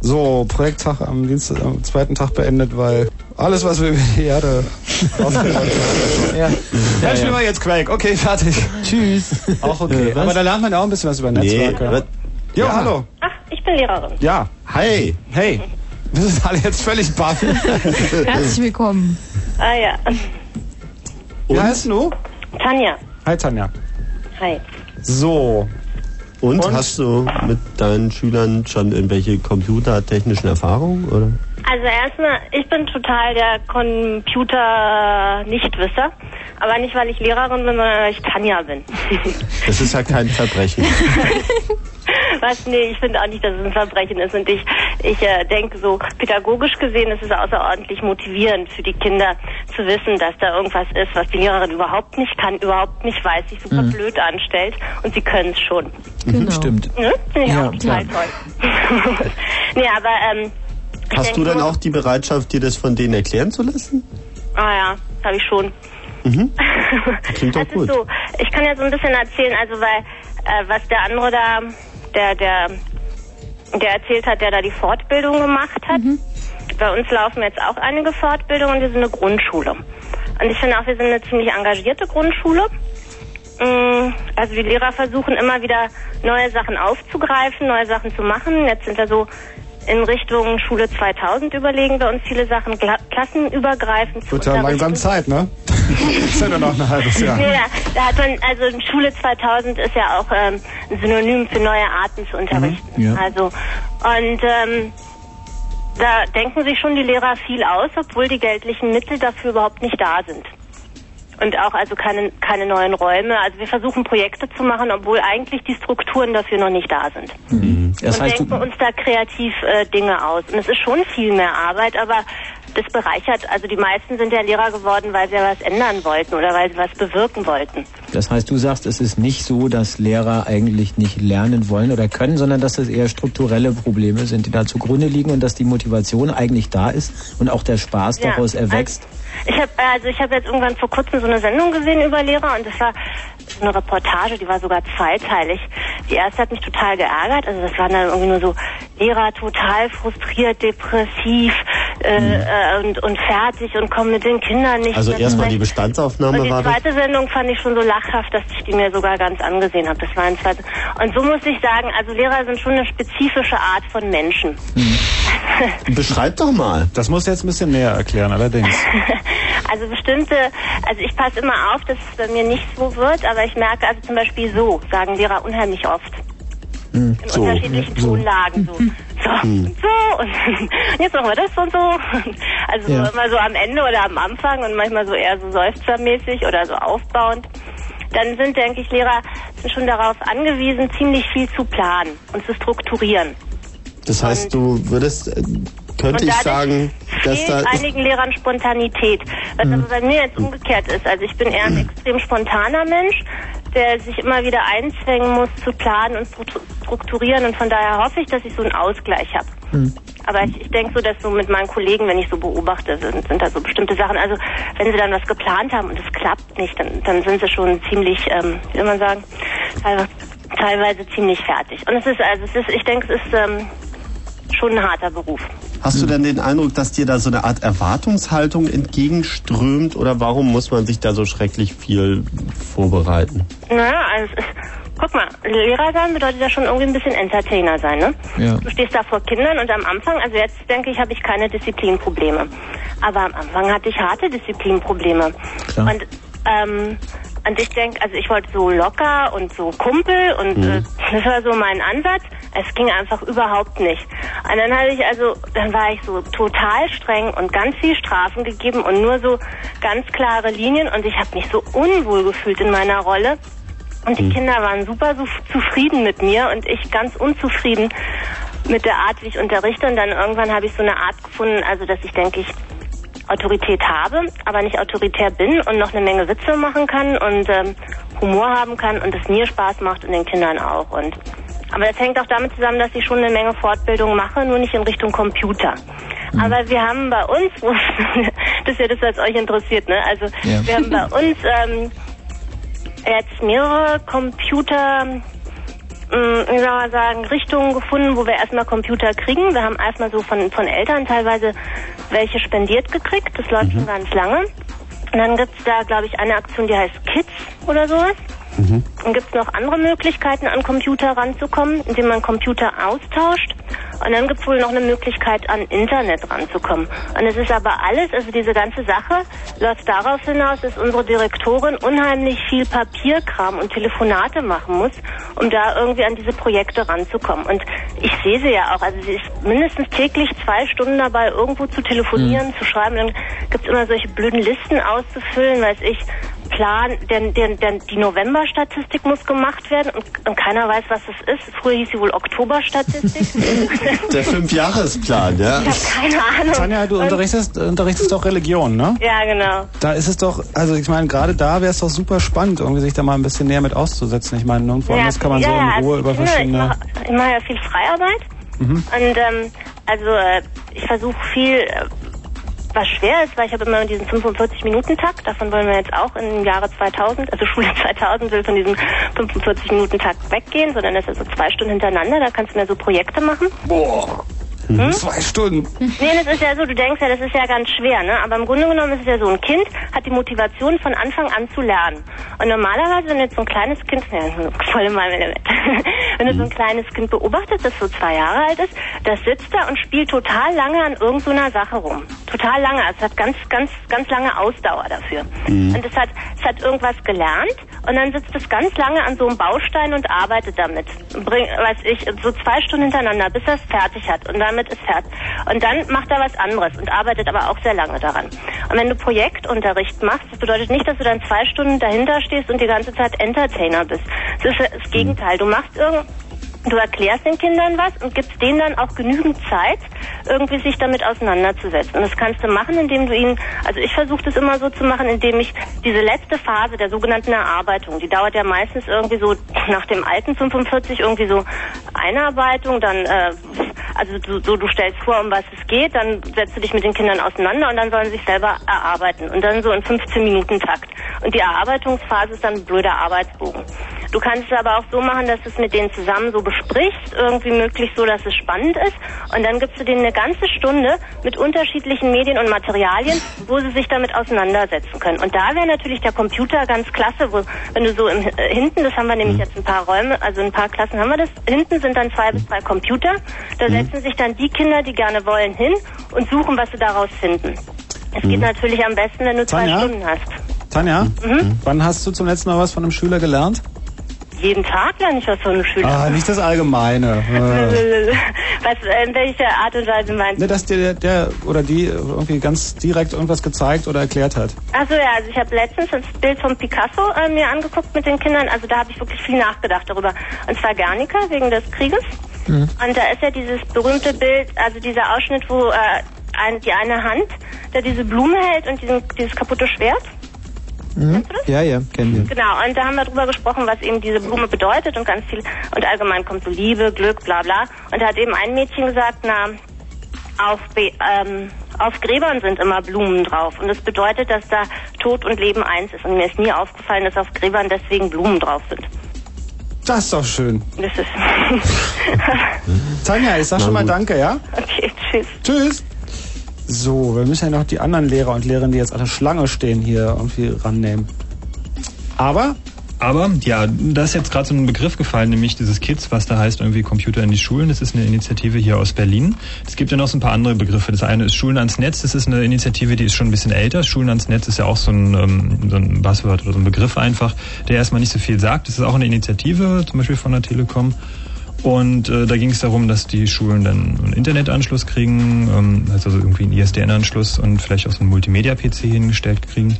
So, Projekttag am Dienstag, am zweiten Tag beendet, weil alles, was wir über die Erde aufgeräumt haben. (laughs) Ja, ja, spielen wir jetzt Quake. Okay, fertig. Tschüss. Auch okay. Äh, was? Aber da lernt man ja auch ein bisschen was über Nee, Netzwerke. jo, Ja. hallo. Ach, ich bin Lehrerin. Ja. Hi. Hey. Wir sind alle jetzt völlig baff. (laughs) Herzlich willkommen. Ah ja. Wie heißt du? Tanja. Hi, Tanja. Hi. So. Und, Und? hast du mit deinen Schülern schon irgendwelche computertechnischen Erfahrungen? Oder? Also erstmal, ich bin total der Computer-Nichtwisser. Aber nicht, weil ich Lehrerin bin, sondern weil ich Tanja bin. (laughs) Das ist ja kein Verbrechen. (laughs) Was? Nee, ich finde auch nicht, dass es ein Verbrechen ist. Und ich, ich äh, denke, so pädagogisch gesehen ist es außerordentlich motivierend für die Kinder zu wissen, dass da irgendwas ist, was die Lehrerin überhaupt nicht kann, überhaupt nicht weiß, sich super Mhm. blöd anstellt und sie können es schon. Genau. Stimmt. Ne? Finde ich Ja, auch total toll. (laughs) nee, aber ähm, ich Hast du denn so- auch die Bereitschaft, dir das von denen erklären zu lassen? Ah ja, habe ich schon. Mhm. (laughs) Klingt doch gut. ist so, ich kann ja so ein bisschen erzählen, also weil äh, was der andere da, der, der, der erzählt hat, der da die Fortbildung gemacht hat. Bei uns laufen jetzt auch einige Fortbildungen und wir sind eine Grundschule. Und ich finde auch, wir sind eine ziemlich engagierte Grundschule. Mm, Also die Lehrer versuchen immer wieder neue Sachen aufzugreifen, neue Sachen zu machen. Jetzt sind wir so in Richtung Schule 2000 überlegen wir uns viele Sachen kla klassenübergreifend zu Wird ja langsam Zeit, ne? (laughs) ist ja nur noch ein halbes Jahr. Ja, da hat man, also Schule 2000 ist ja auch ähm, ein Synonym für neue Arten zu unterrichten. ja. Also und ähm, da denken sich schon die Lehrer viel aus, obwohl die geldlichen Mittel dafür überhaupt nicht da sind. Und auch also keine, keine neuen Räume. Also wir versuchen Projekte zu machen, obwohl eigentlich die Strukturen dafür noch nicht da sind. Das und heißt, denken uns da kreativ äh, Dinge aus. Und es ist schon viel mehr Arbeit, aber das bereichert, also die meisten sind ja Lehrer geworden, weil sie ja was ändern wollten oder weil sie was bewirken wollten. Das heißt, du sagst, es ist nicht so, dass Lehrer eigentlich nicht lernen wollen oder können, sondern dass es eher strukturelle Probleme sind, die da zugrunde liegen und dass die Motivation eigentlich da ist und auch der Spaß Ja, daraus erwächst. Ich habe also ich habe jetzt irgendwann vor kurzem so eine Sendung gesehen über Lehrer und das war so eine Reportage, die war sogar zweiteilig. Die erste hat mich total geärgert, also das waren dann irgendwie nur so Lehrer total frustriert, depressiv äh, äh, und, und fertig und kommen mit den Kindern nicht Also erstmal die. Bestandsaufnahme Und die war das. zweite Sendung fand ich schon so lachhaft, dass ich die mir sogar ganz angesehen habe. Das war ein zweite. Und so muss ich sagen, also Lehrer sind schon eine spezifische Art von Menschen. (laughs) Beschreib doch mal. Das muss jetzt ein bisschen näher erklären, allerdings. (laughs) Also bestimmte, also ich passe immer auf, dass es bei mir nicht so wird, aber ich merke also zum Beispiel so, sagen Lehrer unheimlich oft. In So. unterschiedlichen So. Tonlagen. So, so, Hm. und so und jetzt machen wir das und so. Also Ja. so immer so am Ende oder am Anfang und manchmal so eher so seufzermäßig oder so aufbauend. Dann sind, denke ich, Lehrer sind schon darauf angewiesen, ziemlich viel zu planen und zu strukturieren. Das heißt, du würdest, äh, könnte ich sagen, dass da... einigen Lehrern Spontanität. Was Mhm. aber bei mir jetzt umgekehrt ist. Also ich bin eher ein extrem spontaner Mensch, der sich immer wieder einzwängen muss zu planen und zu strukturieren und von daher hoffe ich, dass ich so einen Ausgleich habe. Aber ich, ich denke so, dass so mit meinen Kollegen, wenn ich so beobachte, sind, sind da so bestimmte Sachen. Also wenn sie dann was geplant haben und es klappt nicht, dann, dann sind sie schon ziemlich, ähm, wie soll man sagen, teilweise, teilweise ziemlich fertig. Und es ist, also es ist, ich denke, es ist ähm, schon ein harter Beruf. Hast du denn den Eindruck, dass dir da so eine Art Erwartungshaltung entgegenströmt oder warum muss man sich da so schrecklich viel vorbereiten? Naja, also guck mal, Lehrer sein bedeutet ja schon irgendwie ein bisschen Entertainer sein, ne? Ja. Du stehst da vor Kindern und am Anfang, also jetzt denke ich, habe ich keine Disziplinprobleme. Aber am Anfang hatte ich harte Disziplinprobleme. Klar. Und, ähm, und ich denke, also ich wollte so locker und so Kumpel und Mhm. äh, das war so mein Ansatz. Es ging einfach überhaupt nicht. Und dann hatte ich also, dann war ich so total streng und ganz viel Strafen gegeben und nur so ganz klare Linien und ich habe mich so unwohl gefühlt in meiner Rolle. Und die Kinder waren super so zufrieden mit mir und ich ganz unzufrieden mit der Art, wie ich unterrichte. Und dann irgendwann habe ich so eine Art gefunden, also dass ich denke ich Autorität habe, aber nicht autoritär bin und noch eine Menge Witze machen kann und ähm, Humor haben kann und es mir Spaß macht und den Kindern auch. Und aber das hängt auch damit zusammen, dass ich schon eine Menge Fortbildung mache, nur nicht in Richtung Computer. Aber wir haben bei uns, (laughs) das ist ja das, was euch interessiert, ne? Also Ja. wir haben bei uns ähm, jetzt mehrere Computer, wie soll man sagen, Richtungen gefunden, wo wir erstmal Computer kriegen. Wir haben erstmal so von, von Eltern teilweise welche spendiert gekriegt. Das läuft schon ganz lange. Und dann gibt's da, glaube ich, eine Aktion, die heißt Kids oder sowas. Dann gibt's noch andere Möglichkeiten, an Computer ranzukommen, indem man Computer austauscht. Und dann gibt's wohl noch eine Möglichkeit, an Internet ranzukommen. Und es ist aber alles, also diese ganze Sache läuft darauf hinaus, dass unsere Direktorin unheimlich viel Papierkram und Telefonate machen muss, um da irgendwie an diese Projekte ranzukommen. Und ich sehe sie ja auch, also sie ist mindestens täglich zwei Stunden dabei, irgendwo zu telefonieren, zu schreiben. Dann gibt's immer solche blöden Listen auszufüllen, weiß ich, Plan, denn, denn, denn die November-Statistik muss gemacht werden und, und keiner weiß, was es ist. Früher hieß sie wohl Oktober-Statistik. (laughs) Der Fünfjahresplan, ja? Ich habe keine Ahnung. Tanja, du unterrichtest, unterrichtest doch Religion, ne? Ja, genau. Da ist es doch, also ich meine, gerade da wäre es doch super spannend, irgendwie sich da mal ein bisschen näher mit auszusetzen. Ich meine, nirgendwo anders kann man so in ja, Ruhe also über verschiedene... Ich mache ich mache ja viel Freiarbeit Mhm. und ähm, also äh, ich versuche viel, äh, was schwer ist, weil ich habe immer diesen 45-Minuten-Takt, davon wollen wir jetzt auch im Jahre 2000, also (laughs) Schule 2000 will von diesem 45-Minuten-Takt weggehen, sondern das ist so zwei Stunden hintereinander, da kannst du mehr so Projekte machen. Boah. Hm? Zwei Stunden. Nee, das ist ja so, du denkst ja, das ist ja ganz schwer, ne? Aber im Grunde genommen ist es ja so, ein Kind hat die Motivation von Anfang an zu lernen. Und normalerweise, wenn du jetzt so ein kleines Kind, ja, volle Mal (laughs) wenn du so ein kleines Kind beobachtest, das so zwei Jahre alt ist, das sitzt da und spielt total lange an irgendeiner Sache rum. Total lange. Also es hat ganz, ganz, ganz lange Ausdauer dafür. Mhm. Und es hat, es hat irgendwas gelernt und dann sitzt es ganz lange an so einem Baustein und arbeitet damit. Bring, weiß ich, so zwei Stunden hintereinander, bis er es fertig hat. Und damit ist fertig. Und dann macht er was anderes und arbeitet aber auch sehr lange daran. Und wenn du Projektunterricht machst, das bedeutet nicht, dass du dann zwei Stunden dahinter stehst und die ganze Zeit Entertainer bist. Das ist das Gegenteil. Du machst irgend Du erklärst den Kindern was und gibst denen dann auch genügend Zeit, irgendwie sich damit auseinanderzusetzen. Und das kannst du machen, indem du ihnen, also ich versuche das immer so zu machen, indem ich diese letzte Phase der sogenannten Erarbeitung, die dauert ja meistens irgendwie so nach dem alten 45 irgendwie so Einarbeitung, dann äh, also du, so, du stellst vor, um was es geht, dann setzt du dich mit den Kindern auseinander und dann sollen sie sich selber erarbeiten. Und dann so in 15 Minuten Takt. Und die Erarbeitungsphase ist dann ein blöder Arbeitsbogen. Du kannst es aber auch so machen, dass du es mit denen zusammen so besprichst, irgendwie möglichst so, dass es spannend ist. Und dann gibst du denen eine ganze Stunde mit unterschiedlichen Medien und Materialien, wo sie sich damit auseinandersetzen können. Und da wäre natürlich der Computer ganz klasse, wo, wenn du so im, äh, hinten, das haben wir nämlich jetzt ein paar Räume, also ein paar Klassen haben wir das, hinten sind dann zwei bis drei Computer. Da setzen sich dann die Kinder, die gerne wollen, hin und suchen, was sie daraus finden. Es geht natürlich am besten, wenn du zwei Tanja? Stunden hast. Tanja, Mhm. wann hast du zum letzten Mal was von einem Schüler gelernt? Jeden Tag lerne ich was von einem Schüler. Ah, nicht das Allgemeine. Äh. (laughs) Was, in welcher Art und Weise meinst du? Ne, dass dir der, der oder die irgendwie ganz direkt irgendwas gezeigt oder erklärt hat. Achso, ja, also ich habe letztens das Bild von Picasso äh, mir angeguckt mit den Kindern. Also da habe ich wirklich viel nachgedacht darüber. Und zwar Guernica wegen des Krieges. Und da ist ja dieses berühmte Bild, also dieser Ausschnitt, wo äh, ein, die eine Hand da diese Blume hält und diesen, dieses kaputte Schwert. Mhm. Ja, ja, kennen wir. Genau, und da haben wir drüber gesprochen, was eben diese Blume bedeutet und ganz viel, und allgemein kommt so Liebe, Glück, bla bla. Und da hat eben ein Mädchen gesagt, na, auf, Be ähm, auf Gräbern sind immer Blumen drauf. Und das bedeutet, dass da Tod und Leben eins ist. Und mir ist nie aufgefallen, dass auf Gräbern deswegen Blumen drauf sind. Das ist doch schön. Das ist. (laughs) (laughs) Tanja, ich sag Na schon mal. Danke, ja? okay, tschüss. Tschüss. So, wir müssen ja noch die anderen Lehrer und Lehrerinnen, die jetzt alle Schlange stehen, hier irgendwie rannehmen. Aber Aber ja, da ist jetzt gerade so ein Begriff gefallen, nämlich dieses Kids, was da heißt irgendwie Computer in die Schulen. Das ist eine Initiative hier aus Berlin. Es gibt ja noch so ein paar andere Begriffe. Das eine ist Schulen ans Netz. Das ist eine Initiative, die ist schon ein bisschen älter. Schulen ans Netz ist ja auch so ein, ähm, so ein Buzzword oder so ein Begriff einfach, der erstmal nicht so viel sagt. Das ist auch eine Initiative, zum Beispiel von der Telekom. Und äh, da ging es darum, dass die Schulen dann einen Internetanschluss kriegen, ähm, also irgendwie einen ISDN-Anschluss und vielleicht auch so einen Multimedia-PC hingestellt kriegen.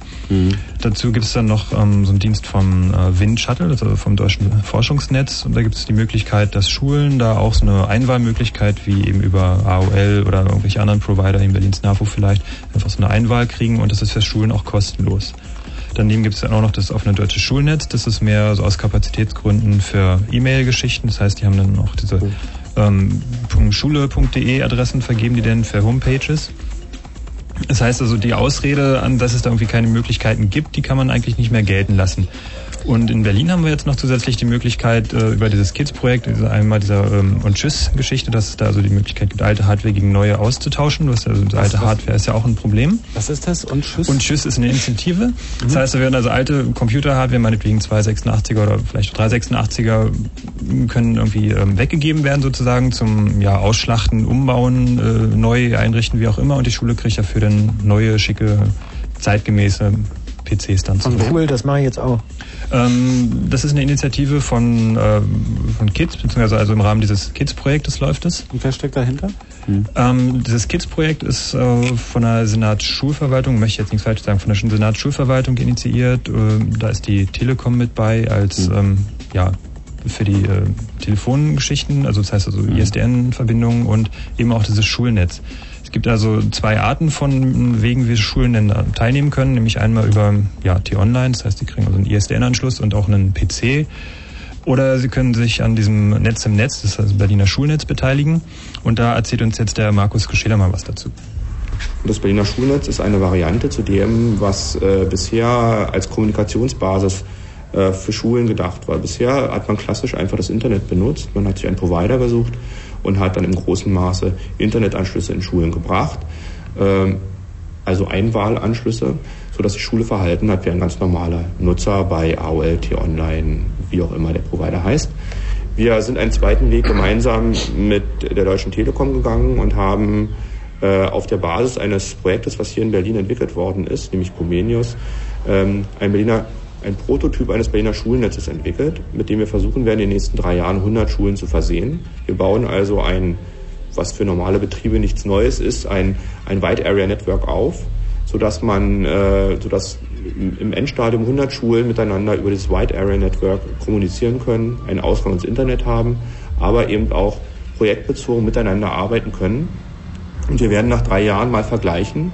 Dazu gibt es dann noch ähm, so einen Dienst vom äh, Wind Shuttle, also vom deutschen Forschungsnetz. Und da gibt es die Möglichkeit, dass Schulen da auch so eine Einwahlmöglichkeit, wie eben über AOL oder irgendwelche anderen Provider, in Berlins NAVO vielleicht, einfach so eine Einwahl kriegen und das ist für Schulen auch kostenlos. Daneben gibt es dann auch noch das offene deutsche Schulnetz. Das ist mehr so aus Kapazitätsgründen für E-Mail-Geschichten. Das heißt, die haben dann auch diese ähm, .schule.de Adressen vergeben, die dann für Homepages. Das heißt also, die Ausrede, an dass es da irgendwie keine Möglichkeiten gibt, die kann man eigentlich nicht mehr gelten lassen. Und in Berlin haben wir jetzt noch zusätzlich die Möglichkeit, äh, über dieses Kids-Projekt, also einmal dieser ähm, und Tschüss-Geschichte, dass es da also die Möglichkeit gibt, alte Hardware gegen neue auszutauschen. Also, alte was- Hardware ist ja auch ein Problem. Was ist das? Und Tschüss? Und Tschüss ist eine Initiative. Das heißt, da werden also alte Computer-Hardware, meinetwegen 286er oder vielleicht 386er, können irgendwie ähm, weggegeben werden sozusagen zum ja, Ausschlachten, Umbauen, äh, neu einrichten, wie auch immer. Und die Schule kriegt dafür dann neue, schicke, zeitgemäße PCs dann zu. Cool, das mache ich jetzt auch. Ähm, das ist eine Initiative von, ähm, von Kids, beziehungsweise also im Rahmen dieses Kids-Projektes läuft es. Und wer steckt dahinter? Ähm, dieses Kids-Projekt ist äh, von der Senatsschulverwaltung, möchte ich jetzt nichts falsch sagen, von der Senatsschulverwaltung initiiert. Ähm, da ist die Telekom mit bei als ähm, ja für die äh, Telefongeschichten, also das heißt also ISDN-Verbindungen und eben auch dieses Schulnetz. Es gibt also zwei Arten von Wegen, wie Schulen denn da teilnehmen können, nämlich einmal über ja, T-Online, das heißt, die kriegen also einen ISDN-Anschluss und auch einen PC. Oder Sie können sich an diesem Netz im Netz, das das Berliner Schulnetz, beteiligen. Und da erzählt uns jetzt der Markus Gescheler mal was dazu. Das Berliner Schulnetz ist eine Variante zu dem, was äh, bisher als Kommunikationsbasis äh, für Schulen gedacht war. Bisher hat man klassisch einfach das Internet benutzt. Man hat sich einen Provider gesucht und hat dann im großen Maße Internetanschlüsse in Schulen gebracht. Ähm, also Einwahlanschlüsse, sodass sich Schule verhalten hat wie ein ganz normaler Nutzer bei AOL, T-Online, wie auch immer der Provider heißt. Wir sind einen zweiten Weg gemeinsam mit der Deutschen Telekom gegangen und haben äh, auf der Basis eines Projektes, was hier in Berlin entwickelt worden ist, nämlich Comenius, ähm, ein Berliner ein Prototyp eines Berliner Schulnetzes entwickelt, mit dem wir versuchen werden, in den nächsten drei Jahren 100 Schulen zu versehen. Wir bauen also ein, was für normale Betriebe nichts Neues ist, ein, ein Wide Area Network auf, sodass man, äh, sodass im Endstadium 100 Schulen miteinander über das Wide Area Network kommunizieren können, einen Ausgang ins Internet haben, aber eben auch projektbezogen miteinander arbeiten können. Und wir werden nach drei Jahren mal vergleichen,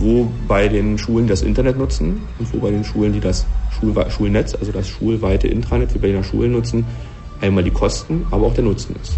wo bei den Schulen das Internet nutzen und wo bei den Schulen, die das Schul Schulnetz, also das schulweite Intranet wie bei den Schulen nutzen, einmal die Kosten, aber auch der Nutzen ist.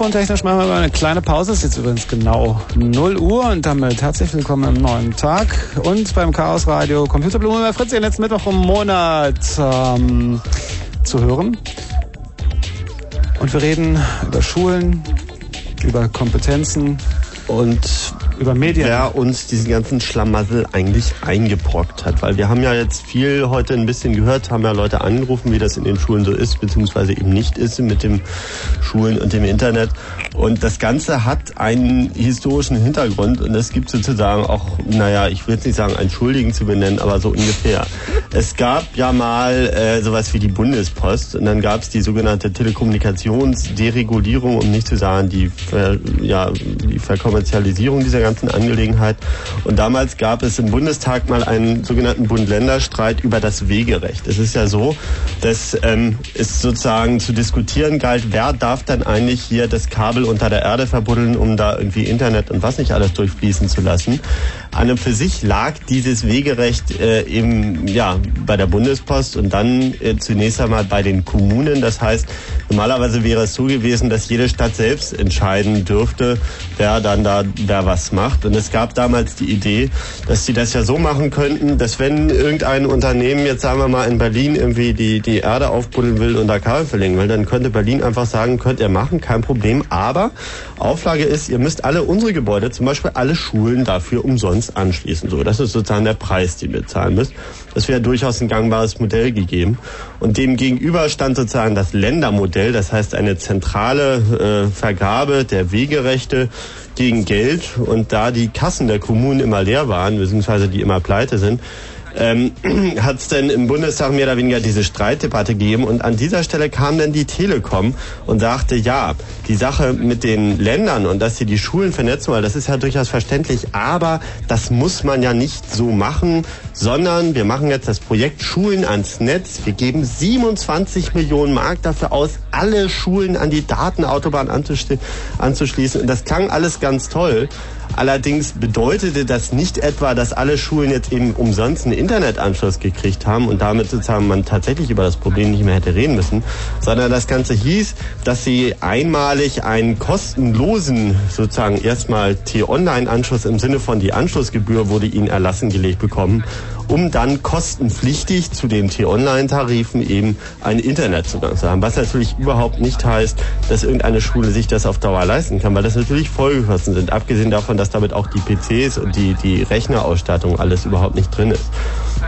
Telefontechnisch machen wir mal eine kleine Pause. Es ist jetzt übrigens genau 0 Uhr und damit herzlich willkommen im neuen Tag und beim Chaos Radio Computerblume bei Fritz, den letzten Mittwoch im Monat ähm, zu hören. Und wir reden über Schulen, über Kompetenzen und über Medien. Wer uns diesen ganzen Schlamassel eigentlich eingebrockt hat. Weil wir haben ja jetzt viel heute ein bisschen gehört, haben ja Leute angerufen, wie das in den Schulen so ist, beziehungsweise eben nicht ist mit dem Schulen und dem Internet. Und das Ganze hat einen historischen Hintergrund und es gibt sozusagen auch, naja, ich will nicht sagen, einen Schuldigen zu benennen, aber so ungefähr. Es gab ja mal äh, sowas wie die Bundespost und dann gab es die sogenannte Telekommunikationsderegulierung, um nicht zu sagen die, Ver, ja, die Verkommerzialisierung dieser ganzen Angelegenheit. Und damals gab es im Bundestag mal einen sogenannten Bund-Länder-Streit über das Wegerecht. Es ist ja so, dass ähm, es sozusagen zu diskutieren galt, wer darf dann eigentlich hier das Kabel unter der Erde verbuddeln, um da irgendwie Internet und was nicht alles durchfließen zu lassen. An und für sich lag dieses Wegerecht äh, eben ja bei der Bundespost und dann äh, zunächst einmal bei den Kommunen. Das heißt, normalerweise wäre es so gewesen, dass jede Stadt selbst entscheiden dürfte, wer dann da wer was macht. Und es gab damals die Idee, dass sie das ja so machen könnten, dass wenn irgendein Unternehmen jetzt sagen wir mal in Berlin irgendwie die die Erde aufbuddeln will und da Kabel verlegen will, dann könnte Berlin einfach sagen, könnt ihr machen, kein Problem. Aber Auflage ist, ihr müsst alle unsere Gebäude, zum Beispiel alle Schulen dafür umsonst anschließen. So, das ist sozusagen der Preis, den ihr zahlen müsst. Das wäre durchaus ein gangbares Modell gegeben. Und dem gegenüber stand sozusagen das Ländermodell, das heißt eine zentrale äh, Vergabe der Wegerechte gegen Geld. Und da die Kassen der Kommunen immer leer waren, beziehungsweise die immer pleite sind, ähm, (clears throat) hat es denn im Bundestag mehr oder weniger diese Streitdebatte gegeben und an dieser Stelle kam dann die Telekom und sagte, ja, die Sache mit den Ländern und dass sie die Schulen vernetzen wollen, das ist ja durchaus verständlich, aber das muss man ja nicht so machen, sondern wir machen jetzt das Projekt Schulen ans Netz. Wir geben 27 Millionen Mark dafür aus, alle Schulen an die Datenautobahn anzuschließen und das klang alles ganz toll. Allerdings bedeutete das nicht etwa, dass alle Schulen jetzt eben umsonst einen Internetanschluss gekriegt haben und damit sozusagen man tatsächlich über das Problem nicht mehr hätte reden müssen, sondern das Ganze hieß, dass sie einmalig einen kostenlosen sozusagen erstmal T-Online-Anschluss im Sinne von die Anschlussgebühr wurde ihnen erlassen gelegt bekommen um dann kostenpflichtig zu den T-Online-Tarifen eben einen Internetzugang zu haben. Was natürlich überhaupt nicht heißt, dass irgendeine Schule sich das auf Dauer leisten kann, weil das natürlich Folgekosten sind. Abgesehen davon, dass damit auch die PCs und die, die Rechnerausstattung alles überhaupt nicht drin ist.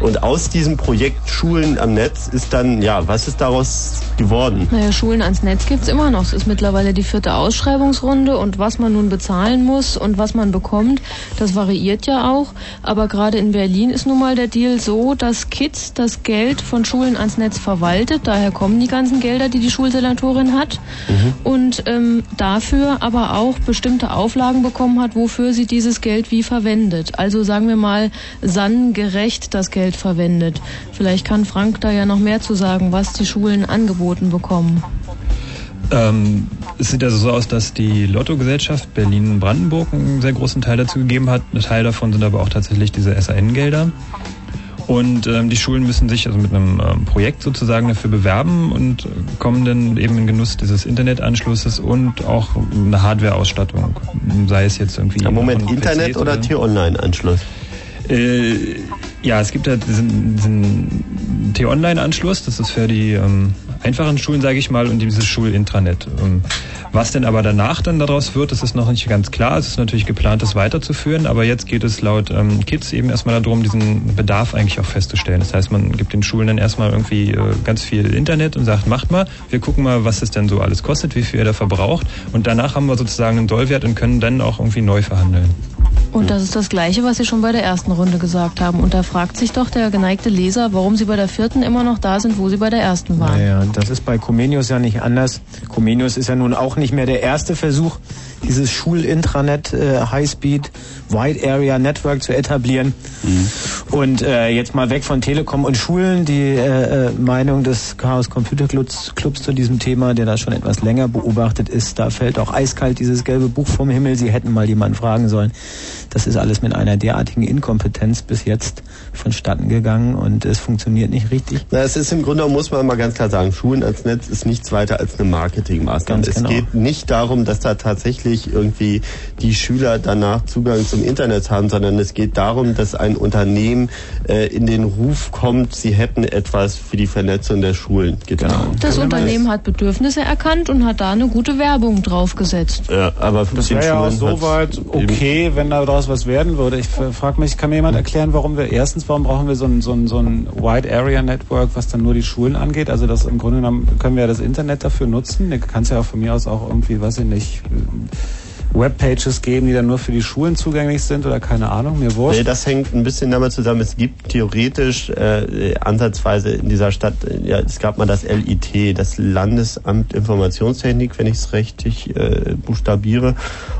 Und aus diesem Projekt Schulen am Netz ist dann, ja, was ist daraus geworden? Naja, Schulen ans Netz gibt's immer noch. Es ist mittlerweile die vierte Ausschreibungsrunde und was man nun bezahlen muss und was man bekommt, das variiert ja auch. Aber gerade in Berlin ist nun mal der Deal so, dass Kids das Geld von Schulen ans Netz verwaltet. Daher kommen die ganzen Gelder, die die Schulsenatorin hat. Mhm. Und ähm, dafür aber auch bestimmte Auflagen bekommen hat, wofür sie dieses Geld wie verwendet. Also sagen wir mal, sanngerecht das Geld verwendet. Vielleicht kann Frank da ja noch mehr zu sagen, was die Schulen angeboten bekommen. Ähm, es sieht also so aus, dass die Lottogesellschaft Berlin-Brandenburg einen sehr großen Teil dazu gegeben hat. Ein Teil davon sind aber auch tatsächlich diese SAN-Gelder. Und ähm, die Schulen müssen sich also mit einem ähm, Projekt sozusagen dafür bewerben und kommen dann eben in Genuss dieses Internetanschlusses und auch eine Hardware-Ausstattung. Sei es jetzt irgendwie. Ja, Moment, Internet PCs oder T-Online-Anschluss? Äh, ja, es gibt halt diesen, diesen T-Online-Anschluss, das ist für die ähm, einfachen Schulen, sage ich mal, und dieses Schulintranet. Ähm, was denn aber danach dann daraus wird, das ist noch nicht ganz klar. Es ist natürlich geplant, das weiterzuführen, aber jetzt geht es laut ähm, Kids eben erstmal darum, diesen Bedarf eigentlich auch festzustellen. Das heißt, man gibt den Schulen dann erstmal irgendwie äh, ganz viel Internet und sagt, macht mal, wir gucken mal, was es denn so alles kostet, wie viel ihr da verbraucht und danach haben wir sozusagen einen Sollwert und können dann auch irgendwie neu verhandeln. Und das ist das Gleiche, was Sie schon bei der ersten Runde gesagt haben. Und da fragt sich doch der geneigte Leser, warum Sie bei der vierten immer noch da sind, wo Sie bei der ersten waren. Naja, das ist bei Comenius ja nicht anders. Comenius ist ja nun auch nicht mehr der erste Versuch, dieses Schulintranet äh, Highspeed Wide Area Network zu etablieren. Und äh, jetzt mal weg von Telekom und Schulen. Die äh, äh, Meinung des Chaos Computer Clubs, Clubs zu diesem Thema, der das schon etwas länger beobachtet ist, da fällt auch eiskalt dieses gelbe Buch vom Himmel. Sie hätten mal jemanden fragen sollen, das ist alles mit einer derartigen Inkompetenz bis jetzt vonstatten gegangen und es funktioniert nicht richtig. Na, es ist im Grunde, muss man mal ganz klar sagen, Schulen als Netz ist nichts weiter als eine Marketingmaßnahme. Ganz Es genau. geht nicht darum, dass da tatsächlich irgendwie die Schüler danach Zugang zum Internet haben, sondern es geht darum, dass ein Unternehmen äh, in den Ruf kommt, sie hätten etwas für die Vernetzung der Schulen getan. Das Unternehmen hat Bedürfnisse erkannt und hat da eine gute Werbung draufgesetzt. Ja, aber Das wäre ja soweit okay, wenn daraus was werden würde. Ich frage mich, kann mir jemand erklären, warum wir erstens, warum brauchen wir so ein, so ein, so ein Wide Area Network, was dann nur die Schulen angeht? Also das im Grunde genommen können wir ja das Internet dafür nutzen. Du kannst ja auch von mir aus auch irgendwie, weiß ich nicht, Webpages geben, die dann nur für die Schulen zugänglich sind oder keine Ahnung, mir wurscht. Nee, das hängt ein bisschen damit zusammen. Es gibt theoretisch äh, ansatzweise in dieser Stadt, äh, ja, es gab mal das LIT, das Landesamt Informationstechnik, wenn ich es richtig äh, buchstabiere.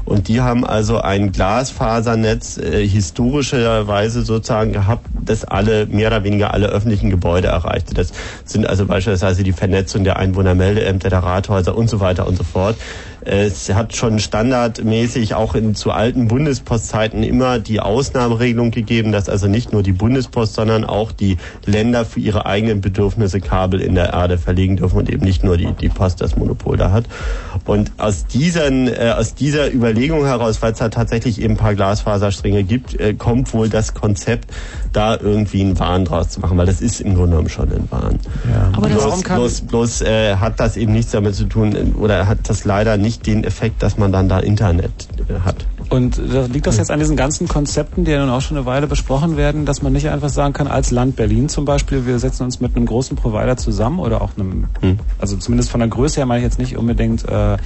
Und die haben also ein Glasfasernetz äh, historischerweise sozusagen gehabt, das alle, mehr oder weniger alle öffentlichen Gebäude erreichte. Das sind also beispielsweise die Vernetzung der Einwohnermeldeämter, der Rathäuser und so weiter und so fort. Es hat schon standardmäßig auch in, zu alten Bundespostzeiten immer die Ausnahmeregelung gegeben, dass also nicht nur die Bundespost, sondern auch die Länder für ihre eigenen Bedürfnisse Kabel in der Erde verlegen dürfen und eben nicht nur die, die Post das Monopol da hat. Und aus, diesen, äh, aus dieser Überlegung heraus, weil es da tatsächlich eben ein paar Glasfaserstränge gibt, äh, kommt wohl das Konzept, da irgendwie einen Wahn draus zu machen, weil das ist im Grunde genommen schon ein Wahn. Aber das- bloß bloß, bloß äh, hat das eben nichts damit zu tun äh, oder hat das leider nicht den Effekt, dass man dann da Internet äh, hat. Und da liegt das jetzt an diesen ganzen Konzepten, die ja nun auch schon eine Weile besprochen werden, dass man nicht einfach sagen kann, als Land Berlin zum Beispiel, wir setzen uns mit einem großen Provider zusammen oder auch einem, also zumindest von der Größe her meine ich jetzt nicht unbedingt äh,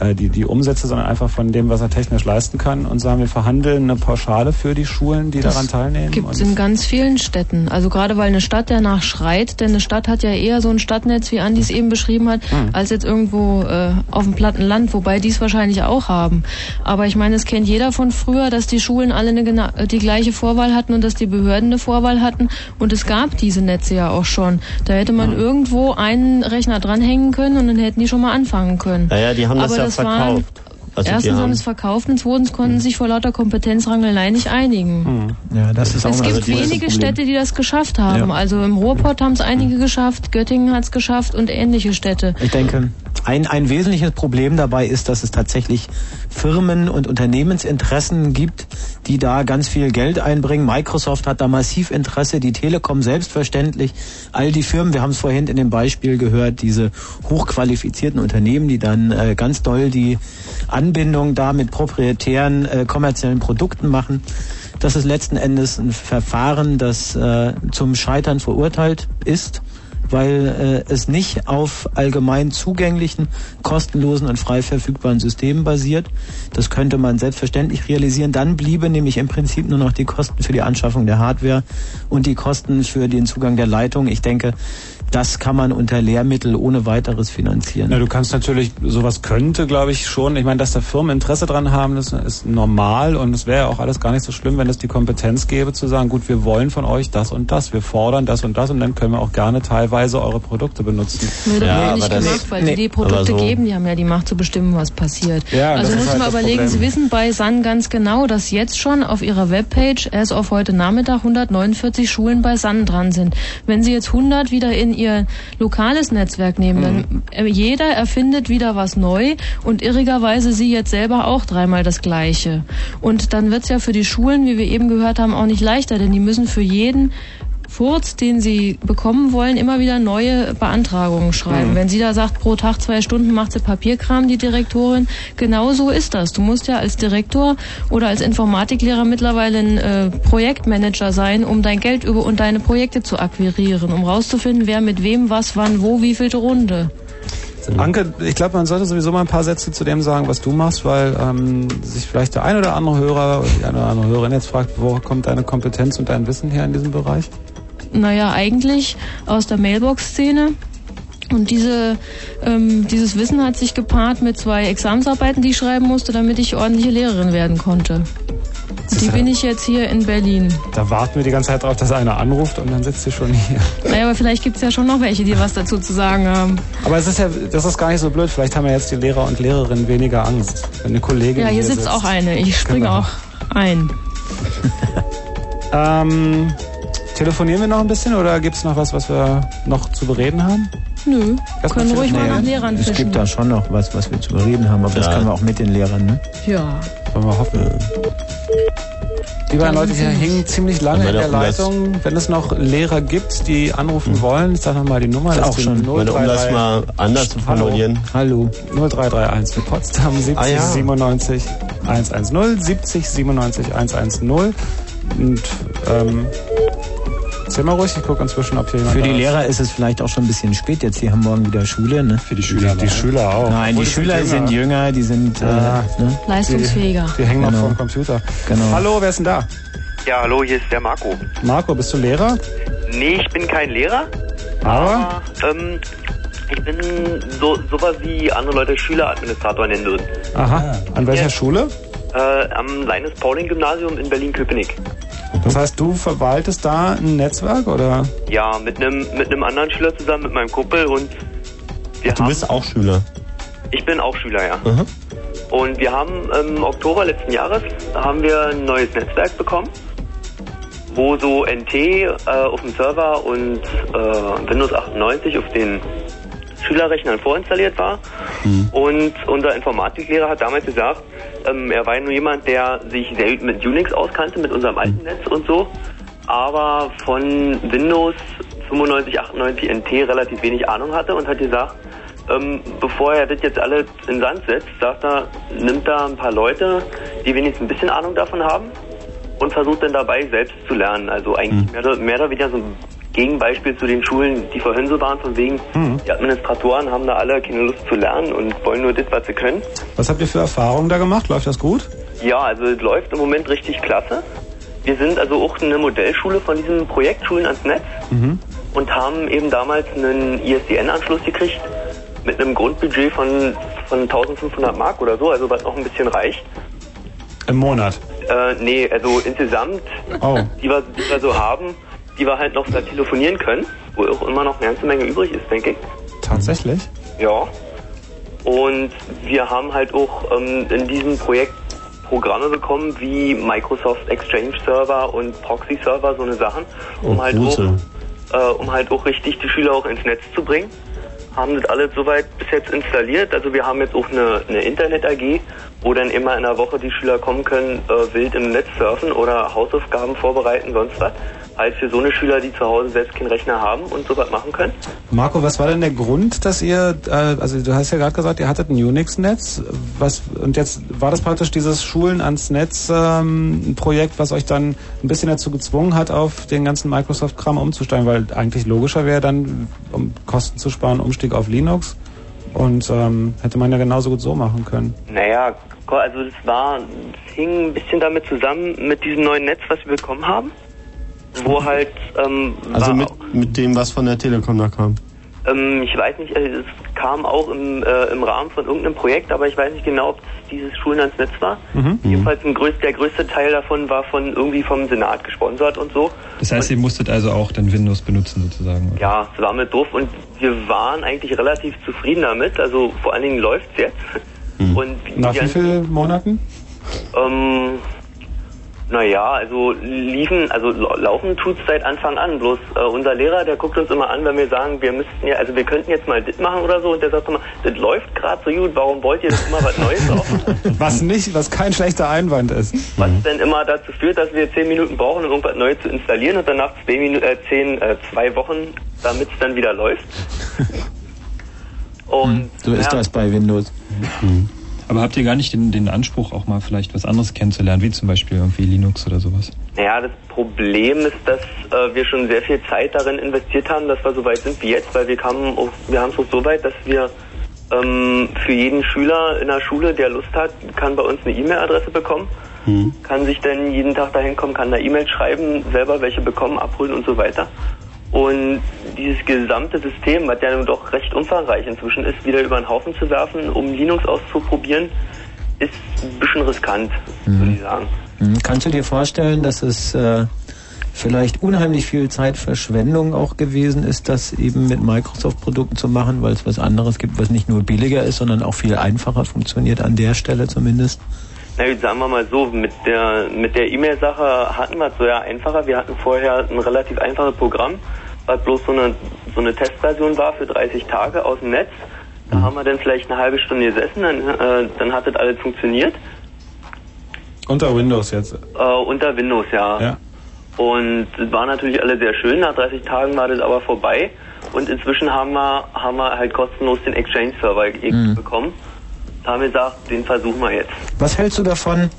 äh, die, die Umsätze, sondern einfach von dem, was er technisch leisten kann und sagen, wir verhandeln eine Pauschale für die Schulen, die daran teilnehmen. Gibt es in ganz vielen Städten. Also gerade weil eine Stadt danach schreit, denn eine Stadt hat ja eher so ein Stadtnetz, wie Andi es eben beschrieben hat, Hm. als jetzt irgendwo äh, auf dem platten Land, wobei die es wahrscheinlich auch haben. Aber ich meine, es kennt jeder von früher, dass die Schulen alle eine, äh, die gleiche Vorwahl hatten und dass die Behörden eine Vorwahl hatten. Und es gab diese Netze ja auch schon. Da hätte man irgendwo einen Rechner dranhängen können und dann hätten die schon mal anfangen können. Naja, die haben das Aber ja das waren- verkauft. Also die Erstens haben haben- es verkauft und zweitens konnten sich vor lauter Kompetenzrangelei nicht einigen. Ja, das ist auch Es gibt das große wenige. Städte, die das geschafft haben. Ja. Also im Ruhrpott haben es einige geschafft, Göttingen hat es geschafft und ähnliche Städte. Ich denke, ein, ein wesentliches Problem dabei ist, dass es tatsächlich Firmen und Unternehmensinteressen gibt, die da ganz viel Geld einbringen. Microsoft hat da massiv Interesse, die Telekom selbstverständlich. All die Firmen, wir haben es vorhin in dem Beispiel gehört, diese hochqualifizierten Unternehmen, die dann äh, ganz doll die Anbindung da mit proprietären äh, kommerziellen Produkten machen. Das ist letzten Endes ein Verfahren, das äh, zum Scheitern verurteilt ist weil äh, es nicht auf allgemein zugänglichen, kostenlosen und frei verfügbaren Systemen basiert. Das könnte man selbstverständlich realisieren. Dann bliebe nämlich im Prinzip nur noch die Kosten für die Anschaffung der Hardware und die Kosten für den Zugang der Leitung. Ich denke, das kann man unter Lehrmittel ohne weiteres finanzieren. Na, du kannst natürlich, sowas könnte, glaube ich, schon. Ich meine, dass da Firmen Interesse dran haben, das ist normal und es wäre ja auch alles gar nicht so schlimm, wenn es die Kompetenz gäbe, zu sagen, gut, wir wollen von euch das und das, wir fordern das und das und dann können wir auch gerne teilweise eure Produkte benutzen. Wird aber nicht gemacht, weil die die Produkte geben, die haben ja die Macht zu bestimmen, was passiert. Ja, also das muss ist man halt das überlegen, Problem. Sie wissen bei Sun ganz genau, dass jetzt schon auf Ihrer Webpage erst auf heute Nachmittag 149 Schulen bei Sun dran sind. Wenn Sie jetzt 100 wieder in Ihr lokales Netzwerk nehmen, dann äh, jeder erfindet wieder was neu und irrigerweise Sie jetzt selber auch dreimal das Gleiche. Und dann wird's ja für die Schulen, wie wir eben gehört haben, auch nicht leichter, denn die müssen für jeden Furz, den sie bekommen wollen, immer wieder neue Beantragungen schreiben. Mhm. Wenn sie da sagt, pro Tag zwei Stunden macht sie Papierkram, die Direktorin, genau so ist das. Du musst ja als Direktor oder als Informatiklehrer mittlerweile ein äh, Projektmanager sein, um dein Geld über und deine Projekte zu akquirieren, um rauszufinden, wer mit wem, was, wann, wo, wie vielte Runde. Anke, ich glaube, man sollte sowieso mal ein paar Sätze zu dem sagen, was du machst, weil ähm, sich vielleicht der ein oder andere Hörer oder die eine oder andere Hörerin jetzt fragt, wo kommt deine Kompetenz und dein Wissen her in diesem Bereich? Naja, eigentlich aus der Mailbox-Szene. Und diese, ähm, dieses Wissen hat sich gepaart mit zwei Examensarbeiten, die ich schreiben musste, damit ich ordentliche Lehrerin werden konnte. Die bin ich jetzt hier in Berlin. Da warten wir die ganze Zeit drauf, dass einer anruft und dann sitzt sie schon hier. Naja, aber vielleicht gibt's ja schon noch welche, die was dazu zu sagen haben. Aber es ist ja, das ist gar nicht so blöd. Vielleicht haben ja jetzt die Lehrer und Lehrerinnen weniger Angst. Wenn eine Kollegin Ja, hier sitzt auch eine. Ich springe Genau. auch ein. (laughs) ähm, telefonieren wir noch ein bisschen oder gibt es noch was, was wir noch zu bereden haben? Nö, Erstmal können ruhig mal nach Lehrern Es fischen. gibt da schon noch was, was wir zu bereden haben, aber das Ja. können wir auch mit den Lehrern, ne? Ja. Wollen wir hoffen. Die beiden Leute hier hängen ziemlich lange in der Leitung. Wenn es noch Lehrer gibt, die anrufen wollen, ich sag nochmal die Nummer. Auch ist die schon. Ich meine, um das mal anders zu formulieren. Hallo. 0331 für Potsdam 70 Ah, ja. 97 110 70 97 110 und ähm, erzähl mal ruhig, ich gucke inzwischen, ob hier jemand Für die da ist. Lehrer ist es vielleicht auch schon ein bisschen spät. Jetzt, die haben morgen wieder Schule, ne? Für die Schüler Die- die aber. Schüler auch. Nein, Obwohl, die die sind Schüler jünger. sind jünger, die sind Ja. äh, ne? Leistungsfähiger. Die, die hängen noch Genau. vor dem Computer. Genau. Hallo, wer ist denn da? Ja, hallo, hier ist der Marco. Marco, bist du Lehrer? Nee, ich bin kein Lehrer. Aber? Ähm, ich bin so sowas wie andere Leute Schüleradministrator nennen würden. Aha. An welcher Schule? Äh, am Leines-Pauling-Gymnasium in Berlin-Köpenick. Das heißt, du verwaltest da ein Netzwerk oder? Ja, mit einem mit einem anderen Schüler zusammen, mit meinem Kumpel und wir Du haben, bist auch Schüler. ich bin auch Schüler, ja. Aha. Und wir haben im Oktober letzten Jahres haben wir ein neues Netzwerk bekommen, wo so NT äh, auf dem Server und äh, Windows 98 auf den Schülerrechnern vorinstalliert war. Und unser Informatiklehrer hat damals gesagt, ähm, er war ja nur jemand, der sich sehr gut mit Unix auskannte, mit unserem alten Netz und so, aber von Windows 95, 98 NT relativ wenig Ahnung hatte und hat gesagt, ähm, bevor er das jetzt alles in den Sand setzt, sagt er, nimmt da ein paar Leute, die wenigstens ein bisschen Ahnung davon haben und versucht dann dabei selbst zu lernen. Also eigentlich mehr, oder, mehr oder weniger so ein Gegenbeispiel zu den Schulen, die vorhin so waren, von wegen, die Administratoren haben da alle keine Lust zu lernen und wollen nur das, was sie können. Was habt ihr für Erfahrungen da gemacht? Läuft das gut? Ja, also es läuft im Moment richtig klasse. Wir sind also auch eine Modellschule von diesem Projekt Schulen ans Netz Mhm. und haben eben damals einen ISDN-Anschluss gekriegt mit einem Grundbudget von, von 1500 Mark oder so, also was noch ein bisschen reicht. Im Monat. Äh, nee, also insgesamt, Oh. die, wir, die wir so haben, die wir halt noch da telefonieren können, wo auch immer noch eine ganze Menge übrig ist, denke ich. Tatsächlich? Ja. Und wir haben halt auch ähm, in diesem Projekt Programme bekommen wie Microsoft Exchange Server und Proxy Server, so eine Sachen, um Oh, halt auch, äh, um halt auch richtig die Schüler auch ins Netz zu bringen. Haben das alles soweit bis jetzt installiert. Also wir haben jetzt auch eine, eine Internet AG, wo dann immer in der Woche die Schüler kommen können, äh, wild im Netz surfen oder Hausaufgaben vorbereiten, sonst was. Halt für so eine Schüler, die zu Hause selbst keinen Rechner haben und sowas machen können. Marco, was war denn der Grund, dass ihr, äh, also du hast ja gerade gesagt, ihr hattet ein Unix-Netz, was und jetzt war das praktisch dieses Schulen ans Netz ähm, was euch dann ein bisschen dazu gezwungen hat, auf den ganzen Microsoft-Kram umzusteigen, weil eigentlich logischer wäre dann, um Kosten zu sparen, Umstieg auf Linux und ähm, hätte man ja genauso gut so machen können. Naja, also das war, es hing ein bisschen damit zusammen mit diesem neuen Netz, was wir bekommen haben, wo halt, ähm, Also war, mit, mit dem, was von der Telekom da kam. Ähm, ich weiß nicht, äh, es kam auch im, äh, im Rahmen von irgendeinem Projekt, aber ich weiß nicht genau, ob es dieses Schulen ans Netz war. Mhm. Jedenfalls ein größ, der größte Teil davon war von irgendwie vom Senat gesponsert und so. Das heißt, ihr musstet also auch dann Windows benutzen sozusagen. oder? Ja, es war mit doof und wir waren eigentlich relativ zufrieden damit. Also vor allen Dingen läuft's jetzt. Und Nach wie vielen Monaten? Ähm, naja, also liefen, also lau- laufen tut's seit Anfang an. Bloß äh, unser Lehrer, der guckt uns immer an, wenn wir sagen, wir müssten ja, also wir könnten jetzt mal das machen oder so. Und der sagt immer, das läuft gerade so gut, warum wollt ihr das immer was Neues auf? (laughs) Was nicht, was kein schlechter Einwand ist. Was dann immer dazu führt, dass wir zehn Minuten brauchen, um irgendwas Neues zu installieren und dann nach zwei, Minu äh, zehn, äh, zwei Wochen, damit es dann wieder läuft. (laughs) Und So ist ja, das bei Windows. (laughs) Aber habt ihr gar nicht den, den Anspruch, auch mal vielleicht was anderes kennenzulernen, wie zum Beispiel irgendwie Linux oder sowas? Naja, das Problem ist, dass äh, wir schon sehr viel Zeit darin investiert haben, dass wir so weit sind wie jetzt, weil wir kamen, auf, wir haben es auch so weit, dass wir ähm, für jeden Schüler in der Schule, der Lust hat, kann bei uns eine E-Mail-Adresse bekommen, kann sich dann jeden Tag dahin kommen, kann da E-Mail schreiben, selber welche bekommen, abholen und so weiter. Und dieses gesamte System, was ja nun doch recht umfangreich inzwischen ist, wieder über den Haufen zu werfen, um Linux auszuprobieren, ist ein bisschen riskant, würde ich sagen. Hm, Kannst du dir vorstellen, dass es äh, vielleicht unheimlich viel Zeitverschwendung auch gewesen ist, das eben mit Microsoft-Produkten zu machen, weil es was anderes gibt, was nicht nur billiger ist, sondern auch viel einfacher funktioniert an der Stelle zumindest? Na gut, sagen wir mal so, mit der mit der E-Mail-Sache hatten wir es so ja einfacher. Wir hatten vorher ein relativ einfaches Programm, was bloß so eine so eine Testversion war für 30 Tage aus dem Netz. Da haben wir dann vielleicht eine halbe Stunde gesessen, dann, äh, dann hat das alles funktioniert. Unter Windows jetzt. Äh, unter Windows, ja. Ja. Und es war natürlich alle sehr schön. Nach 30 Tagen war das aber vorbei. Und inzwischen haben wir, haben wir halt kostenlos den Exchange-Server Mhm. bekommen. Da haben wir gesagt, den versuchen wir jetzt. Was hältst du davon,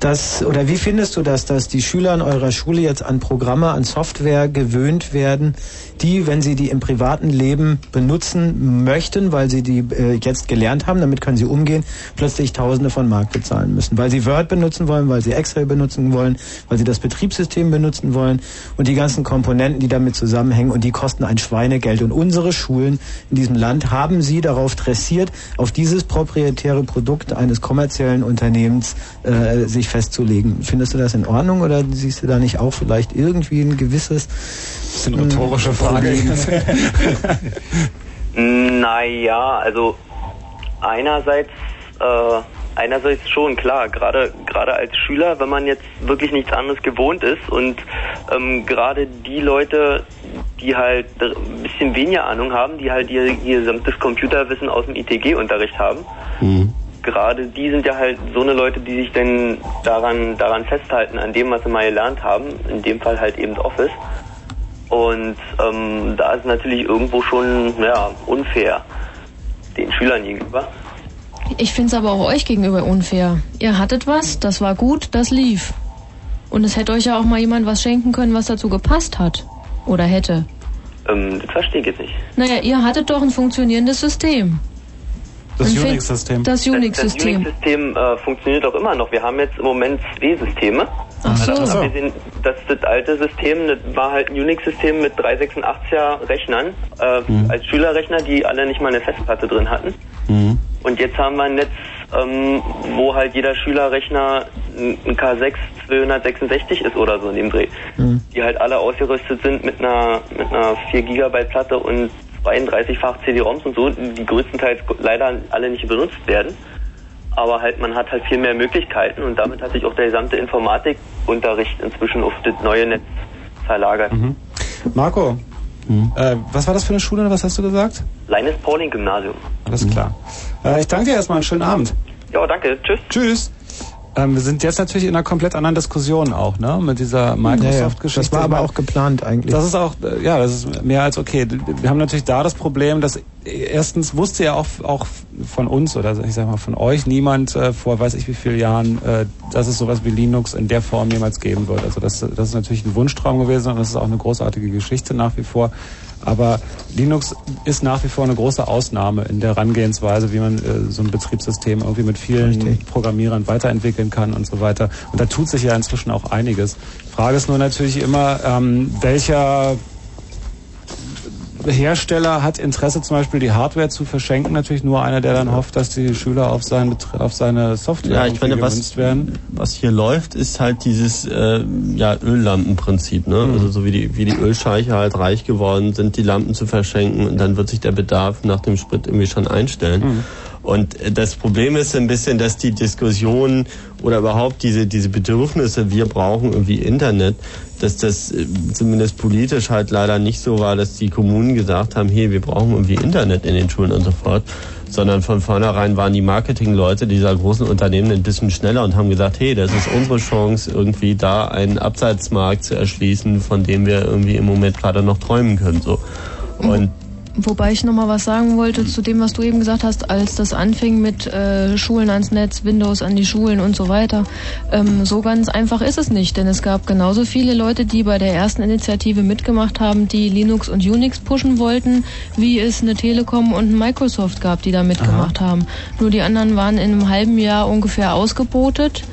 dass, oder wie findest du das, dass die Schüler in eurer Schule jetzt an Programme, an Software gewöhnt werden, die, wenn sie die im privaten Leben benutzen möchten, weil sie die äh, jetzt gelernt haben, damit können sie umgehen, plötzlich Tausende von Mark bezahlen müssen, weil sie Word benutzen wollen, weil sie Excel benutzen wollen, weil sie das Betriebssystem benutzen wollen und die ganzen Komponenten, die damit zusammenhängen und die kosten ein Schweinegeld. Und unsere Schulen in diesem Land haben sie darauf dressiert, auf dieses proprietäre Produkt eines kommerziellen Unternehmens äh, sich festzulegen. Findest du das in Ordnung oder siehst du da nicht auch vielleicht irgendwie ein gewisses bisschen rhetorische Frage. (laughs) Naja, also einerseits, äh, einerseits schon klar, gerade gerade als Schüler, wenn man jetzt wirklich nichts anderes gewohnt ist und ähm, gerade die Leute, die halt ein bisschen weniger Ahnung haben, die halt ihr, ihr gesamtes Computerwissen aus dem ITG-Unterricht haben, gerade die sind ja halt so eine Leute, die sich dann daran, daran festhalten, an dem, was sie mal gelernt haben, in dem Fall halt eben Office. Und ähm, da ist natürlich irgendwo schon ja, unfair den Schülern gegenüber. Ich finde es aber auch euch gegenüber unfair. Ihr hattet was, das war gut, das lief. Und es hätte euch ja auch mal jemand was schenken können, was dazu gepasst hat. Oder hätte. Ähm, das verstehe ich jetzt nicht. Naja, ihr hattet doch ein funktionierendes System. Das Unix-System. Das Das Unix-System. Unix-System äh, funktioniert auch immer noch. Wir haben jetzt im Moment zwei Systeme. Ach so. Also, abgesehen, das, das alte System, das war halt ein Unix-System mit 386er Rechnern, äh, als Schülerrechner, die alle nicht mal eine Festplatte drin hatten. Und jetzt haben wir ein Netz, ähm, wo halt jeder Schülerrechner ein ein K6 266 ist oder so in dem Dreh. Die halt alle ausgerüstet sind mit einer, mit einer 4 Gigabyte Platte und 32-fach CD-ROMs und so, die größtenteils leider alle nicht benutzt werden. Aber halt, man hat halt viel mehr Möglichkeiten und damit hat sich auch der gesamte Informatikunterricht inzwischen auf das neue Netz verlagert. Marco, äh, was war das für eine Schule? Was hast du gesagt? Leines Pauling Gymnasium. Alles klar. Äh, ich danke dir erstmal. Einen schönen Abend. Ja, danke. Tschüss. Tschüss. Ähm, wir sind jetzt natürlich in einer komplett anderen Diskussion auch, ne? Mit dieser Microsoft-Geschichte. Das war aber auch geplant eigentlich. Das ist auch, äh, ja, das ist mehr als okay. Wir haben natürlich da das Problem, dass erstens wusste ja auch, auch von uns oder ich sag mal von euch niemand äh, vor weiß ich wie vielen Jahren, äh, dass es sowas wie Linux in der Form jemals geben wird. Also das, das ist natürlich ein Wunschtraum gewesen und das ist auch eine großartige Geschichte nach wie vor. Aber Linux ist nach wie vor eine große Ausnahme in der Herangehensweise, wie man äh, so ein Betriebssystem irgendwie mit vielen Programmierern weiterentwickeln kann und so weiter. Und da tut sich ja inzwischen auch einiges. Frage ist nur natürlich immer, ähm, welcher Hersteller hat Interesse zum Beispiel die Hardware zu verschenken, natürlich nur einer, der dann hofft, dass die Schüler auf, seinen, auf seine Software Ja, ich finde, was, werden. was hier läuft, ist halt dieses äh, ja, Öllampenprinzip. Ne? Mhm. Also so wie die, wie die Ölscheiche halt reich geworden sind, die Lampen zu verschenken und dann wird sich der Bedarf nach dem Sprit irgendwie schon einstellen. Mhm. Und äh, das Problem ist ein bisschen, dass die Diskussion oder überhaupt diese, diese Bedürfnisse, wir brauchen irgendwie Internet, dass das äh, zumindest politisch halt leider nicht so war, dass die Kommunen gesagt haben, hey, wir brauchen irgendwie Internet in den Schulen und so fort, sondern von vornherein waren die Marketingleute dieser großen Unternehmen ein bisschen schneller und haben gesagt, hey, das ist unsere Chance, irgendwie da einen Abseitsmarkt zu erschließen, von dem wir irgendwie im Moment gerade noch träumen können. So. Und Wobei ich nochmal was sagen wollte zu dem, was du eben gesagt hast, als das anfing mit äh, Schulen ans Netz, Windows an die Schulen und so weiter. Ähm, so ganz einfach ist es nicht, denn es gab genauso viele Leute, die bei der ersten Initiative mitgemacht haben, die Linux und Unix pushen wollten, wie es eine Telekom und ein Microsoft gab, die da mitgemacht haben. Nur die anderen waren in einem halben Jahr ungefähr ausgebotet.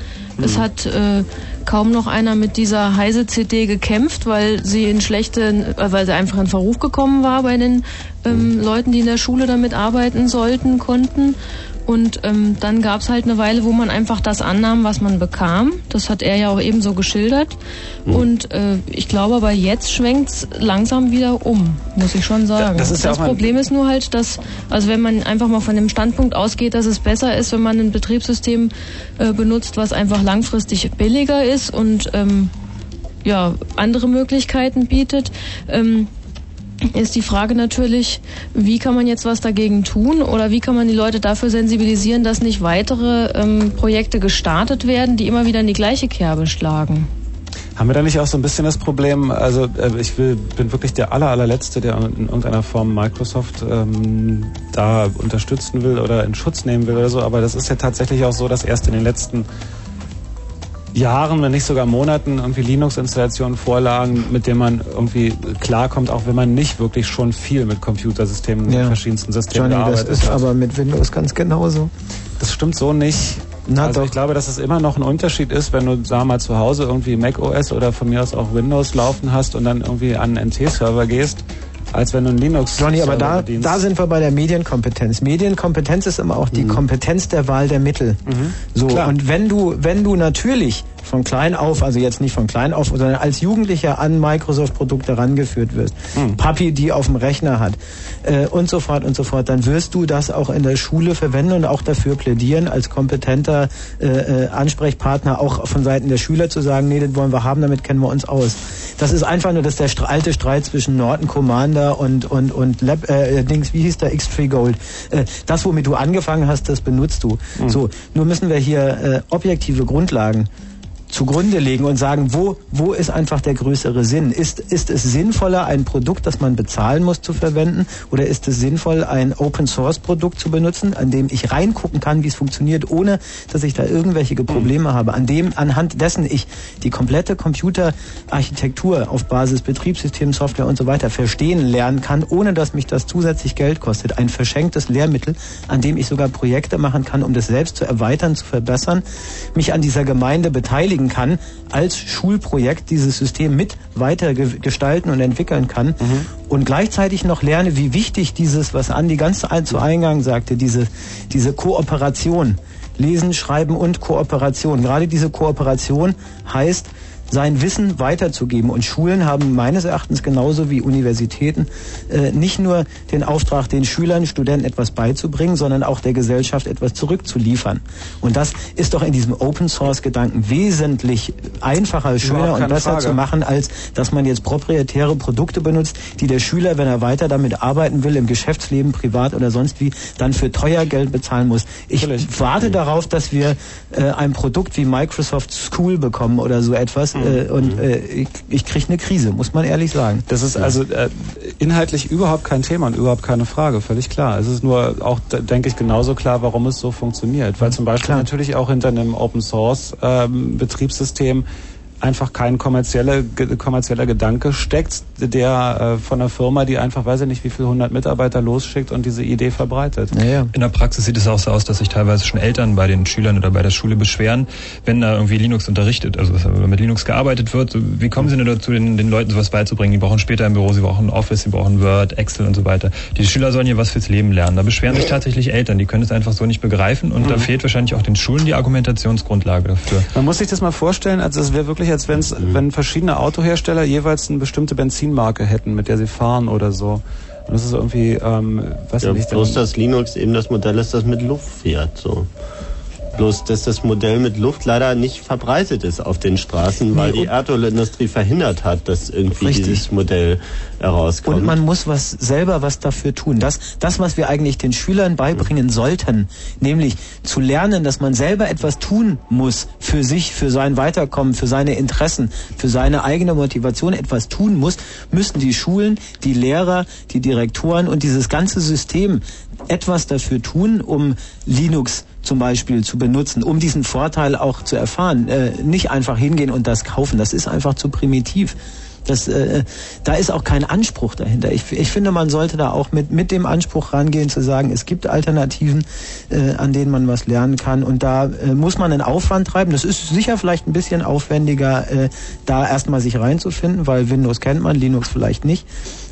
Es hat äh, kaum noch einer mit dieser heise CD gekämpft, weil sie in schlechten, äh, weil sie einfach in Verruf gekommen war bei den ähm, Leuten, die in der Schule damit arbeiten sollten, konnten. Und ähm, dann gab es halt eine Weile, wo man einfach das annahm, was man bekam. Das hat er ja auch eben so geschildert. Mhm. Und äh, ich glaube aber jetzt schwenkt's langsam wieder um, muss ich schon sagen. das ist ja ein- Problem ist nur halt, dass, also wenn man einfach mal von dem Standpunkt ausgeht, dass es besser ist, wenn man ein Betriebssystem äh, benutzt, was einfach langfristig billiger ist und ähm, ja, andere Möglichkeiten bietet. Ähm, ist die Frage natürlich, wie kann man jetzt was dagegen tun oder wie kann man die Leute dafür sensibilisieren, dass nicht weitere ähm, Projekte gestartet werden, die immer wieder in die gleiche Kerbe schlagen. Haben wir da nicht auch so ein bisschen das Problem, also äh, ich will, bin wirklich der aller, allerletzte, der in irgendeiner Form Microsoft ähm, da unterstützen will oder in Schutz nehmen will oder so, aber das ist ja tatsächlich auch so, dass erst in den letzten Jahren, wenn nicht sogar Monaten, irgendwie Linux-Installationen vorlagen, mit denen man irgendwie klarkommt, auch wenn man nicht wirklich schon viel mit Computersystemen, Ja. mit verschiedensten Systemen Johnny, das gearbeitet ist hat. aber mit Windows ganz genauso. Das stimmt so nicht. Na also doch. ich glaube, dass es immer noch ein Unterschied ist, wenn du, sagen wir mal, zu Hause irgendwie Mac OS oder von mir aus auch Windows laufen hast und dann irgendwie an einen NT-Server gehst, als wenn du einen linux Johnny, aber da, da sind wir bei der Medienkompetenz. Medienkompetenz ist immer auch die Kompetenz der Wahl der Mittel. So, Klar. und wenn du, wenn du natürlich von klein auf, also jetzt nicht von klein auf, sondern als Jugendlicher an Microsoft-Produkte rangeführt wirst, Papi die auf dem Rechner hat äh, und so fort und so fort, dann wirst du das auch in der Schule verwenden und auch dafür plädieren, als kompetenter äh, äh, Ansprechpartner auch von Seiten der Schüler zu sagen, nee, das wollen wir haben, damit kennen wir uns aus. Das ist einfach nur das der alte Streit zwischen Norton Commander und und und Lab, äh, Dings, wie hieß der X-Tree Gold. Äh, das, womit du angefangen hast, das benutzt du. So, nur müssen wir hier äh, objektive Grundlagen zugrunde legen und sagen, wo, wo ist einfach der größere Sinn? Ist, ist es sinnvoller, ein Produkt, das man bezahlen muss, zu verwenden? Oder ist es sinnvoll, ein Open-Source-Produkt zu benutzen, an dem ich reingucken kann, wie es funktioniert, ohne dass ich da irgendwelche Probleme habe? An dem, anhand dessen ich die komplette Computerarchitektur auf Basis Betriebssystem, Software und so weiter verstehen lernen kann, ohne dass mich das zusätzlich Geld kostet. Ein verschenktes Lehrmittel, an dem ich sogar Projekte machen kann, um das selbst zu erweitern, zu verbessern, mich an dieser Gemeinde beteiligen kann, als Schulprojekt dieses System mit weiter ge- gestalten und entwickeln kann und gleichzeitig noch lerne, wie wichtig dieses, was Andi ganz zu Eingang sagte, diese, diese Kooperation, Lesen, Schreiben und Kooperation. Gerade diese Kooperation heißt, sein Wissen weiterzugeben. Und Schulen haben meines Erachtens genauso wie Universitäten äh, nicht nur den Auftrag, den Schülern, Studenten etwas beizubringen, sondern auch der Gesellschaft etwas zurückzuliefern. Und das ist doch in diesem Open Source Gedanken wesentlich einfacher, schöner und besser Frage. zu machen, als dass man jetzt proprietäre Produkte benutzt, die der Schüler, wenn er weiter damit arbeiten will, im Geschäftsleben, privat oder sonst wie, dann für teuer Geld bezahlen muss. Ich warte darauf, dass wir äh, ein Produkt wie Microsoft School bekommen oder so etwas äh, und äh, ich, ich kriege eine Krise, muss man ehrlich sagen. Das ist also äh, inhaltlich überhaupt kein Thema und überhaupt keine Frage, völlig klar. Es ist nur auch, denke ich, genauso klar, warum es so funktioniert. Weil zum Beispiel natürlich auch hinter einem Open Source ähm, Betriebssystem einfach kein kommerzielle, ge- kommerzieller Gedanke steckt, der äh, von einer Firma, die einfach, weiß ich nicht, wie viele hundert Mitarbeiter losschickt und diese Idee verbreitet. In der Praxis sieht es auch so aus, dass sich teilweise schon Eltern bei den Schülern oder bei der Schule beschweren, wenn da irgendwie Linux unterrichtet, also wenn mit Linux gearbeitet wird. Wie kommen sie denn dazu, den, den Leuten sowas beizubringen? Die brauchen später im Büro, sie brauchen Office, sie brauchen Word, Excel und so weiter. Die Schüler sollen hier was fürs Leben lernen. Da beschweren sich tatsächlich Eltern, die können es einfach so nicht begreifen und da Mhm. fehlt wahrscheinlich auch den Schulen die Argumentationsgrundlage dafür. Man muss sich das mal vorstellen, als es wäre wirklich, als wenn's, wenn verschiedene Autohersteller jeweils eine bestimmte Benzinmarke hätten, mit der sie fahren oder so. Und das ist irgendwie, ähm, weiß Ja, ich nicht. bloß, dass Linux eben das Modell ist, das mit Luft fährt. So. Bloß, dass das Modell mit Luft leider nicht verbreitet ist auf den Straßen, weil Nee, die Erdölindustrie verhindert hat, dass irgendwie Richtig. dieses Modell herauskommt. Und man muss was selber was dafür tun. Das, das, was wir eigentlich den Schülern beibringen sollten, nämlich zu lernen, dass man selber etwas tun muss für sich, für sein Weiterkommen, für seine Interessen, für seine eigene Motivation etwas tun muss, müssen die Schulen, die Lehrer, die Direktoren und dieses ganze System etwas dafür tun, um Linux zum Beispiel zu benutzen, um diesen Vorteil auch zu erfahren. Äh, nicht einfach hingehen und das kaufen. Das ist einfach zu primitiv. Das, äh, da ist auch kein Anspruch dahinter. Ich, ich finde, man sollte da auch mit, mit dem Anspruch rangehen, zu sagen, es gibt Alternativen, äh, an denen man was lernen kann. Und da äh, muss man einen Aufwand treiben. Das ist sicher vielleicht ein bisschen aufwendiger, äh, da erstmal sich reinzufinden, weil Windows kennt man, Linux vielleicht nicht.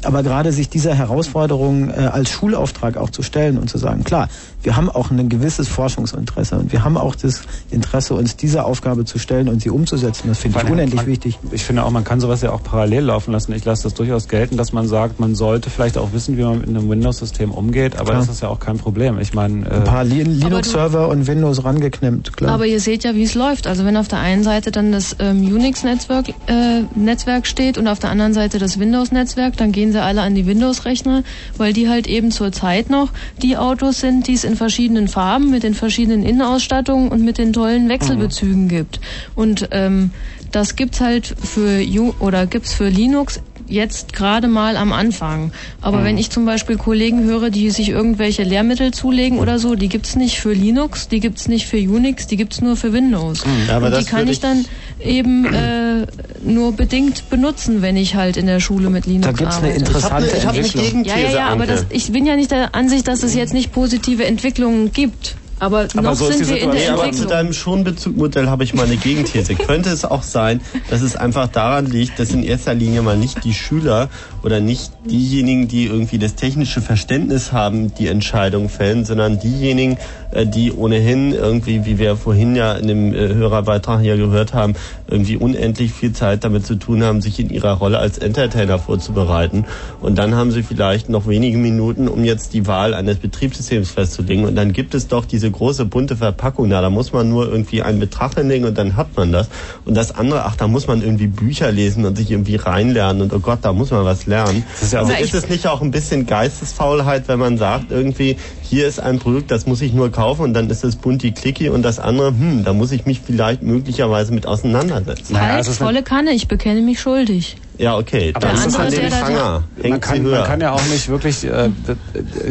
Aber gerade sich dieser Herausforderung äh, als Schulauftrag auch zu stellen und zu sagen, klar, wir haben auch ein gewisses Forschungsinteresse und wir haben auch das Interesse, uns dieser Aufgabe zu stellen und sie umzusetzen. Das finde ich unendlich man, wichtig. Ich finde auch, man kann sowas ja auch parallel laufen lassen. Ich lasse das durchaus gelten, dass man sagt, man sollte vielleicht auch wissen, wie man mit einem Windows-System umgeht, aber Klar. das ist ja auch kein Problem. Ich meine, Ein äh, paar Li- Linux-Server und Windows rangeklemmt, klar. Aber ihr seht ja, wie es läuft. Also wenn auf der einen Seite dann das ähm, Unix-Netzwerk äh, Netzwerk steht und auf der anderen Seite das Windows-Netzwerk, dann gehen sie alle an die Windows-Rechner, weil die halt eben zur Zeit noch die Autos sind, die es in verschiedenen Farben, mit den verschiedenen Innenausstattungen und mit den tollen Wechselbezügen gibt. Und ähm, das gibt's halt für U oder gibt's für Linux jetzt gerade mal am Anfang. Aber Mhm. wenn ich zum Beispiel Kollegen höre, die sich irgendwelche Lehrmittel zulegen oder so, die gibt's nicht für Linux, die gibt's nicht für Unix, die gibt's nur für Windows. Mhm. Aber Und die kann ich ich- dann eben äh, nur bedingt benutzen, wenn ich halt in der Schule mit Linux Da gibt's eine arbeite. interessante Ich hab eine Entwicklung. Gegenthese, ja, ja, ja, aber das, ich bin ja nicht der Ansicht, dass es jetzt nicht positive Entwicklungen gibt. Aber, noch so sind wir in der. Nee, aber zu Entwicklung. deinem Schonbezugmodell habe ich mal eine Gegenthese. Könnte es auch sein, dass es einfach daran liegt, dass in erster Linie mal nicht die Schüler oder nicht diejenigen, die irgendwie das technische Verständnis haben, die Entscheidung fällen, sondern diejenigen, äh, die ohnehin irgendwie, wie wir vorhin ja in dem äh, Hörerbeitrag hier gehört haben, irgendwie unendlich viel Zeit damit zu tun haben, sich in ihrer Rolle als Entertainer vorzubereiten. Und dann haben sie vielleicht noch wenige Minuten, um jetzt die Wahl eines Betriebssystems festzulegen. Und dann gibt es doch diese große bunte Verpackung da. Da muss man nur irgendwie einen Betrag hinlegen und dann hat man das. Und das andere, ach, da muss man irgendwie Bücher lesen und sich irgendwie reinlernen. Und oh Gott, da muss man was lernen. ist ja also ist es nicht auch ein bisschen Geistesfaulheit, wenn man sagt, irgendwie, hier ist ein Produkt, das muss ich nur kaufen und dann ist es bunti klicki und das andere, hm, da muss ich mich vielleicht möglicherweise mit auseinandersetzen. halt, volle Kanne, ich bekenne mich schuldig. Ja, okay. Aber dann das ist an halt dem der- Fanger. man kann, man kann ja auch nicht wirklich äh,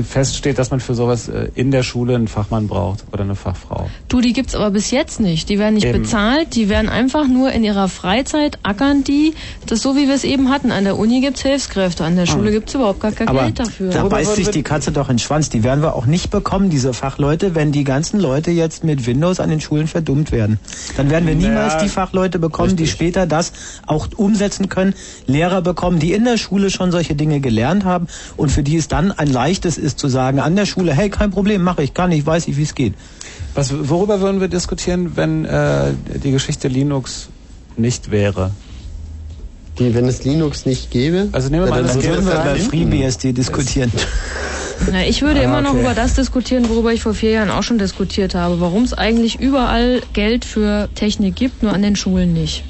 feststeht, dass man für sowas äh, in der Schule einen Fachmann braucht oder eine Fachfrau. Du, die gibt's aber bis jetzt nicht. Die werden nicht Eben. bezahlt, die werden einfach nur in ihrer Freizeit ackern die. Das so wie wir es eben hatten. An der Uni gibt's Hilfskräfte, an der Schule gibt's überhaupt gar kein Aber Geld dafür. da beißt sich die Katze doch in den Schwanz. Die werden wir auch nicht bekommen, diese Fachleute, wenn die ganzen Leute jetzt mit Windows an den Schulen verdummt werden. Dann werden wir niemals Ja, die Fachleute bekommen, die später das auch umsetzen können. Lehrer bekommen, die in der Schule schon solche Dinge gelernt haben und für die es dann ein leichtes ist zu sagen an der Schule, hey, kein Problem, mache ich, kann ich, weiß ich, wie es geht. Was, worüber würden wir diskutieren, wenn äh, die Geschichte Linux nicht wäre? Die, wenn es Linux nicht gäbe? Also nehmen wir mal dann das würden wir über FreeBSD diskutieren. Na, ich würde Ah, immer noch okay. über das diskutieren, worüber ich vor vier Jahren auch schon diskutiert habe. Warum es eigentlich überall Geld für Technik gibt, nur an den Schulen nicht.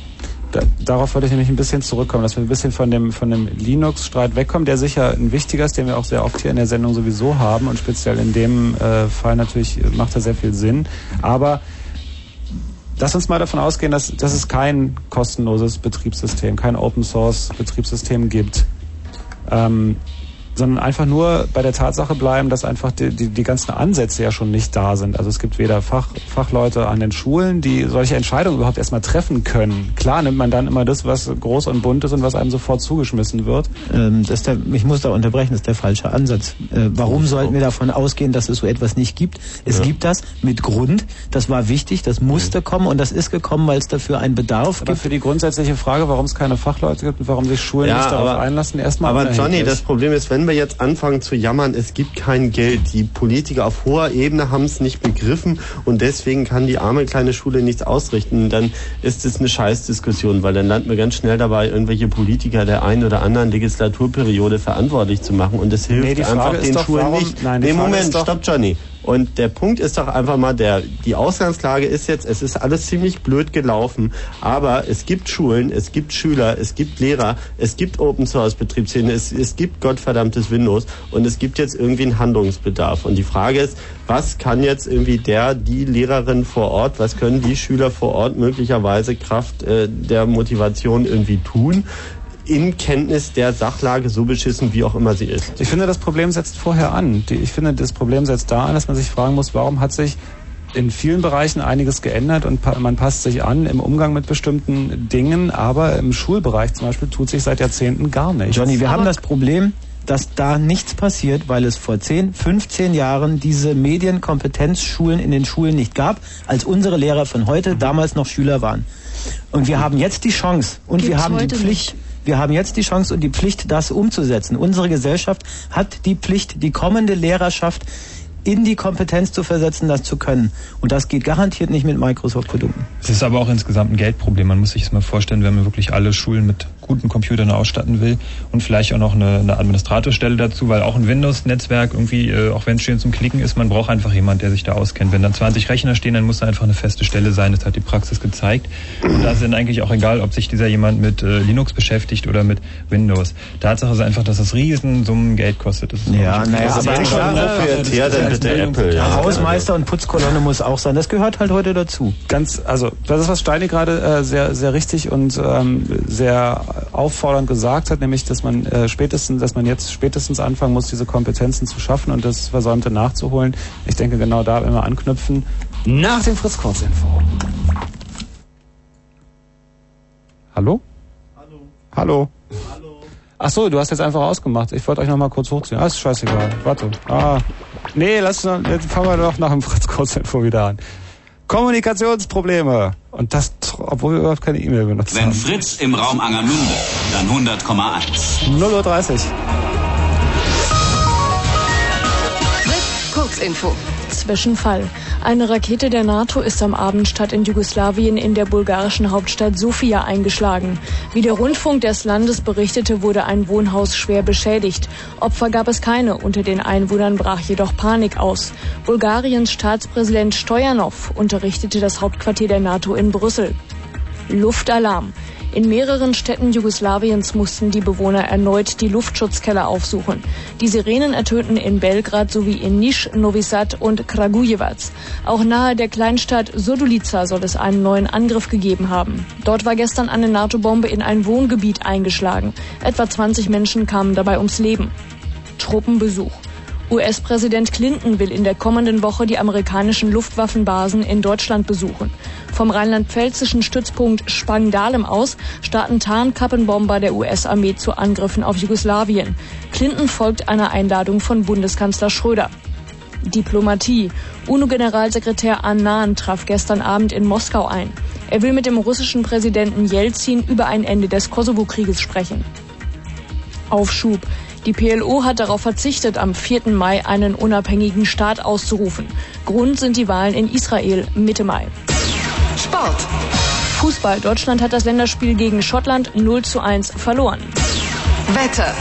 Da, darauf wollte ich nämlich ein bisschen zurückkommen, dass wir ein bisschen von dem, von dem Linux-Streit wegkommen, der sicher ein wichtiger ist, den wir auch sehr oft hier in der Sendung sowieso haben und speziell in dem äh, Fall natürlich macht er sehr viel Sinn. Aber lass uns mal davon ausgehen, dass, dass es kein kostenloses Betriebssystem, kein Open-Source-Betriebssystem gibt. Ähm, sondern einfach nur bei der Tatsache bleiben, dass einfach die, die, die ganzen Ansätze ja schon nicht da sind. Also es gibt weder Fach, Fachleute an den Schulen, die solche Entscheidungen überhaupt erstmal treffen können. Klar nimmt man dann immer das, was groß und bunt ist und was einem sofort zugeschmissen wird. Ähm, das ist der, ich muss da unterbrechen, das ist der falsche Ansatz. Äh, warum sollten wir davon ausgehen, dass es so etwas nicht gibt? Es Ja. gibt das mit Grund, das war wichtig, das musste kommen und das ist gekommen, weil es dafür einen Bedarf Aber gibt. für die grundsätzliche Frage, warum es keine Fachleute gibt und warum sich Schulen nicht darauf einlassen, erstmal Aber Johnny, das Problem ist, wenn wir jetzt anfangen zu jammern, es gibt kein Geld. Die Politiker auf hoher Ebene haben es nicht begriffen und deswegen kann die arme kleine Schule nichts ausrichten. Dann ist es eine Scheißdiskussion, weil dann landen wir ganz schnell dabei, irgendwelche Politiker der einen oder anderen Legislaturperiode verantwortlich zu machen und es hilft Nee, einfach den Schulen warum- nicht. Nein, nee, Moment, stopp Johnny. Und der Punkt ist doch einfach mal der, die Ausgangslage ist jetzt, es ist alles ziemlich blöd gelaufen, aber es gibt Schulen, es gibt Schüler, es gibt Lehrer, es gibt Open Source Betriebssysteme, es, es gibt gottverdammtes Windows und es gibt jetzt irgendwie einen Handlungsbedarf. Und die Frage ist, was kann jetzt irgendwie der, die Lehrerin vor Ort, was können die Schüler vor Ort möglicherweise Kraft äh, der Motivation irgendwie tun? In Kenntnis der Sachlage, so beschissen wie auch immer sie ist. Ich finde, das Problem setzt vorher an. Ich finde, das Problem setzt da an, dass man sich fragen muss, warum hat sich in vielen Bereichen einiges geändert und man passt sich an im Umgang mit bestimmten Dingen, aber im Schulbereich zum Beispiel tut sich seit Jahrzehnten gar nichts. Johnny, wir haben das Problem, dass da nichts passiert, weil es vor 10, 15 Jahren diese Medienkompetenzschulen in den Schulen nicht gab, als unsere Lehrer von heute damals noch Schüler waren. Und wir haben jetzt die Chance und wir Gibt's haben die Pflicht, wir haben jetzt die Chance und die Pflicht, das umzusetzen. Unsere Gesellschaft hat die Pflicht, die kommende Lehrerschaft in die Kompetenz zu versetzen, das zu können. Und das geht garantiert nicht mit Microsoft-Produkten. Es ist aber auch insgesamt ein Geldproblem. Man muss sich das mal vorstellen, wenn man wirklich alle Schulen mit guten Computern ausstatten will und vielleicht auch noch eine, eine Administratorstelle dazu, weil auch ein Windows-Netzwerk irgendwie, äh, auch wenn es schön zum Klicken ist, man braucht einfach jemand, der sich da auskennt. Wenn dann 20 Rechner stehen, dann muss da einfach eine feste Stelle sein. Das hat die Praxis gezeigt. Und da ist dann eigentlich auch egal, ob sich dieser jemand mit äh, Linux beschäftigt oder mit Windows. Tatsache ist einfach, dass das Riesensummen Geld kostet. Das ist Ja, naja, das ist aber eigentlich klar, schon eine proprietär dann bitte Apple, ja. Hausmeister und Putzkolonne muss auch sein. Das gehört halt heute dazu. Ganz, also das ist, was Steini gerade äh, sehr, sehr richtig und ähm, sehr auffordernd gesagt hat, nämlich, dass man äh, spätestens, dass man jetzt spätestens anfangen muss, diese Kompetenzen zu schaffen und das Versäumte nachzuholen. Ich denke, genau da werden wir anknüpfen. Nach dem Fritz Kurzinfo. Hallo? Hallo. Hallo. Ach so, du hast jetzt einfach ausgemacht. Ich wollte euch noch mal kurz hochziehen. Ah, ist scheißegal. Warte. Ah. Nee, lass noch, jetzt fangen wir doch nach dem Fritz Kurzinfo wieder an. Kommunikationsprobleme. Und das, obwohl wir überhaupt keine E-Mail benutzt Wenn haben. Fritz im Raum Angermünde, dann 100,1. 0.30 Uhr. Fritz Kurzinfo. Zwischenfall. Eine Rakete der NATO ist am Abend statt in Jugoslawien in der bulgarischen Hauptstadt Sofia eingeschlagen. Wie der Rundfunk des Landes berichtete, wurde ein Wohnhaus schwer beschädigt. Opfer gab es keine. Unter den Einwohnern brach jedoch Panik aus. Bulgariens Staatspräsident Stojanov unterrichtete das Hauptquartier der NATO in Brüssel. Luftalarm. In mehreren Städten Jugoslawiens mussten die Bewohner erneut die Luftschutzkeller aufsuchen. Die Sirenen ertönten in Belgrad sowie in Niš, Novi Sad und Kragujevac. Auch nahe der Kleinstadt Surdulica soll es einen neuen Angriff gegeben haben. Dort war gestern eine NATO-Bombe in ein Wohngebiet eingeschlagen. Etwa 20 Menschen kamen dabei ums Leben. Truppenbesuch. US-Präsident Clinton will in der kommenden Woche die amerikanischen Luftwaffenbasen in Deutschland besuchen. Vom rheinland-pfälzischen Stützpunkt Spangdalem aus starten Tarnkappenbomber der US-Armee zu Angriffen auf Jugoslawien. Clinton folgt einer Einladung von Bundeskanzler Schröder. Diplomatie. UNO-Generalsekretär Annan traf gestern Abend in Moskau ein. Er will mit dem russischen Präsidenten Jelzin über ein Ende des Kosovo-Krieges sprechen. Aufschub. Die PLO hat darauf verzichtet, am 4. Mai einen unabhängigen Staat auszurufen. Grund sind die Wahlen in Israel Mitte Mai. Sport. Fußball. Deutschland hat das Länderspiel gegen Schottland 0 zu 1 verloren. Wetter.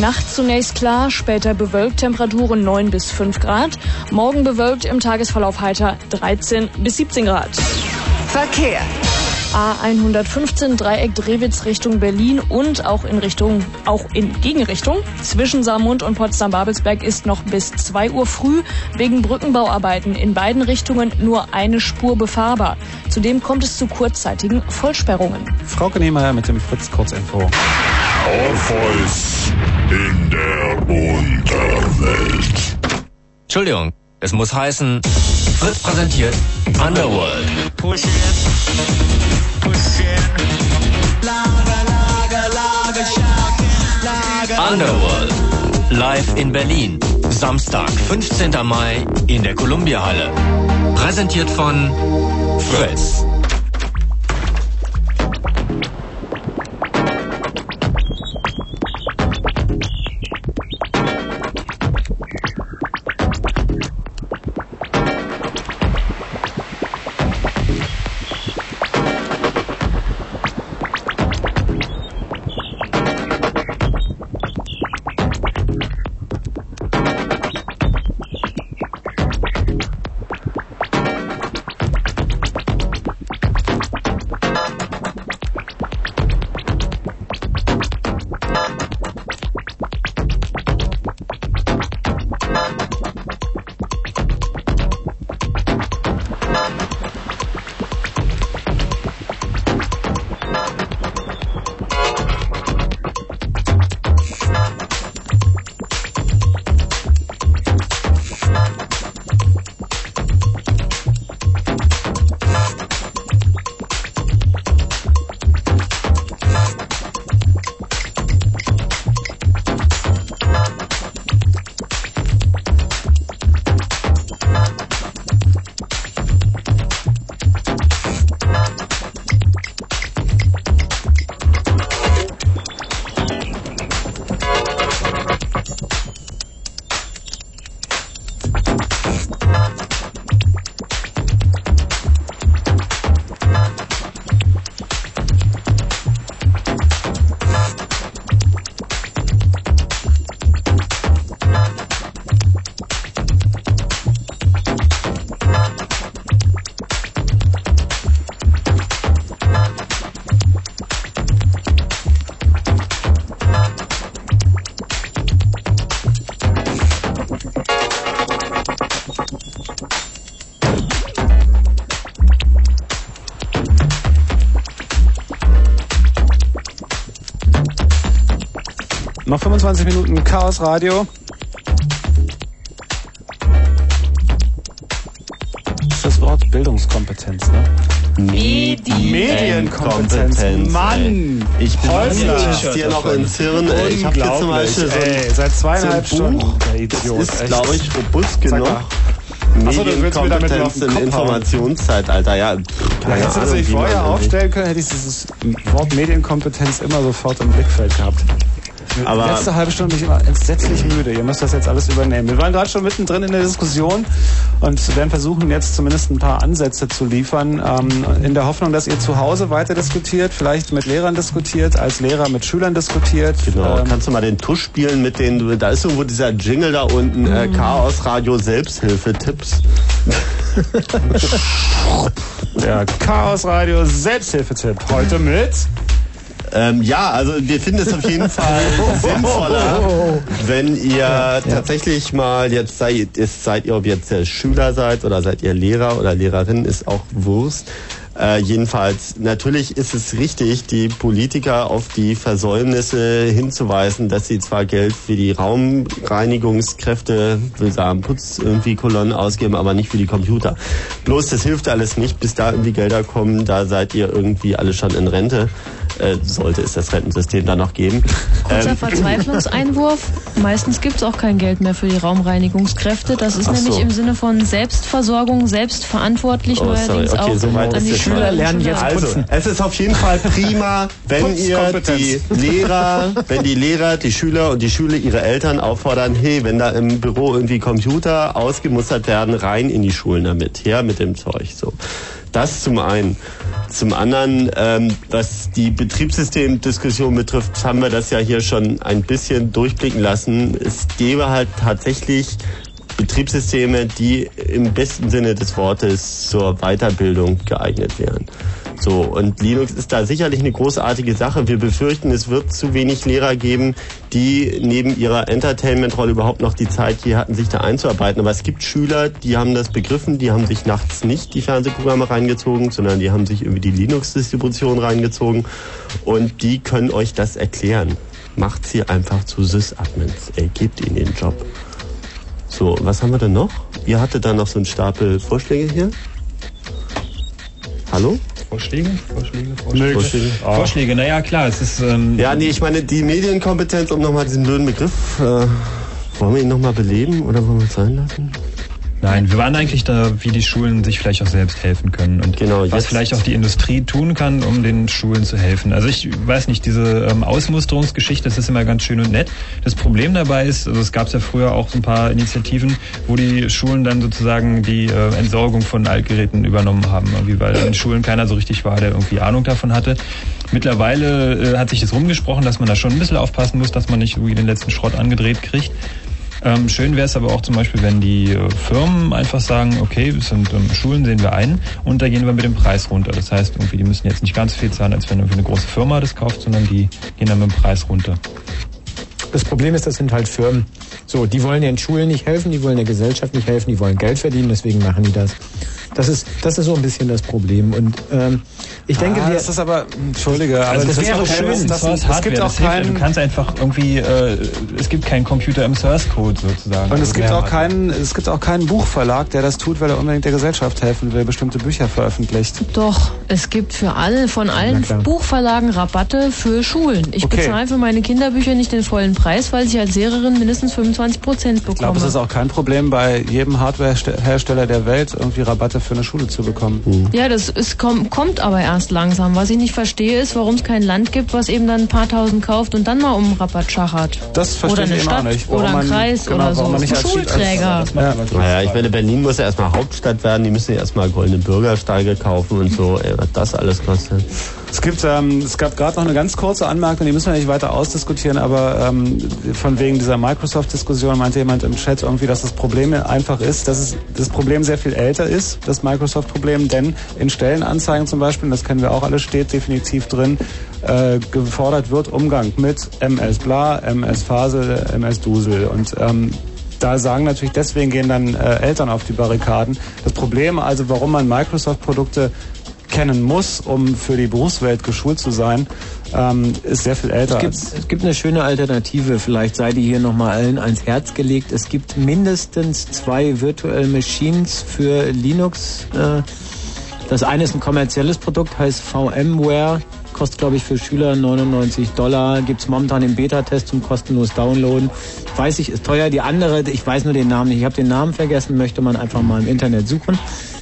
Nachts zunächst klar, später bewölkt, Temperaturen 9 bis 5 Grad. Morgen bewölkt, im Tagesverlauf heiter 13 bis 17 Grad. Verkehr. A115 Dreieck Drewitz Richtung Berlin und auch in Richtung, auch in Gegenrichtung. Zwischen Saarmund und Potsdam-Babelsberg ist noch bis 2 Uhr früh wegen Brückenbauarbeiten in beiden Richtungen nur eine Spur befahrbar. Zudem kommt es zu kurzzeitigen Vollsperrungen. Frau Niemeyer mit dem Fritz Kurzinfo. Orpheus in der Unterwelt. Entschuldigung, es muss heißen, Fritz präsentiert Underworld. Push it, Underworld. Live in Berlin. Samstag, 15. Mai in der Columbia Halle. Präsentiert von Fritz. 25 Minuten Chaos Radio. Das ist das Wort Bildungskompetenz, ne? Medienkompetenz. Mann! Ich bin jetzt hier noch ins Hirn. ey. Ich habe hier zum Beispiel so ein, Ey, seit zweieinhalb so ein Buch. Stunden. Der Idiot, das ist, glaube ich, robust genug. so, Medienkompetenz den im. Informationszeitalter. Ja, Da hättest du das nicht vorher aufstellen können, hätte ich dieses Wort Medienkompetenz immer sofort im Blickfeld gehabt. Aber- Letzte halbe Stunde bin ich immer entsetzlich müde. Ihr müsst das jetzt alles übernehmen. Wir waren gerade schon mittendrin in der Diskussion und werden versuchen, jetzt zumindest ein paar Ansätze zu liefern, ähm, in der Hoffnung, dass ihr zu Hause weiter diskutiert, vielleicht mit Lehrern diskutiert, als Lehrer mit Schülern diskutiert. Genau, Ähm, kannst du mal den Tusch spielen mit den, da ist irgendwo dieser Jingle da unten, äh, Mhm. Chaos Radio Selbsthilfe-Tipps. (laughs) Der Chaos Radio Selbsthilfetipp heute mit. Ähm, ja, also wir finden es auf jeden Fall (laughs) sinnvoller, wenn ihr tatsächlich mal jetzt seid, ist, seid ihr, ob jetzt äh, Schüler seid oder seid ihr Lehrer oder Lehrerin, ist auch Wurst. Äh, jedenfalls, natürlich ist es richtig, die Politiker auf die Versäumnisse hinzuweisen, dass sie zwar Geld für die Raumreinigungskräfte, will sagen Putz irgendwie Kolonnen ausgeben, aber nicht für die Computer. Bloß das hilft alles nicht, bis da irgendwie Gelder kommen, da seid ihr irgendwie alle schon in Rente. Äh, sollte es das Rentensystem dann noch geben. Kurzer Ähm, Verzweiflungseinwurf. Meistens gibt es auch kein Geld mehr für die Raumreinigungskräfte. Das ist Ach nämlich so. im Sinne von Selbstversorgung, selbstverantwortlich Oh, sorry. neuerdings Okay, auch so weit an ist die es Schüler lernen jetzt also, putzen. es ist auf jeden Fall prima, wenn ihr die. Lehrer, wenn die Lehrer, die Schüler und die Schüler ihre Eltern auffordern, hey, wenn da im Büro irgendwie Computer ausgemustert werden, rein in die Schulen damit, her mit dem Zeug. So, das zum einen. Zum anderen, ähm, was die Betriebssystemdiskussion betrifft, haben wir das ja hier schon ein bisschen durchblicken lassen. Es gäbe halt tatsächlich Betriebssysteme, die im besten Sinne des Wortes zur Weiterbildung geeignet wären. So, und Linux ist da sicherlich eine großartige Sache. Wir befürchten, es wird zu wenig Lehrer geben, die neben ihrer Entertainment-Rolle überhaupt noch die Zeit hier hatten, sich da einzuarbeiten. Aber es gibt Schüler, die haben das begriffen, die haben sich nachts nicht die Fernsehprogramme reingezogen, sondern die haben sich irgendwie die Linux-Distribution reingezogen und die können euch das erklären. Macht sie einfach zu Sys-Admins. Ey, gebt ihnen den Job. So, was haben wir denn noch? Ihr hattet da noch so einen Stapel Vorschläge hier. Hallo? Vorschläge? Vorschläge? Vorschläge? Vorschläge? Ah. Vorschläge, naja, klar, es ist. Ähm, Ja, nee, ich meine, die Medienkompetenz, um nochmal diesen blöden Begriff, äh, wollen wir ihn nochmal beleben oder wollen wir es sein lassen? Nein, wir waren eigentlich da, wie die Schulen sich vielleicht auch selbst helfen können und Genau, was vielleicht auch die Industrie tun kann, um den Schulen zu helfen. Also ich weiß nicht, diese ähm, Ausmusterungsgeschichte, das ist immer ganz schön und nett. Das Problem dabei ist, also es gab ja früher auch so ein paar Initiativen, wo die Schulen dann sozusagen die äh, Entsorgung von Altgeräten übernommen haben, irgendwie, weil in den Schulen keiner so richtig war, der irgendwie Ahnung davon hatte. Mittlerweile äh, hat sich das rumgesprochen, dass man da schon ein bisschen aufpassen muss, dass man nicht irgendwie den letzten Schrott angedreht kriegt. Ähm, schön wäre es aber auch zum Beispiel, wenn die äh, Firmen einfach sagen, okay, das sind ähm, Schulen, sehen wir ein und da gehen wir mit dem Preis runter. Das heißt, irgendwie, die müssen jetzt nicht ganz viel zahlen, als wenn irgendwie eine große Firma das kauft, sondern die gehen dann mit dem Preis runter. Das Problem ist, das sind halt Firmen. So, die wollen den Schulen nicht helfen, die wollen der Gesellschaft nicht helfen, die wollen Geld verdienen, deswegen machen die das. Das ist, das ist so ein bisschen das Problem. Und ähm, ich denke, ah, wir, das ist aber, entschuldige, aber Also das, das wäre ist auch schön. Das, es Hardware, gibt auch das keinen, Du kannst einfach irgendwie, äh, es gibt keinen Computer im Source Code sozusagen. Und es Also gibt auch keinen, es gibt auch keinen Buchverlag, der das tut, weil er unbedingt der Gesellschaft helfen will, bestimmte Bücher veröffentlicht. Doch, es gibt für alle, von allen. Buchverlagen Rabatte für Schulen. Ich Okay. bezahle für meine Kinderbücher nicht den vollen Preis, weil ich als Lehrerin mindestens 25 Prozent bekomme. Ich glaube, es ist auch kein Problem, bei jedem Hardwarehersteller der Welt irgendwie Rabatte für eine Schule zu bekommen. Ja, das ist, komm, kommt aber erst langsam. Was ich nicht verstehe, ist, warum es kein Land gibt, was eben dann ein paar tausend kauft und dann mal um Rabatt schachert. Das verstehe oder eine ich Stadt auch nicht. Warum oder ein Kreis genau, oder so. warum man nicht Ein als- Schulträger. als- Ja. Naja, ich meine, Berlin muss ja erstmal Hauptstadt werden, die müssen ja erstmal goldene Bürgersteige kaufen und so, ey, was das alles kostet. Es gibt, ähm, es gab gerade noch eine ganz kurze Anmerkung, die müssen wir nicht weiter ausdiskutieren, aber ähm, von wegen dieser Microsoft-Diskussion meinte jemand im Chat irgendwie, dass das Problem einfach ist, dass es, das Problem sehr viel älter ist, das Microsoft-Problem, denn in Stellenanzeigen zum Beispiel, das kennen wir auch alle, steht definitiv drin, äh, gefordert wird Umgang mit MS Bla, MS Fasel, MS Dusel und ähm, da sagen natürlich, deswegen gehen dann äh, Eltern auf die Barrikaden. Das Problem also, warum man Microsoft-Produkte kennen muss, um für die Berufswelt geschult zu sein, ähm, ist sehr viel älter. Es gibt, es gibt eine schöne Alternative, vielleicht sei die hier nochmal allen ans Herz gelegt. Es gibt mindestens zwei Virtual Machines für Linux. Äh, Das eine ist ein kommerzielles Produkt, heißt VMware, kostet glaube ich für Schüler 99 Dollar, gibt's momentan im Beta-Test zum kostenlos Downloaden. Weiß ich, ist teuer. Die andere, ich weiß nur den Namen nicht, ich habe den Namen vergessen, möchte man einfach mal im Internet suchen.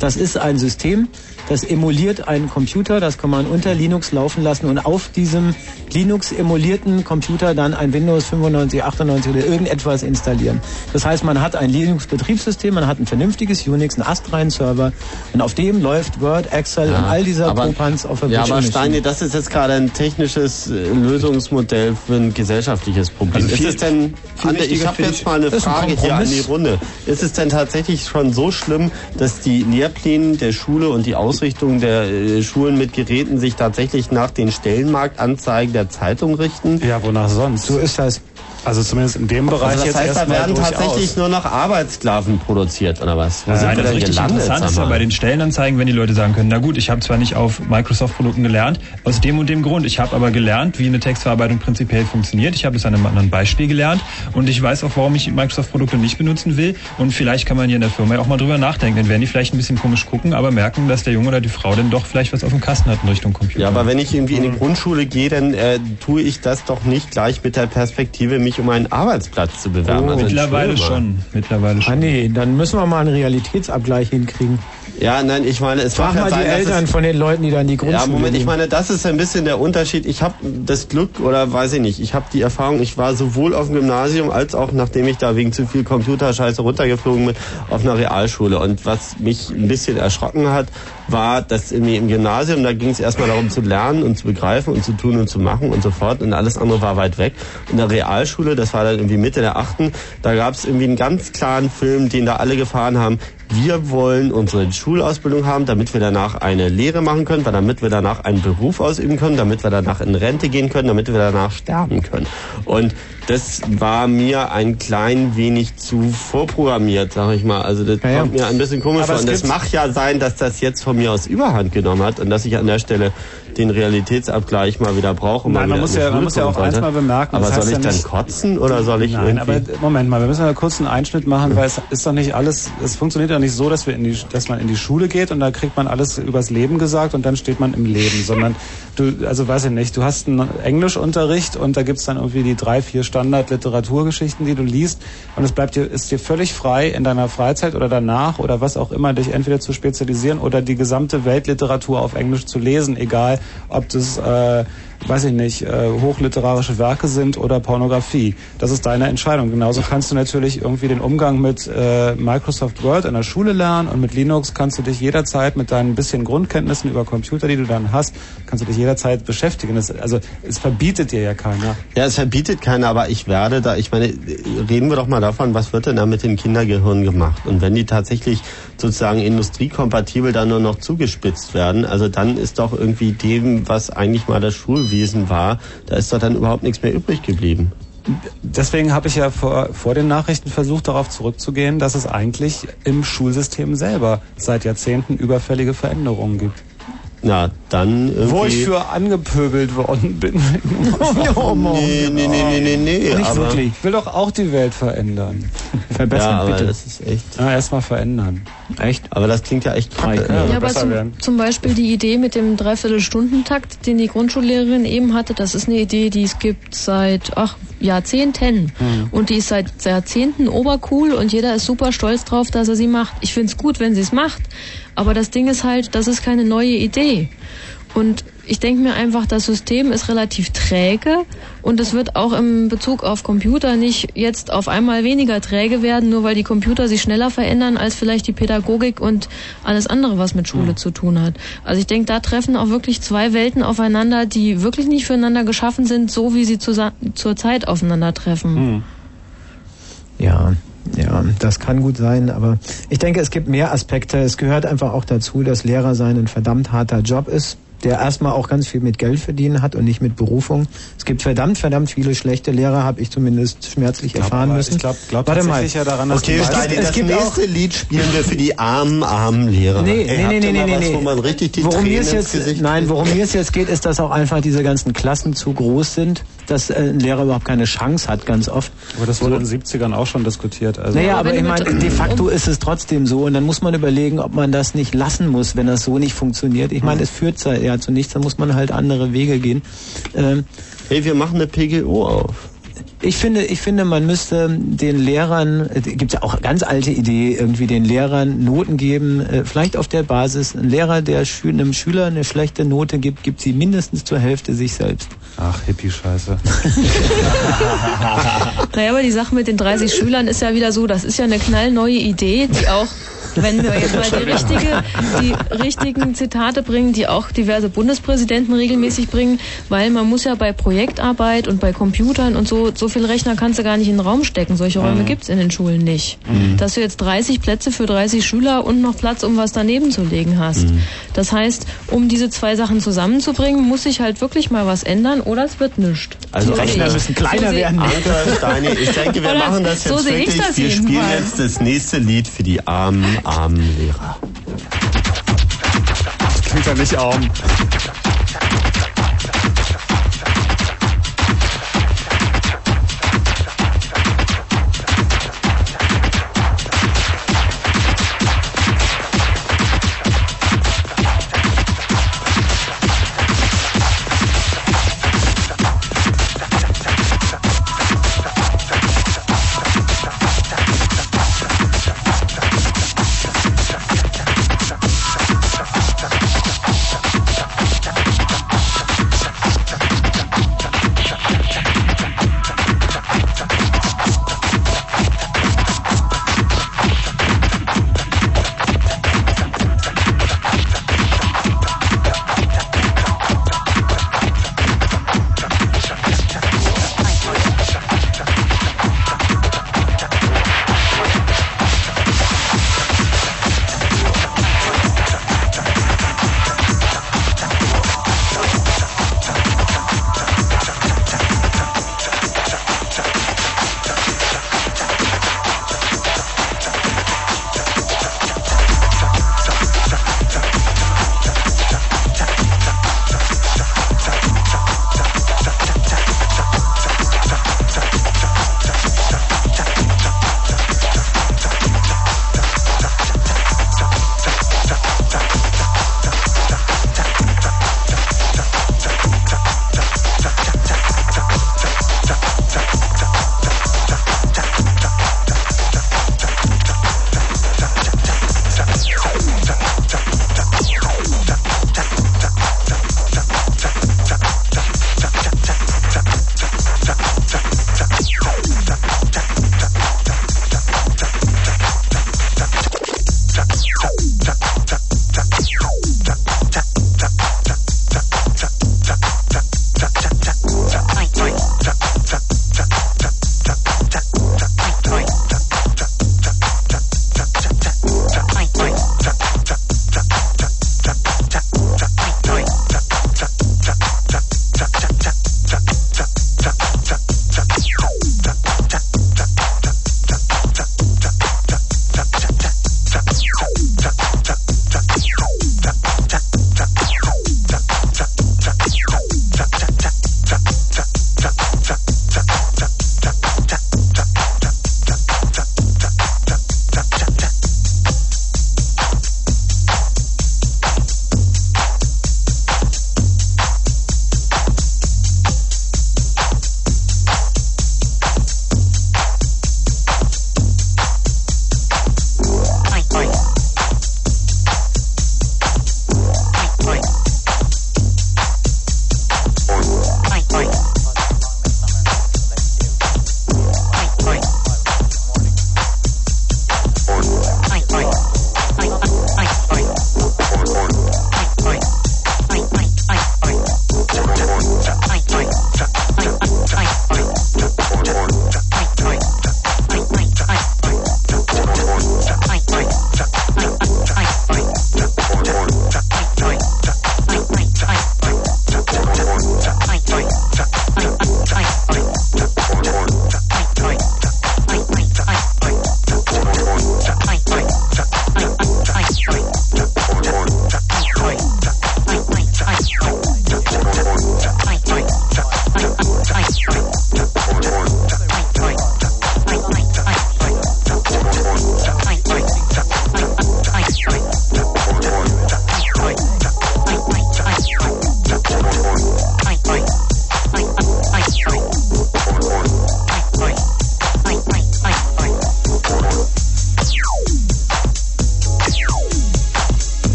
Das ist ein System, das emuliert einen Computer, das kann man unter Linux laufen lassen und auf diesem Linux emulierten Computer dann ein Windows 95, 98 oder irgendetwas installieren. Das heißt, man hat ein Linux-Betriebssystem, man hat ein vernünftiges Unix, einen astreinen Server und auf dem läuft Word, Excel und all dieser aber, Popanz auf der Ja, aber. Steini, das ist jetzt gerade ein technisches äh, Lösungsmodell für ein gesellschaftliches Problem. Also viel- ist es denn, viel Ande, ich habe jetzt mal eine ist ein Frage hier an die. Runde. Ist es denn tatsächlich schon so schlimm, dass die Lehrpläne der Schule und die Ausrichtung der äh, Schulen mit Geräten sich tatsächlich nach den Stellenmarktanzeigen der Zeitung richten? Ja, wonach sonst? So ist das. Also zumindest in dem Bereich Also das jetzt heißt, da erstmal werden durchaus. tatsächlich nur noch Arbeitssklaven produziert, oder was? Wo Nein, sind wir das denn richtig interessant ist ja bei den Stellenanzeigen, wenn die Leute sagen können, na gut, ich habe zwar nicht auf Microsoft-Produkten gelernt, aus dem und dem Grund, ich habe aber gelernt, wie eine Textverarbeitung prinzipiell funktioniert. Ich habe es an einem anderen Beispiel gelernt und ich weiß auch, warum ich Microsoft-Produkte nicht benutzen will. Und vielleicht kann man hier in der Firma ja auch mal drüber nachdenken. Dann werden die vielleicht ein bisschen komisch gucken, aber merken, dass der Junge oder die Frau dann doch vielleicht was auf dem Kasten hat in Richtung Computer. Ja, aber wenn ich irgendwie in die Grundschule gehe, dann äh, tue ich das doch nicht gleich mit der Perspektive, mich um einen Arbeitsplatz zu bewerben. Oh, Also mittlerweile schon. Mittlerweile Ah nee, dann müssen wir mal einen Realitätsabgleich hinkriegen. Ja, nein, ich meine, es Frag mag ja mal die sein, Eltern es- von den Leuten, die dann die Grundschule Ja, Moment, ich meine, das ist ein bisschen der Unterschied. Ich habe das Glück oder weiß ich nicht, ich habe die Erfahrung, ich war sowohl auf dem Gymnasium als auch, nachdem ich da wegen zu viel Computerscheiße runtergeflogen bin, auf einer Realschule. Und was mich ein bisschen erschrocken hat, war, dass irgendwie im Gymnasium, da ging es erstmal darum zu lernen und zu begreifen und zu tun und zu machen und so fort. Und alles andere war weit weg. In der Realschule, das war dann irgendwie Mitte der Achten, da gab es irgendwie einen ganz klaren Film, den da alle gefahren haben. Wir wollen unsere Schulausbildung haben, damit wir danach eine Lehre machen können, damit wir danach einen Beruf ausüben können, damit wir danach in Rente gehen können, damit wir danach sterben können. Und das war mir ein klein wenig zu vorprogrammiert, sag ich mal. Also das kommt mir ein bisschen komisch vor. Und es gibt- mag ja sein, dass das jetzt von mir aus Überhand genommen hat und dass ich an der Stelle den Realitätsabgleich mal wieder brauche. Nein, man muss ja, man muss ja auch eins mal bemerken. Aber soll ich ja dann nicht, kotzen oder soll ich Nein, aber. Moment mal, wir müssen mal kurz einen Einschnitt machen, weil es ist doch nicht alles, es funktioniert doch nicht so, dass wir in die, dass man in die Schule geht und da kriegt man alles übers Leben gesagt und dann steht man im Leben, sondern du, also weiß ich nicht, du hast einen Englischunterricht und da gibt's dann irgendwie die drei, vier Standard-Literaturgeschichten, die du liest und es bleibt dir, ist dir völlig frei in deiner Freizeit oder danach oder was auch immer, dich entweder zu spezialisieren oder die gesamte Weltliteratur auf Englisch zu lesen, egal ob das äh, weiß ich nicht, äh, hochliterarische Werke sind oder Pornografie. Das ist deine Entscheidung. Genauso kannst du natürlich irgendwie den Umgang mit äh, Microsoft Word in der Schule lernen und mit Linux kannst du dich jederzeit mit deinen bisschen Grundkenntnissen über Computer, die du dann hast, kannst du dich jederzeit beschäftigen. Das, also es verbietet dir ja keiner. Ja, es verbietet keiner, aber ich werde da, ich meine, reden wir doch mal davon, was wird denn da mit den Kindergehirnen gemacht? Und wenn die tatsächlich sozusagen industriekompatibel dann nur noch zugespitzt werden, also dann ist doch irgendwie dem, was eigentlich mal das Schulwesen war, da ist doch dann überhaupt nichts mehr übrig geblieben. Deswegen habe ich ja vor, vor den Nachrichten versucht, darauf zurückzugehen, dass es eigentlich im Schulsystem selber seit Jahrzehnten überfällige Veränderungen gibt. Na, dann irgendwie... Wo ich für angepöbelt worden bin. (laughs) Oh, nee, nee, nee, nee, nee, nee. Nicht aber, wirklich. Ich will doch auch die Welt verändern. ja, aber das ist echt... Ja, erstmal verändern. Echt? Aber das klingt ja echt kacke. Ja, aber zum, zum Beispiel die Idee mit dem Dreiviertelstundentakt, den die Grundschullehrerin eben hatte, das ist eine Idee, die es gibt seit ach, Jahrzehnten. Hm. Und die ist seit Jahrzehnten obercool und jeder ist super stolz drauf, dass er sie macht. Ich finde es gut, wenn sie es macht. Aber das Ding ist halt, das ist keine neue Idee. Und ich denke mir einfach, das System ist relativ träge und es wird auch im Bezug auf Computer nicht jetzt auf einmal weniger träge werden, nur weil die Computer sich schneller verändern als vielleicht die Pädagogik und alles andere, was mit Schule zu tun hat. Also ich denke, da treffen auch wirklich zwei Welten aufeinander, die wirklich nicht füreinander geschaffen sind, so wie sie zurzeit aufeinandertreffen. Ja, ja, das kann gut sein, aber ich denke, es gibt mehr Aspekte. Es gehört einfach auch dazu, dass Lehrer sein ein verdammt harter Job ist. der erstmal auch ganz viel mit Geld verdienen hat und nicht mit Berufung. Es gibt verdammt, verdammt viele schlechte Lehrer, habe ich zumindest schmerzlich glaub erfahren aber- müssen. ich glaub- glaub Warte mal. ja daran, dass Okay, Steini, es das gibt auch- nächste Lied spielen wir für die armen, armen Lehrer. Nee, Ey, nee, nee, nee, nee, was, nee. wo man richtig die worum Tränen jetzt, Gesicht Nein, worum mir es jetzt geht, ist, dass auch einfach diese ganzen Klassen zu groß sind, dass äh, ein Lehrer überhaupt keine Chance hat, ganz oft. Aber das wurde in den 70ern auch schon diskutiert. Also Naja, aber ich meine, de facto ist es trotzdem so und dann muss man überlegen, ob man das nicht lassen muss, wenn das so nicht funktioniert. Ich meine, es führt ja eher zu nichts, dann muss man halt andere Wege gehen. Ähm, hey, wir machen eine PGO auf. Ich finde, ich finde, man müsste den Lehrern, äh, gibt ja auch ganz alte Idee, irgendwie den Lehrern Noten geben, äh, vielleicht auf der Basis. Ein Lehrer, der Schü einem Schüler eine schlechte Note gibt, gibt sie mindestens zur Hälfte sich selbst. Ach, Hippie-Scheiße. (laughs) Naja, aber die Sache mit den 30 Schülern ist ja wieder so, das ist ja eine knallneue Idee, die auch, wenn wir jetzt mal die, richtige, die richtigen Zitate bringen, die auch diverse Bundespräsidenten regelmäßig bringen, weil man muss ja bei Projektarbeit und bei Computern und so, so viel Rechner kannst du gar nicht in den Raum stecken. Solche Räume Mhm. gibt's in den Schulen nicht. Mhm. Dass du jetzt 30 Plätze für 30 Schüler und noch Platz, um was daneben zu legen hast. Das heißt, um diese zwei Sachen zusammenzubringen, muss sich halt wirklich mal was ändern oder es wird nichts. Also So Rechner müssen kleiner So werden. Anker, Steini, ich denke, wir Oder machen das so jetzt sehe ich wirklich. das wir spielen jetzt das nächste Lied für die armen, armen Lehrer. Das klingt ja nicht arm.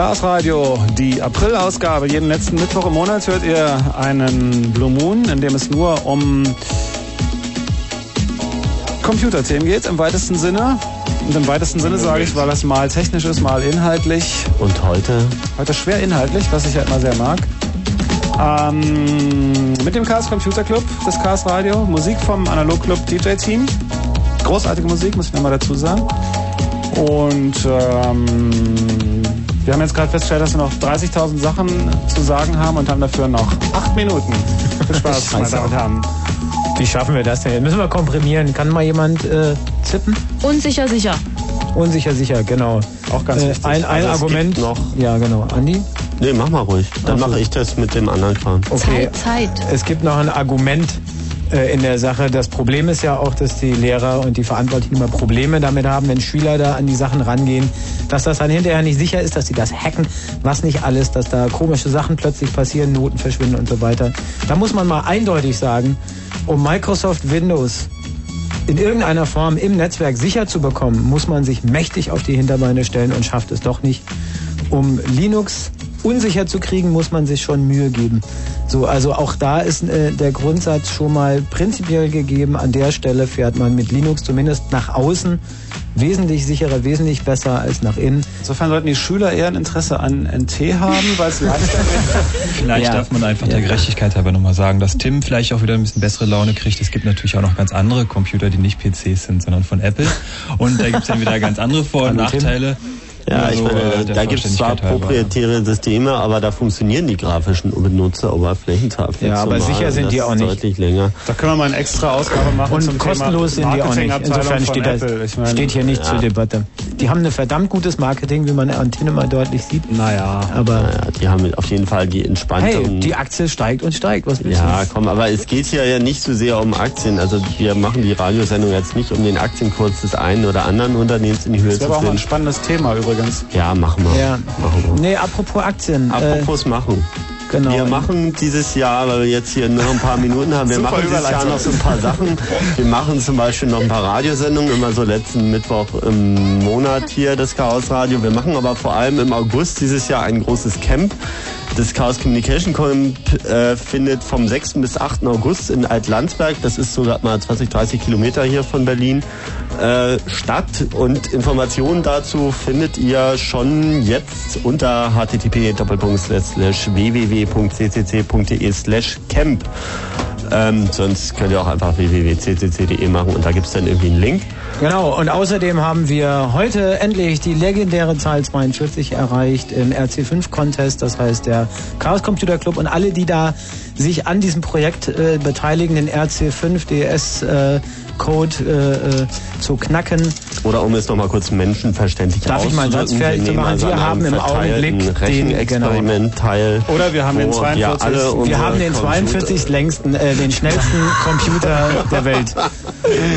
Chaos Radio, die April-Ausgabe. Jeden letzten Mittwoch im Monat hört ihr einen Blue Moon, in dem es nur um Computerthemen geht, im weitesten Sinne. Und im weitesten Sinne sage ich, weil das mal technisch ist, mal inhaltlich. Und heute? Heute schwer inhaltlich, was ich ja immer sehr mag. Ähm, mit dem Chaos Computer Club des Chaos Radio, Musik vom Analog Club DJ Team. Großartige Musik, muss ich nochmal dazu sagen. Und ähm, wir haben jetzt gerade festgestellt, dass wir noch 30.000 Sachen zu sagen haben und haben dafür noch 8 Minuten. Viel (laughs) Spaß, meine. Damen und Herren. Wie schaffen wir das denn? Müssen wir komprimieren. Kann mal jemand äh, zippen? Unsicher, sicher. Unsicher, sicher, genau. Auch ganz äh, wichtig. Ein, ein Also Argument. noch- Ja, genau. Andi? Nee, mach mal ruhig. Dann Ach so. mache ich das mit dem anderen Kram. Okay. Zeit. Es gibt noch ein Argument äh, in der Sache. Das Problem ist ja auch, dass die Lehrer und die Verantwortlichen immer Probleme damit haben, wenn Schüler da an die Sachen rangehen, dass das dann hinterher nicht sicher ist, dass sie das hacken, was nicht alles, dass da komische Sachen plötzlich passieren, Noten verschwinden und so weiter. Da muss man mal eindeutig sagen, um Microsoft Windows in irgendeiner Form im Netzwerk sicher zu bekommen, muss man sich mächtig auf die Hinterbeine stellen und schafft es doch nicht. Um Linux unsicher zu kriegen, muss man sich schon Mühe geben. So, also auch da ist äh, der Grundsatz schon mal prinzipiell gegeben. An der Stelle fährt man mit Linux zumindest nach außen wesentlich sicherer, wesentlich besser als nach innen. Insofern sollten die Schüler eher ein Interesse an NT haben, weil es (laughs) leichter Vielleicht Ja. darf man einfach der Gerechtigkeit halber nochmal sagen, dass Tim vielleicht auch wieder ein bisschen bessere Laune kriegt. Es gibt natürlich auch noch ganz andere Computer, die nicht PCs sind, sondern von Apple. Und da gibt es dann wieder ganz andere Vor- und Hallo, Tim. Ja, Nur ich meine, äh, da gibt es zwar proprietäre Systeme, aber da funktionieren die grafischen Benutzeroberflächen tatsächlich. Ja, aber sicher sind Das die auch nicht. Deutlich länger. Da können wir mal eine extra Ausgabe machen. Und zum kostenlos Thema sind die auch nicht. Insofern steht, das, steht hier nicht ja. zur Debatte. Die haben ein verdammt gutes Marketing, wie man an der Antenne mal deutlich sieht. Naja. Aber Naja, die haben auf jeden Fall die entspannte hey, die Aktie steigt und steigt. Was willst Ja, komm, aber es geht hier ja nicht so sehr um Aktien. Also wir machen die Radiosendung jetzt nicht, um den Aktienkurs des einen oder anderen Unternehmens in die Höhe Das zu wäre auch ein spannendes Thema übrigens. Ja, machen wir. Ja. Machen wir. Nee, apropos Aktien. Apropos machen. äh, genau. Wir machen dieses Jahr, weil wir jetzt hier nur ein paar Minuten haben, wir Super machen dieses Jahr noch so ein paar Sachen. Wir machen zum Beispiel noch ein paar Radiosendungen, immer so letzten Mittwoch im Monat hier das Chaos Radio. Wir machen aber vor allem im August dieses Jahr ein großes Camp. Das Chaos Communication Camp äh, findet vom 6. bis 8. August in Altlandsberg, das ist so mal 20, 30 Kilometer hier von Berlin, äh, statt. Und Informationen dazu findet ihr schon jetzt unter http www.ccc.de slash camp. Ähm, sonst könnt ihr auch einfach www.ccc.de machen und da gibt es dann irgendwie einen Link. Genau, und außerdem haben wir heute endlich die legendäre Zahl 42 erreicht im RC5-Contest, das heißt der Chaos Computer Club. Und alle, die da sich an diesem Projekt äh, beteiligen, den RC5 DS äh, Code äh, äh, zu knacken. Oder um es nochmal kurz menschenverständlich Darf ich mal einen Satz auszudrücken, fertig zu machen? also Wir haben im Augenblick den- Rechenexperiment teil. Oder wir haben den wo 42. alle Wir unsere haben den Computer- 42. längsten, äh, den schnellsten (laughs) Computer der Welt.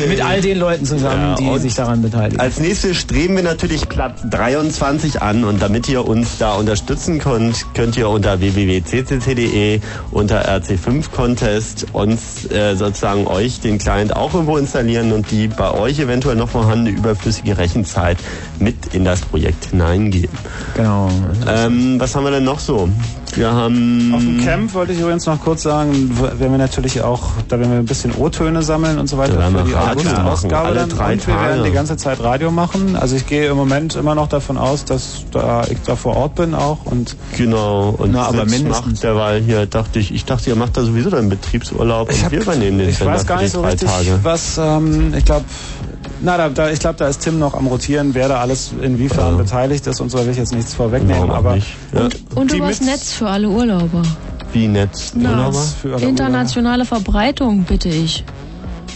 Mit all den Leuten zusammen, Ja, die sich daran beteiligen. Als nächstes streben wir natürlich Platz 23 an und damit ihr uns da unterstützen könnt, könnt ihr unter www.ccc.de unter RC5 Contest uns äh, sozusagen euch den Client auch irgendwo installieren und die bei euch eventuell noch vorhandene überflüssige Rechenzeit mit in das Projekt hineingeben. Genau. Ähm, was haben wir denn noch so? Wir haben Auf dem Camp wollte ich übrigens noch kurz sagen, werden wir natürlich auch, da werden wir ein bisschen O-Töne sammeln und so weiter Da werden für wir die Radio machen, August-Ausgabe dann. drei Und wir werden die ganze Zeit Radio machen. Also ich gehe im Moment immer noch davon aus, dass da ich da vor Ort bin auch und Genau, und Na, aber mindestens. derweil hier, dachte ich, ich dachte, ihr macht da sowieso deinen Betriebsurlaub und wir übernehmen den ich Sender weiß gar nicht die so drei richtig, Tage. was, ähm, ich glaube, na, da, da, ich glaube, da ist Tim noch am Rotieren, wer da alles inwiefern beteiligt ist und so will ich jetzt nichts vorwegnehmen, auch aber nicht? Ja. Und Die übers mit- Netz für alle Urlauber. Wie. Na, Urlauber? für alle internationale Verbreitung, bitte ich.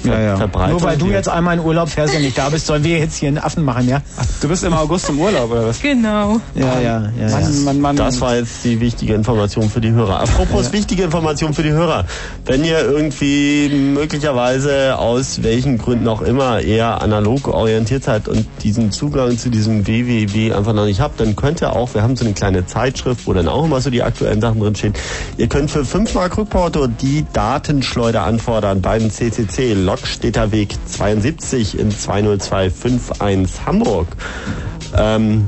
Ja, ja. Verbreitung Nur weil du jetzt einmal in Urlaub fährst und nicht da bist, sollen wir jetzt hier einen Affen machen, ja? Du bist im August im Urlaub, oder was? Genau. Ja, ja, ja. ja. Mann, Mann, Mann. Das war jetzt die wichtige Information für die Hörer. Apropos wichtige Information für die Hörer. Wenn ihr irgendwie möglicherweise aus welchen Gründen auch immer eher analog orientiert seid und diesen Zugang zu diesem www einfach noch nicht habt, dann könnt ihr auch, wir haben so eine kleine Zeitschrift, wo dann auch immer so die aktuellen Sachen drin stehen. Ihr könnt für 5 Mark Rückporto die Datenschleuder anfordern beim CCC Lokstädter Weg 72 in 20251 Hamburg. Ähm,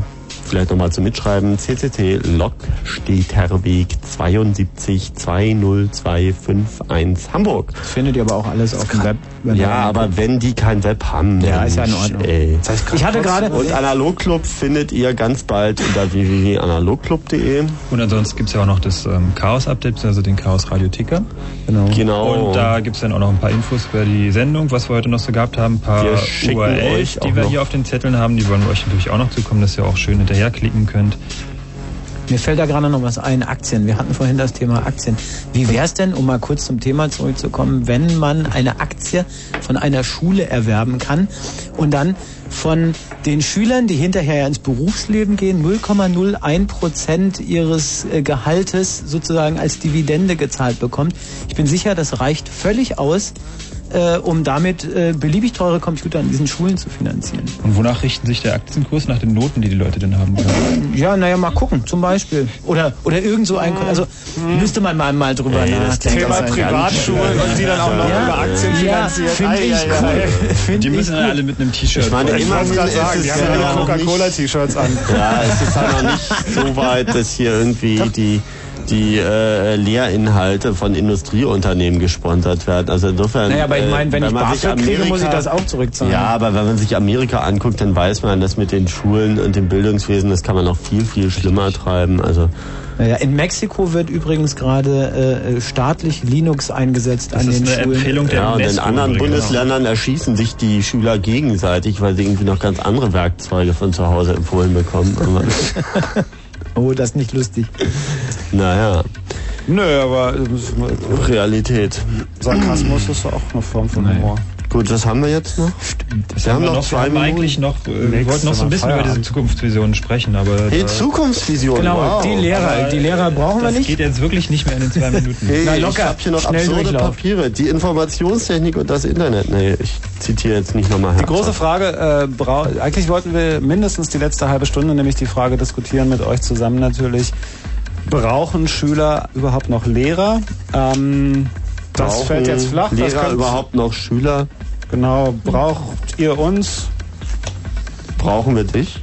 vielleicht nochmal zum Mitschreiben. CCC Lokstädterweg 72 20251 Hamburg. Das findet ihr aber auch alles auf dem Web. Ja, aber wenn die kein Web haben, Ja, ist ja in Mensch, Ordnung. Ey. Ich hatte gerade- Und Analogclub findet ihr ganz bald unter www.analogclub.de. Und ansonsten gibt es ja auch noch das ähm, Chaos-Update, also den Chaos Radio Ticker. Genau. Genau. Und da gibt es dann auch noch ein paar Infos über die Sendung, was wir heute noch so gehabt haben. Ein paar Wir schicken URLs, die wir hier auf den Zetteln haben, die wollen wir euch natürlich auch noch zukommen, dass ihr auch schön hinterherklicken könnt. Mir fällt da gerade noch was ein, Aktien. Wir hatten vorhin das Thema Aktien. Wie wäre es denn, um mal kurz zum Thema zurückzukommen, wenn man eine Aktie von einer Schule erwerben kann und dann von den Schülern, die hinterher ins Berufsleben gehen, 0,01 Prozent ihres äh, Gehaltes sozusagen als Dividende gezahlt bekommt. Ich bin sicher, das reicht völlig aus, äh, um damit äh, beliebig teure Computer an diesen Schulen zu finanzieren. Und wonach richten sich der Aktienkurs? Nach den Noten, die die Leute denn haben? Ja, naja, mal gucken, zum Beispiel. Oder, oder irgend so ein, also müsste man mal, mal drüber Ey, das nachdenken. Thema Privatschulen und die dann auch noch ja, über Aktien ja, finanziert. Finde ich cool. Find Die ich müssen cool. alle mit einem T-Shirt. Ich meine, immerhin ist sagen, es die haben ja nicht- Coca-Cola-T-Shirts an. Ja, es ist halt noch nicht so weit, dass hier irgendwie die die äh, Lehrinhalte von Industrieunternehmen gesponsert werden. Also insofern. Naja, aber ich meine, wenn äh, ich man sich BAföG kriege, Amerika- muss ich das auch zurückzahlen. Ja, aber wenn man sich Amerika anguckt, dann weiß man, dass mit den Schulen und dem Bildungswesen, das kann man noch viel, viel schlimmer treiben. Also Naja, in Mexiko wird übrigens gerade äh, staatlich Linux eingesetzt an den Schulen. ja, und in anderen Bundesländern erschießen sich die Schüler gegenseitig, weil sie irgendwie noch ganz andere Werkzeuge von zu Hause empfohlen bekommen. (laughs) (laughs) Oh, das ist nicht lustig. naja. Nö, aber Realität. Sarkasmus ist auch eine Form von Humor. Gut, was haben wir jetzt noch? Das Wir haben haben wir noch noch, zwei wir haben Minuten. eigentlich noch, äh, wir wollten noch so ein bisschen über Feierabend. diese Zukunftsvisionen sprechen, aber... Hey, da- Zukunftsvision. Genau, wow. die Lehrer, die Lehrer brauchen wir das nicht. geht jetzt wirklich nicht mehr in den zwei (laughs) Minuten. Hey, Na, ich locker. habe hier noch Schnell absurde Durchlauf. Papiere. Die Informationstechnik und das Internet. Nee, ich zitiere jetzt nicht nochmal Die große Frage, äh, eigentlich wollten wir mindestens die letzte halbe Stunde nämlich die Frage diskutieren mit euch zusammen natürlich. Brauchen Schüler überhaupt noch Lehrer? Ähm, das fällt jetzt flach. das Lehrer überhaupt noch Schüler? Genau, braucht ihr uns? Brauchen wir dich?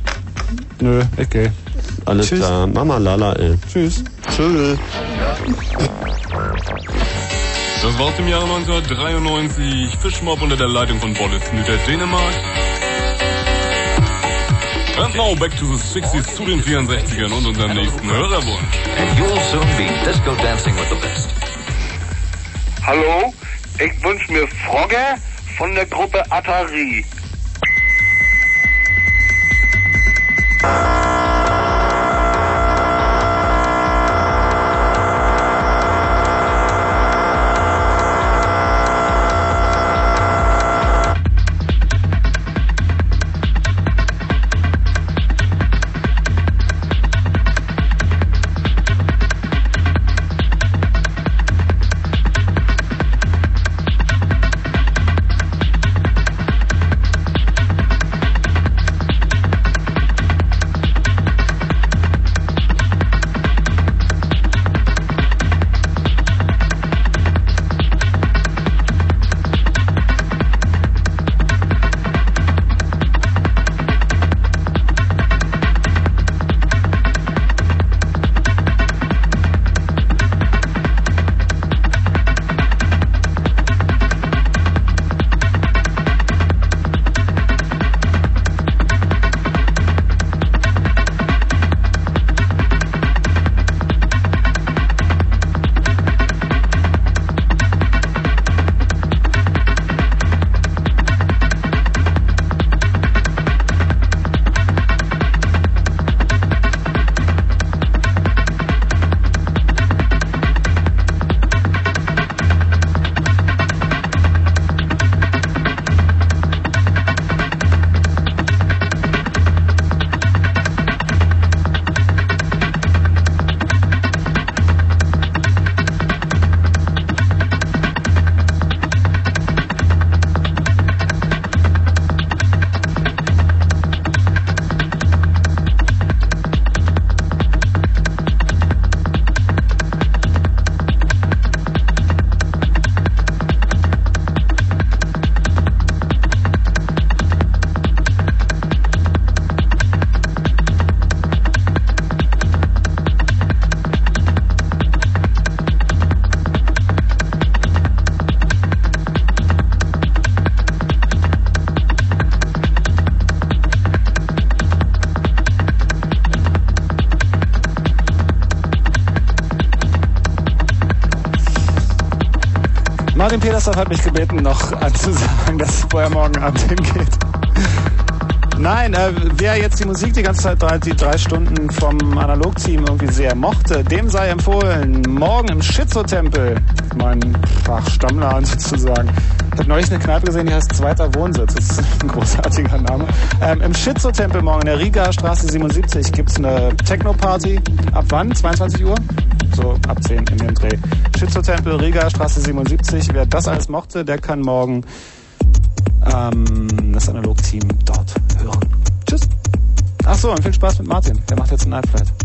Nö, okay. Alles Tschüss. klar. Mama Lala, ey. Tschüss. Tschüss. Das war's im Jahre 1993. Fischmob unter der Leitung von Bolle Knüter Dänemark. And now back to the 60s zu den 64ern und unserem nächsten Hörerwunsch. And you'll soon be disco dancing with the best. Hallo, ich wünsche mir Frogge von der Gruppe Atari. Martin Petersdorf hat mich gebeten, noch anzusagen, dass es vorher morgen Abend hingeht. Nein, äh, wer jetzt die Musik die ganze Zeit drei, die drei Stunden vom Analog-Team irgendwie sehr mochte, dem sei empfohlen, morgen im Schizo-Tempel, mein ach, Stammladen (laughs) sozusagen. Ich habe neulich eine Kneipe gesehen, die heißt Zweiter Wohnsitz. Das ist ein großartiger Name. Ähm, Im Schizo-Tempel morgen in der Riga Straße 77 gibt's eine Techno-Party. Ab wann? 22 Uhr? So ab 10 in dem Dreh. Schizo-Tempel, Riga Straße 77. Wer das alles mochte, der kann morgen ähm, das Analog-Team dort hören. Tschüss. Ach so, und viel Spaß mit Martin. Der macht jetzt ein Night Flight.